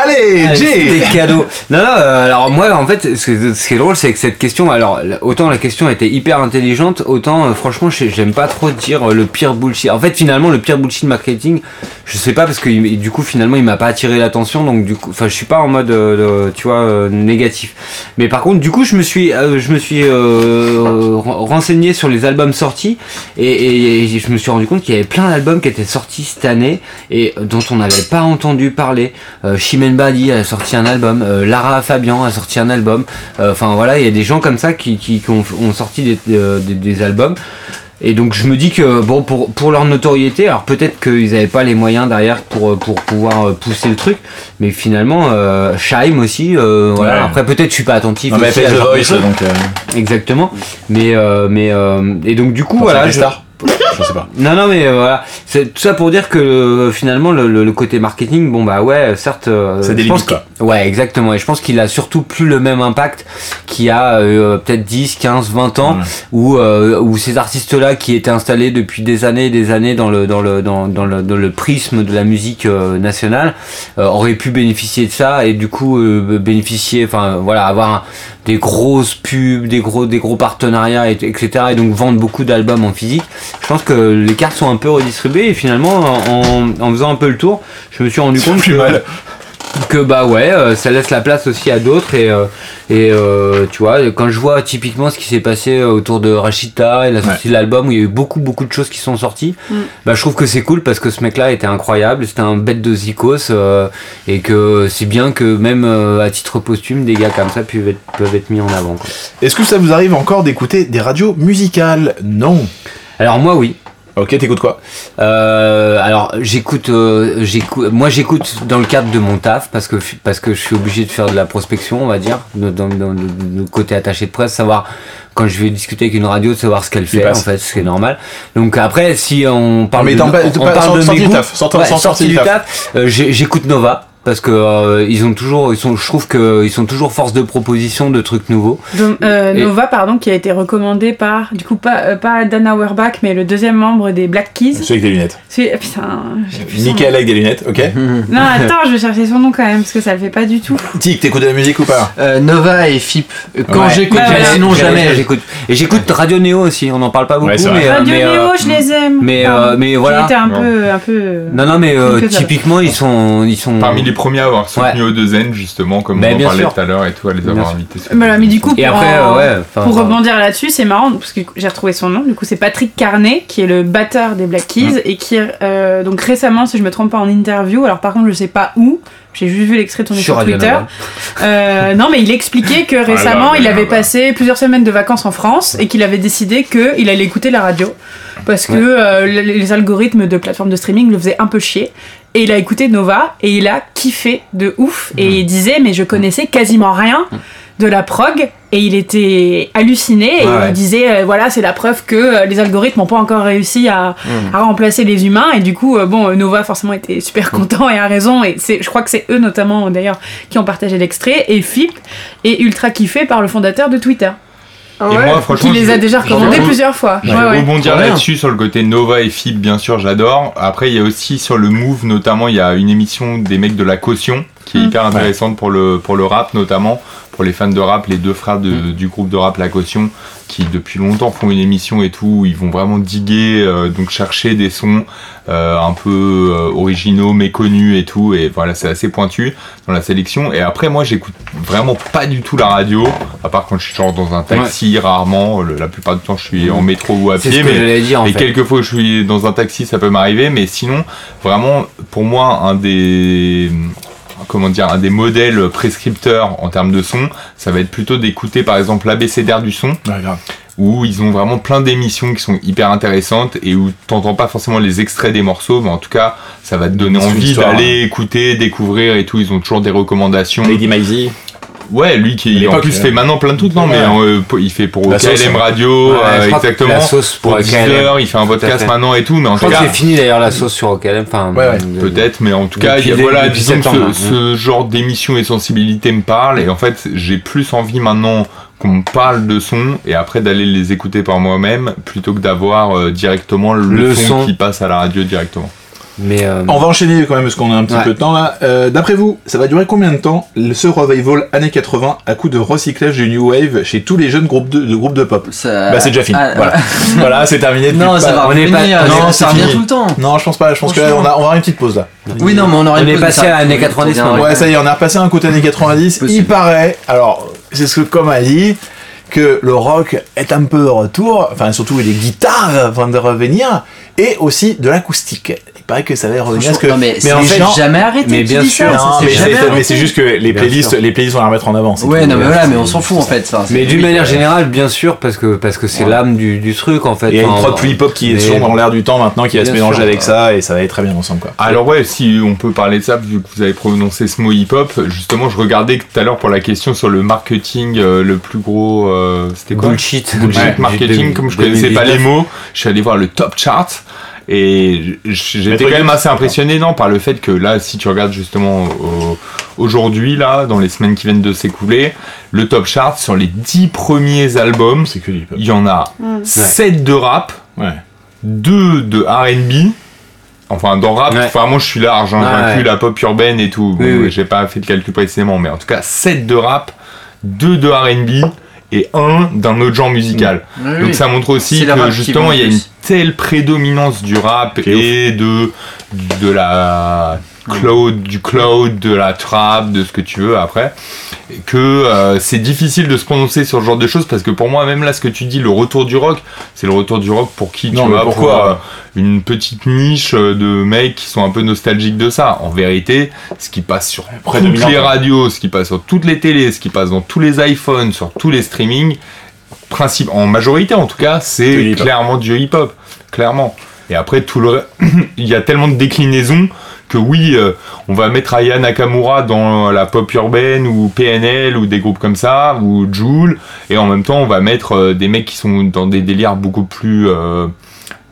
Allez, Allez, Jay. Des cadeaux. Non, non, euh, alors moi, en fait, ce, qui est drôle, c'est que cette question, alors, autant la question était hyper intelligente, autant, euh, franchement, j'aime pas trop dire euh, le pire bullshit. En fait, finalement, le pire bullshit marketing, je sais pas, parce que du coup, finalement, il m'a pas attiré l'attention, donc du coup, enfin, je suis pas en mode, de- tu vois, négatif. Mais par contre, du coup, je me suis, je me suis ren- renseigné sur les albums sortis, et, et- et je me suis rendu compte qu'il y avait plein d'albums qui étaient sortis cette année, et dont on n'avait pas entendu parler. Euh, Chimène Badi a sorti un album, euh, Lara Fabian a sorti un album. Euh, Enfin voilà, il y a des gens comme ça qui, qui, qui ont, ont sorti des, euh, des, des albums. Et donc je me dis que bon pour, pour leur notoriété, alors peut-être qu'ils n'avaient pas les moyens derrière pour, pour pouvoir pousser le truc, mais finalement euh, Shaim aussi, euh, voilà. Ouais. Après peut-être je suis pas attentif. Non, mais aussi fait à genre Voice, donc euh, Exactement. Mais euh, mais et donc du coup quand voilà. je-. Je sais pas. non, non, mais euh, voilà. C'est tout ça pour dire que euh, finalement, le, le- le côté marketing, bon, bah ouais, certes. euh, C'est des je pense qu'il- Ouais, exactement. Et je pense qu'il a surtout plus le même impact qu'il y a euh, peut-être 10, 15, 20 ans, où, euh, où ces artistes-là qui étaient installés depuis des années et des années dans le, dans le, dans, dans le, dans le prisme de la musique euh, nationale, auraient pu bénéficier de ça et du coup bénéficier, enfin voilà, avoir un- des grosses pubs, des gros, des gros partenariats, et- etc. Et donc vendre beaucoup d'albums en physique. Je pense que les cartes sont un peu redistribuées et finalement, en, faisant un peu le tour, je me suis rendu compte plus que, mal. que bah ouais, euh, ça laisse la place aussi à d'autres et, euh, et euh, tu vois, quand je vois typiquement ce qui s'est passé autour de Rachita et la sortie de l'album où il y a eu beaucoup beaucoup de choses qui sont sorties, bah je trouve que c'est cool parce que ce mec-là était incroyable, c'était un bête de zikos euh, et que c'est bien que même euh, à titre posthume, des gars comme ça peuvent être, peuvent être mis en avant. Est-ce que ça vous arrive encore d'écouter des radios musicales? Non. Alors moi oui. Ok, t'écoutes quoi? Euh, alors j'écoute, euh, j'écoute, moi j'écoute dans le cadre de mon taf parce que parce que je suis obligé de faire de la prospection, on va dire, dans, le côté attaché de presse, savoir quand je vais discuter avec une radio, de savoir ce qu'elle fait, en fait, ce qui est normal. Donc après, si on parle Mais de, pas- on pas- parle sans- de sorti mes du goûts, taf, ouais, sorti du taf, euh, j'écoute Nova. Parce que euh, ils ont toujours, ils sont, je trouve que ils sont toujours force de proposition de trucs nouveaux. Donc, euh, Et- Nova, pardon, qui a été recommandé par, du coup, pas, euh, pas Dan Auerbach, mais le deuxième membre des Black Keys. Celui avec des lunettes. C'est- Putain, j'ai plus son Nickel avec des lunettes, ok. Non, attends, je vais chercher son nom quand même, parce que ça le fait pas du tout. Tic, t'écoutes de la musique ou pas? Euh, Nova et FIP. Quand Ouais. j'écoute, Bah, sinon J'allais- jamais. J'écoute et j'écoute Radio Néo aussi. On n'en parle pas beaucoup, Ouais, mais Radio mais, euh, Néo, je les aime. mais, euh, mais voilà. Un Non. peu, un peu. Non, non, mais euh, typiquement, ils sont, ils sont. Parmi les premiers à avoir soutenu Ouais. O2N, justement, comme on en parlait sûr. tout à l'heure et tout, à les Bien avoir invités. sur Voilà, mais du coup, Et pour, après, en- euh, ouais. enfin, pour rebondir là-dessus, c'est marrant parce que j'ai retrouvé son nom. Du coup, c'est Patrick Carnet qui est le batteur des Black Keys et qui, euh, donc récemment, si je me trompe pas, en interview. Alors par contre, je sais pas où, J'ai juste vu l'extrait tourné Sur sur, Twitter. Euh, non, mais il expliquait que récemment, là, il avait là. passé plusieurs semaines de vacances en France et qu'il avait décidé qu'il allait écouter la radio parce que Ouais. euh, les, les algorithmes de plateformes de streaming le faisaient un peu chier. Et il a écouté Nova et il a kiffé de ouf. Et il disait, mais je connaissais quasiment rien de la prog et il était halluciné et ouais. il disait euh, voilà c'est la preuve que euh, les algorithmes n'ont pas encore réussi à, Mm. à remplacer les humains et du coup euh, bon Nova forcément était super content et a raison et c'est je crois que c'est eux notamment d'ailleurs qui ont partagé l'extrait et Fip est ultra kiffé par le fondateur de Twitter Et moi, franchement, qui les a déjà recommandés plusieurs fois Je Ouais, vais ouais. rebondir là-dessus sur le côté Nova et Fib, bien sûr, j'adore. Après, il y a aussi sur le Move, notamment, il y a une émission des mecs de la caution qui est Mm. hyper intéressante pour le pour le rap, notamment pour les fans de rap, les deux frères de- du groupe de rap La Caution, qui depuis longtemps font une émission et tout, où ils vont vraiment diguer, euh, donc chercher des sons euh, un peu euh, originaux, méconnus et tout, et voilà, c'est assez pointu dans la sélection. Et après, moi, j'écoute vraiment pas du tout la radio, à part quand je suis genre dans un taxi, rarement. Le- la plupart du temps, je suis en métro ou à pied, ce que mais dire en et fait. quelques fois je suis dans un taxi, ça peut m'arriver, mais sinon, vraiment, pour moi, un des comment dire, un des modèles prescripteurs en termes de son, ça va être plutôt d'écouter par exemple l'ABCDR du son, Ouais, grave. où ils ont vraiment plein d'émissions qui sont hyper intéressantes et où t'entends pas forcément les extraits des morceaux, mais en tout cas, ça va te donner envie d'aller écouter, découvrir et tout. Ils ont toujours des recommandations. Lady Maisie. Ouais, lui qui À en plus fait maintenant plein de trucs, non, mais euh, il fait pour La KLM ouais. Radio, Ouais, euh, exactement. La sauce pour pour KLM. Deezer, il fait un podcast fait. maintenant et tout, mais en Je tout crois que cas, c'est fini d'ailleurs la sauce sur KLM. Enfin, Ouais, ouais. euh, Peut-être, mais en tout cas, il y a- les- voilà, disons que ce, hein. ce genre d'émission et sensibilité me parle, et en fait, j'ai plus envie maintenant qu'on me parle de son, et après d'aller les écouter par moi-même, plutôt que d'avoir euh, directement le, Le son, son. qui passe à la radio directement. Mais euh, On va enchaîner quand même parce qu'on a un petit Ouais. peu de temps là. Euh, D'après vous, ça va durer combien de temps ce revival années 80 à coup de recyclage du New Wave chez tous les jeunes groupes de, de groupes de pop? Ça- Bah c'est déjà fini. Ah, voilà, voilà c'est terminé. Non, ça pas- va revenir. pas- non, ça revient tout le temps. Non, je pense pas. Je pense que là, on, a, on va avoir une petite pause là. Oui, non, mais on aurait On est passé à années on 90 reviendra. maintenant. Ouais, ça y est, on est repassé un côté années 90. Possible. Il paraît, alors, c'est ce que comme a dit, que le rock est un peu de retour, enfin surtout les guitares vont de revenir, et aussi de l'acoustique. Paraît que ça va revenir. Parce que, Non, mais, en fait, gens jamais arrêté. mais bien sûr, mais c'est mais juste que les playlists, les playlists, on va la remettre en avant. Ouais, non, mais voilà, mais on s'en fout en fait. ça. mais d'une manière générale, bien sûr, parce que parce que c'est l'âme du, du truc en fait. Il y a une prod plus hip-hop qui est mais- sur dans l'air du temps maintenant, qui va se mélanger avec ça, et ça va aller très bien ensemble. Quoi. Alors ouais, si on peut parler de ça, vu que vous avez prononcé ce mot hip-hop, justement, je regardais tout à l'heure pour la question sur le marketing, euh, le plus gros, euh, c'était quoi Bullshit. bullshit marketing, comme je connaissais pas les 2019. mots, je suis allé voir le top chart et j'étais quand même assez impressionné non, par le fait que là, si tu regardes justement au- aujourd'hui, là, dans les semaines qui viennent de s'écouler, le top chart sur les 10 premiers albums, C'est que il y en a 7 de rap, Ouais. 2 de R&B. Enfin, dans rap, Ouais. vraiment, je suis large, hein, ouais. la pop urbaine et tout. Oui, Bon, oui. J'ai pas fait de calcul précisément, mais en tout cas, 7 de rap, 2 de R&B et 1 d'un autre genre musical. Oui, Donc oui. ça montre aussi que justement il y a une telle prédominance du rap et de de la cloud, du cloud, de la trap, de ce que tu veux après, que euh, c'est difficile de se prononcer sur ce genre de choses parce que pour moi même là ce que tu dis le retour du rock, c'est le retour du rock pour qui Non, tu vois pourquoi pour, euh, une petite niche euh, de mecs qui sont un peu nostalgiques de ça. En vérité, ce qui passe sur toutes les radios, ce qui passe sur toutes les télés, ce qui passe dans tous les iPhones, sur tous les streamings, principe, en majorité en tout cas, c'est hip-hop. clairement du hip-hop, clairement. Et après tout il y a tellement de déclinaisons que oui, euh, on va mettre Aya Nakamura dans la pop urbaine ou PNL ou des groupes comme ça ou Joule, et en même temps on va mettre euh, des mecs qui sont dans des délires beaucoup plus euh,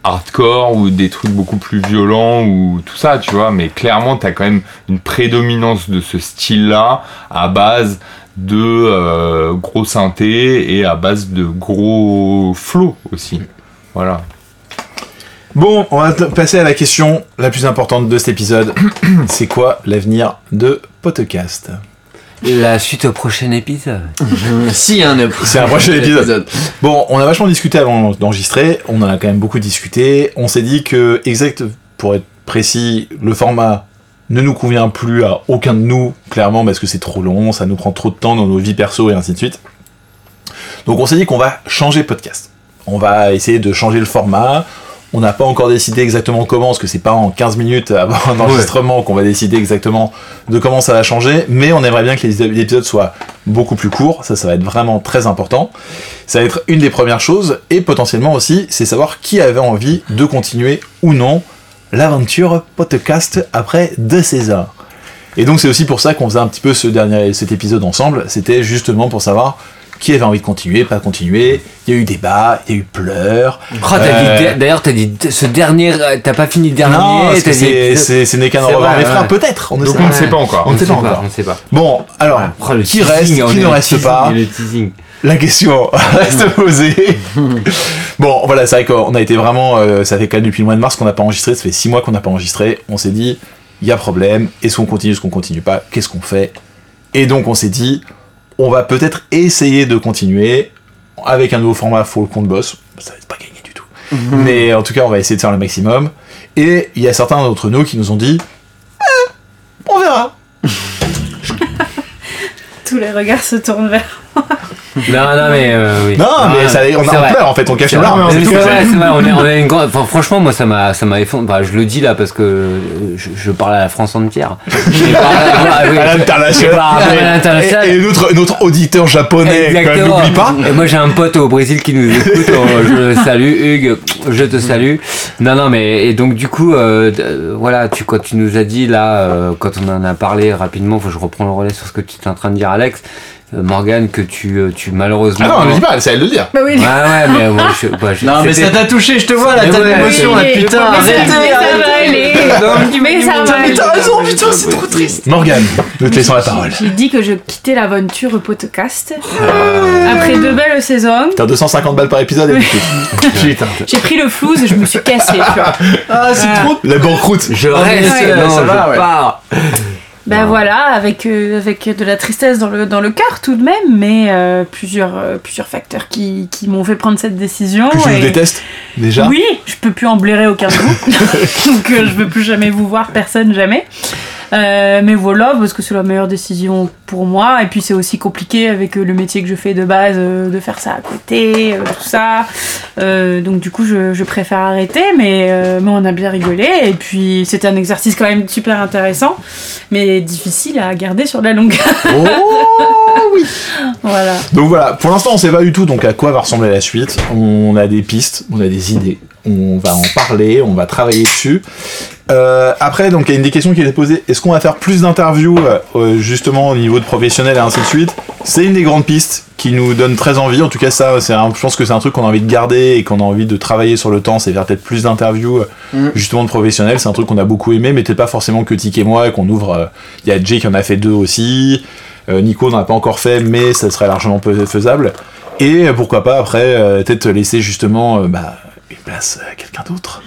hardcore ou des trucs beaucoup plus violents ou tout ça, tu vois. Mais clairement, t'as quand même une prédominance de ce style-là à base de gros synthé et à base de gros flow aussi. Voilà. Bon, on va passer à la question la plus importante de cet épisode. C'est quoi l'avenir de Podcast? La suite au prochain épisode. Si, un C'est un prochain épisode. Bon, on a vachement discuté avant d'enregistrer, on en a quand même beaucoup discuté. On s'est dit que, exact, pour être précis, le format ne nous convient plus à aucun de nous, clairement, parce que c'est trop long, ça nous prend trop de temps dans nos vies perso et ainsi de suite. Donc on s'est dit qu'on va changer podcast. On va essayer de changer le format. On n'a pas encore décidé exactement comment, parce que c'est pas en 15 minutes avant un enregistrement qu'on va décider exactement de comment ça va changer, mais on aimerait bien que les épisodes soient beaucoup plus courts, ça, ça va être vraiment très important. Ça va être une des premières choses, et potentiellement aussi, c'est savoir qui avait envie de continuer ou non l'aventure podcast après deux saisons. Et donc c'est aussi pour ça qu'on faisait un petit peu ce dernier, cet épisode ensemble, c'était justement pour savoir qui avait envie de continuer, pas continuer. Il y a eu débat, il y a eu pleurs. Oh, Euh, dit- D'ailleurs, t'as dit ce dernier, t'as pas fini le dernier. non, parce que t'as dit- c'est- c'est ce n'est qu'un revoir des frères, ouais. peut-être. On ne Donc sait on pas. ne sait pas encore. On ne sait pas encore. on ne sait pas. Bon, alors, Oh, le qui teasing, reste, qui ne reste teasing, pas Le teasing. La question reste posée. bon, voilà, c'est vrai qu'on a été vraiment. euh, ça fait quand même depuis le mois de mars qu'on n'a pas enregistré. Ça fait six mois qu'on n'a pas enregistré. On s'est dit, il y a problème. Est-ce qu'on continue, est-ce qu'on continue pas? Qu'est-ce qu'on fait? Et donc, on s'est dit, on va peut-être essayer de continuer avec un nouveau format full compte boss. Ça va pas gagner du tout. Mais en tout cas, on va essayer de faire le maximum. Et il y a certains d'entre nous qui nous ont dit, Eh, on verra. Tous les regards se tournent vers. Non, non, mais euh, oui. Non, Ah, mais ça, on, c'est on pleure en fait, on cache C'est nos vrai, larmes. mais c'est c'est tout. vrai, c'est vrai, on est, on est une grande. Enfin, franchement, moi, ça m'a, ça m'a effondré. Enfin, je le dis là parce que je, je parle à la France entière. Je parle à, oui, à je- l'international. Et, et notre, notre auditeur japonais, quand même, Exactement. n'oublie pas. Et moi j'ai un pote au Brésil qui nous écoute. oh, je le salue, Hugues. Je te salue. Non, non, mais et donc du coup, euh, voilà, tu quand tu nous as dit là, euh, quand on en a parlé rapidement, faut que je reprends le relais sur ce que tu étais en train de dire, Alex. Morgane, que tu, euh, tu malheureusement. Ah non, ne le dis pas, c'est elle de le dire. Bah oui. Ouais, ouais, mais moi je. bah, je- Non, mais ça t'a touché, je te vois là, t'as l'émotion là, putain, mais ça- arrêtez, mais ça va aller. Mais ça va aller. raison, putain, c'est trop triste. Morgane, nous te laissons la parole. J'ai dit que je quittais l'aventure podcast. Après deux belles saisons, T'as 250 balles par épisode, et Putain. j'ai pris le flouze et je me suis cassée, tu vois. Ah, c'est Euh, trop. La banqueroute. Je reste, ouais, non, ça je pars. Ben voilà, avec, euh, avec de la tristesse dans le, dans le cœur tout de même, mais euh, plusieurs, euh, plusieurs facteurs qui, qui m'ont fait prendre cette décision. Que je et- déteste, déjà. Oui, je peux plus en blairer aucun de vous. Donc je veux plus jamais vous voir, personne jamais. Euh, mais voilà, parce que c'est la meilleure décision pour moi. Et puis c'est aussi compliqué avec euh, le métier que je fais de base, euh, de faire ça à côté, euh, tout ça. Donc du coup, je, je préfère arrêter, mais, mais on a bien rigolé. Et puis c'était un exercice quand même super intéressant, mais difficile à garder sur la longueur. Oh oui. voilà. Donc voilà, pour l'instant on sait pas du tout donc à quoi va ressembler la suite. On a des pistes, on a des idées, on va en parler, on va travailler dessus. Euh, après donc il y a une des questions qui est posée, est-ce qu'on va faire plus d'interviews euh, justement au niveau de professionnels et ainsi de suite? C'est une des grandes pistes qui nous donne très envie. En tout cas ça, c'est un- je pense que c'est un truc qu'on a envie de garder et qu'on a envie de travailler sur le temps, c'est faire peut-être plus d'interviews euh, Mm. justement de professionnels. C'est un truc qu'on a beaucoup aimé, mais peut-être pas forcément que Tic et moi et qu'on ouvre. euh, Il y a Jay qui en a fait deux aussi. Euh, Nico n'en a pas encore fait, mais ça serait largement faisable. Et pourquoi pas après, euh, peut-être laisser justement bah, une place à quelqu'un d'autre.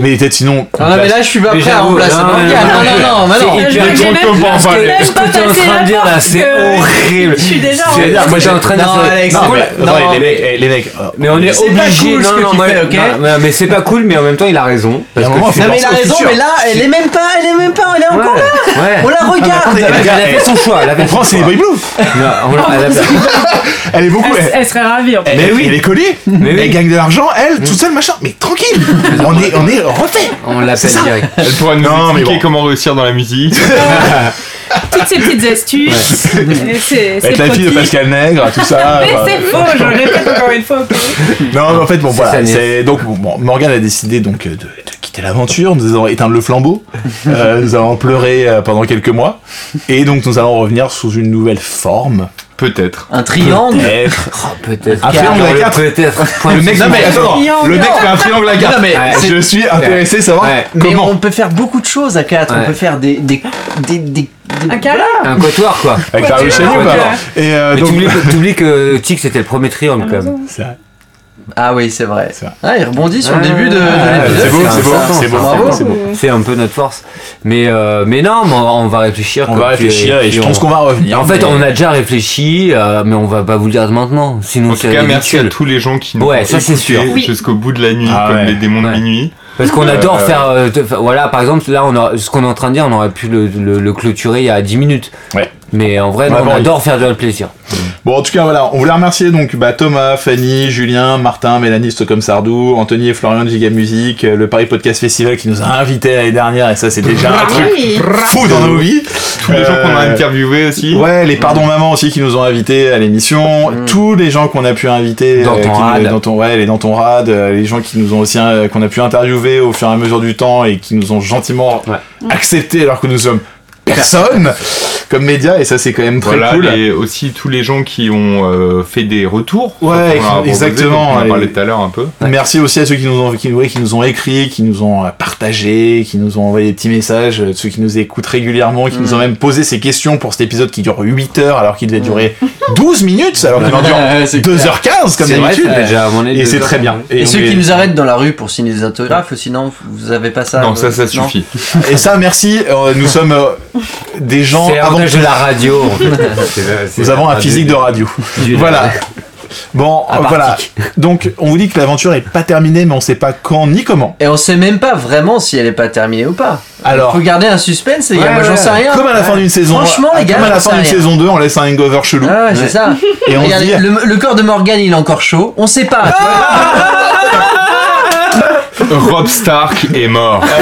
Mais peut-être sinon. Ah non, mais là, je suis pas Mais prêt à remplacer non, Morgane. mais Non, non, non, non, mais Je vais même- je parler. vais même Ce que pas tu es en passer train la de dire là, porte, c'est que- horrible. Je suis déjà en- C'est-à-dire, moi j'ai en train de Non, Alex, Non, Non, mais, mais- attendez, non. les mecs, eh, les mecs. euh, Mais on est C'est pas obligé. cool ce non, que non, tu moi- fais, ok non, mais- mais c'est pas cool, mais en même temps il a raison. Parce que Non, mais il a raison, mais là, elle est même pas, elle est même pas, elle est encore là. ouais. On la regarde. Elle a fait son choix. Elle a fait son c'est les choix. Boy Blue. Non, on l'a- elle a fait- Elle est beaucoup. Elle, Elle, elle serait ravie en fait. elle- elle est collée. Mais oui. Elle gagne de l'argent, elle, toute seule, machin. Mais tranquille. on est, on est refait. On l'appelle direct. Elle pourra nous Non, mais expliquer bon. comment réussir dans la musique. Toutes ces petites astuces. Et c'est- Avec la fille de. Pascal Nègre, tout ça. Mais enfin, c'est faux, je le répète encore une fois. Non, mais en fait, bon, voilà. C'est donc bon, bon, Morgan a décidé donc de, de quitter l'aventure. Nous allons éteindre le flambeau. Euh, nous allons pleurer euh, pendant quelques mois, et donc nous allons revenir sous une nouvelle forme. Peut-être. Un triangle. Être. Oh, peut-être. Un triangle à quatre. Peut-être. Le mec, non mais attends, le mec fait un triangle à quatre. Non, mais Je suis intéressé à savoir Ouais. Mais comment. on peut faire beaucoup de choses à 4. On peut faire des. des, des, des- Un câlin Un quatuor quoi. Avec la. Et euh, donc. t'oublies que Tic c'était le premier triangle quand même. Ah oui, c'est vrai. Ah, il rebondit sur le Ah, début de, de ouais, l'épisode. c'est beau, c'est beau, c'est beau, c'est beau. C'est un peu notre force. Mais, euh, mais non, mais on, va réfléchir. On va réfléchir et je pense on- qu'on va revenir. En fait, mais- on a déjà réfléchi, euh, mais on va pas vous le dire maintenant. Sinon, En tout c'est cas, merci à tous les gens qui nous Ouais, ont ça, c'est sûr. Jusqu'au bout de la nuit, Ah comme ouais. les démons de minuit. Parce qu'on adore Euh, faire. euh, de- enfin, voilà, par exemple, là, on a, ce qu'on est en train de dire, on aurait pu le, le- le clôturer il y a 10 minutes. Ouais. Mais en vrai, on adore faire du plaisir. Bon, en tout cas, voilà, on voulait remercier donc bah, Thomas, Fanny, Julien, Martin, Mélanie Stockholm Sardou, Anthony et Florian de Giga Music, euh, le Paris Podcast Festival qui nous a invités l'année dernière, et ça, c'est déjà un truc fou dans nos vies. Tous les gens qu'on a Euh, interviewés aussi. Ouais, les pardons maman aussi qui nous ont invités à l'émission, tous les gens qu'on a pu inviter, Dans euh, ton qui nous- rad. dans ton ouais, les dans ton rad, les gens qui nous ont aussi qu'on a pu interviewer au fur et à mesure du temps et qui nous ont gentiment accepté alors que nous sommes personne comme média et ça c'est quand même très Voilà, cool. et aussi tous les gens qui ont euh, fait des retours. Ouais, proposé, exactement, On en a parlé tout à l'heure un peu. Merci aussi à ceux qui nous ont qui, ouais, qui nous ont écrit, qui nous ont euh, partagé, qui nous ont envoyé des petits messages, euh, ceux qui nous écoutent régulièrement, qui nous ont même posé ces questions pour cet épisode qui dure 8 heures alors qu'il devait durer 12 minutes alors qu'il en dure Ouais, c'est clair. 2h15 comme d'habitude. Et c'est très bien. Et, ceux est- qui nous arrêtent dans la rue pour signer des autographes, sinon vous avez pas ça non, euh, ça, ça suffit. Et ça, merci. euh, nous sommes euh, des gens C'est avant tout. de la radio. Nous avons un physique de radio. voilà. Bon, euh, voilà. Donc, on vous dit que l'aventure est pas terminée, mais on sait pas quand ni comment. Et on sait même pas vraiment si elle est pas terminée ou pas. Alors, Faut garder un suspense, les gars. Ouais, Moi, j'en sais rien. comme à la fin d'une saison, Franchement, les gars, comme à la fin d'une rien. saison 2, on laisse un hangover chelou. Ah ouais, c'est ça. Et on se Regardez, dit- le, le corps de Morgan, il est encore chaud. On sait pas. Rob Stark est mort.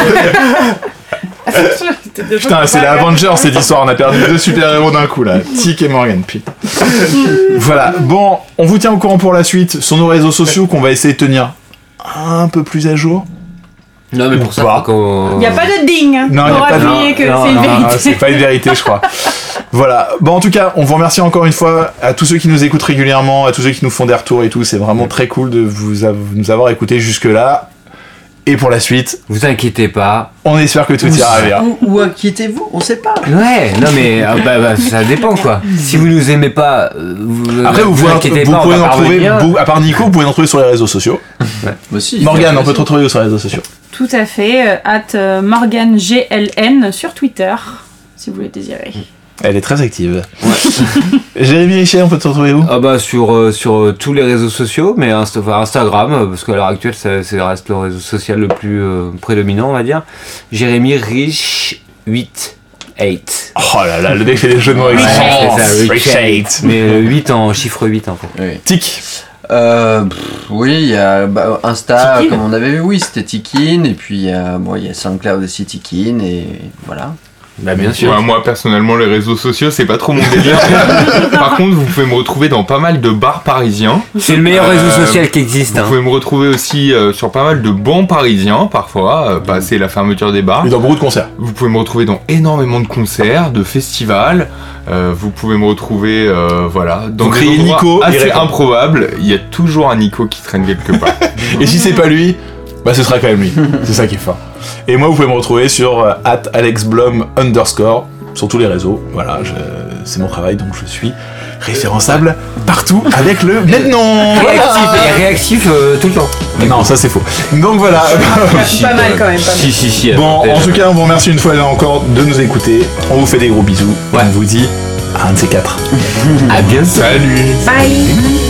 Putain, c'est la Avengers cette histoire. On a perdu deux super-héros d'un coup là. Tick et Morgan, putain. voilà. Bon, on vous tient au courant pour la suite sur nos réseaux sociaux qu'on va essayer de tenir un peu plus à jour. Non, mais pour ça. Il n'y a pas de ding Non, y a pour pas de- que non, c'est une non, vérité. C'est pas une vérité, je crois. Voilà. Bon, en tout cas, on vous remercie encore une fois à tous ceux qui nous écoutent régulièrement, à tous ceux qui nous font des retours et tout. C'est vraiment très cool de vous av- nous avoir écoutés jusque-là. Et pour la suite, Vous inquiétez pas. on espère que tout ira bien. Ou, ou inquiétez-vous, on sait pas. Ouais, non mais euh, bah, bah, ça dépend quoi. Si vous nous aimez pas, euh, vous, Après, vous, vous pouvez, inquiétez vous pas, on pouvez va en trouver, à part Nico, vous pouvez en trouver sur les réseaux sociaux. Aussi. Morgane, on peut te retrouver sur les réseaux sociaux Tout à fait. euh, At euh, MorganGLN sur Twitter, si vous le désirez. Elle est très active. Jérémy Richer, on peut te retrouver où? Ah bah sur, euh, sur euh, tous les réseaux sociaux, mais Insta- enfin, Instagram, euh, parce qu'à l'heure actuelle, ça, ça reste le réseau social le plus euh, prédominant, on va dire. Jérémy Rich 8 8. Oh là là, le mec fait des jeux de mots Rich Rich 8. Mais euh, 8 en chiffre 8 en fait. Oui. Tic. Euh, pff, oui, il y a bah, Insta, Tikin. comme on avait vu, oui, c'était Tikin. Et puis, il y a, bon, il y a SoundCloud aussi, Tikin. Et voilà. Bah bien sûr. Ouais, moi personnellement les réseaux sociaux c'est pas trop mon délire. Par contre vous pouvez me retrouver dans pas mal de bars parisiens. C'est le meilleur Euh, réseau social qui existe. Vous hein. pouvez me retrouver aussi euh, sur pas mal de bancs parisiens parfois, euh, passer la fermeture des bars. Et dans beaucoup de concerts. Vous pouvez me retrouver dans énormément de concerts, de festivals. Euh, vous pouvez me retrouver, euh, voilà, dans Vous des Nico, assez improbables. Il y a toujours un Nico qui traîne quelque part. Et si c'est pas lui, bah ce sera quand même lui. C'est ça qui est fort. Et moi, vous pouvez me retrouver sur euh, at AlexBlum underscore sur tous les réseaux. Voilà, je- c'est mon travail, donc je suis référençable partout avec le même nom. Réactif, et réactif euh, tout le temps. Non, ça c'est faux. Donc voilà. Pas mal quand même, pas mal. Si, si, si. Bon, en tout cas, on vous remercie une fois encore de nous écouter. On vous fait des gros bisous. Ouais. On vous dit à un de ces quatre. À bientôt. Salut Bye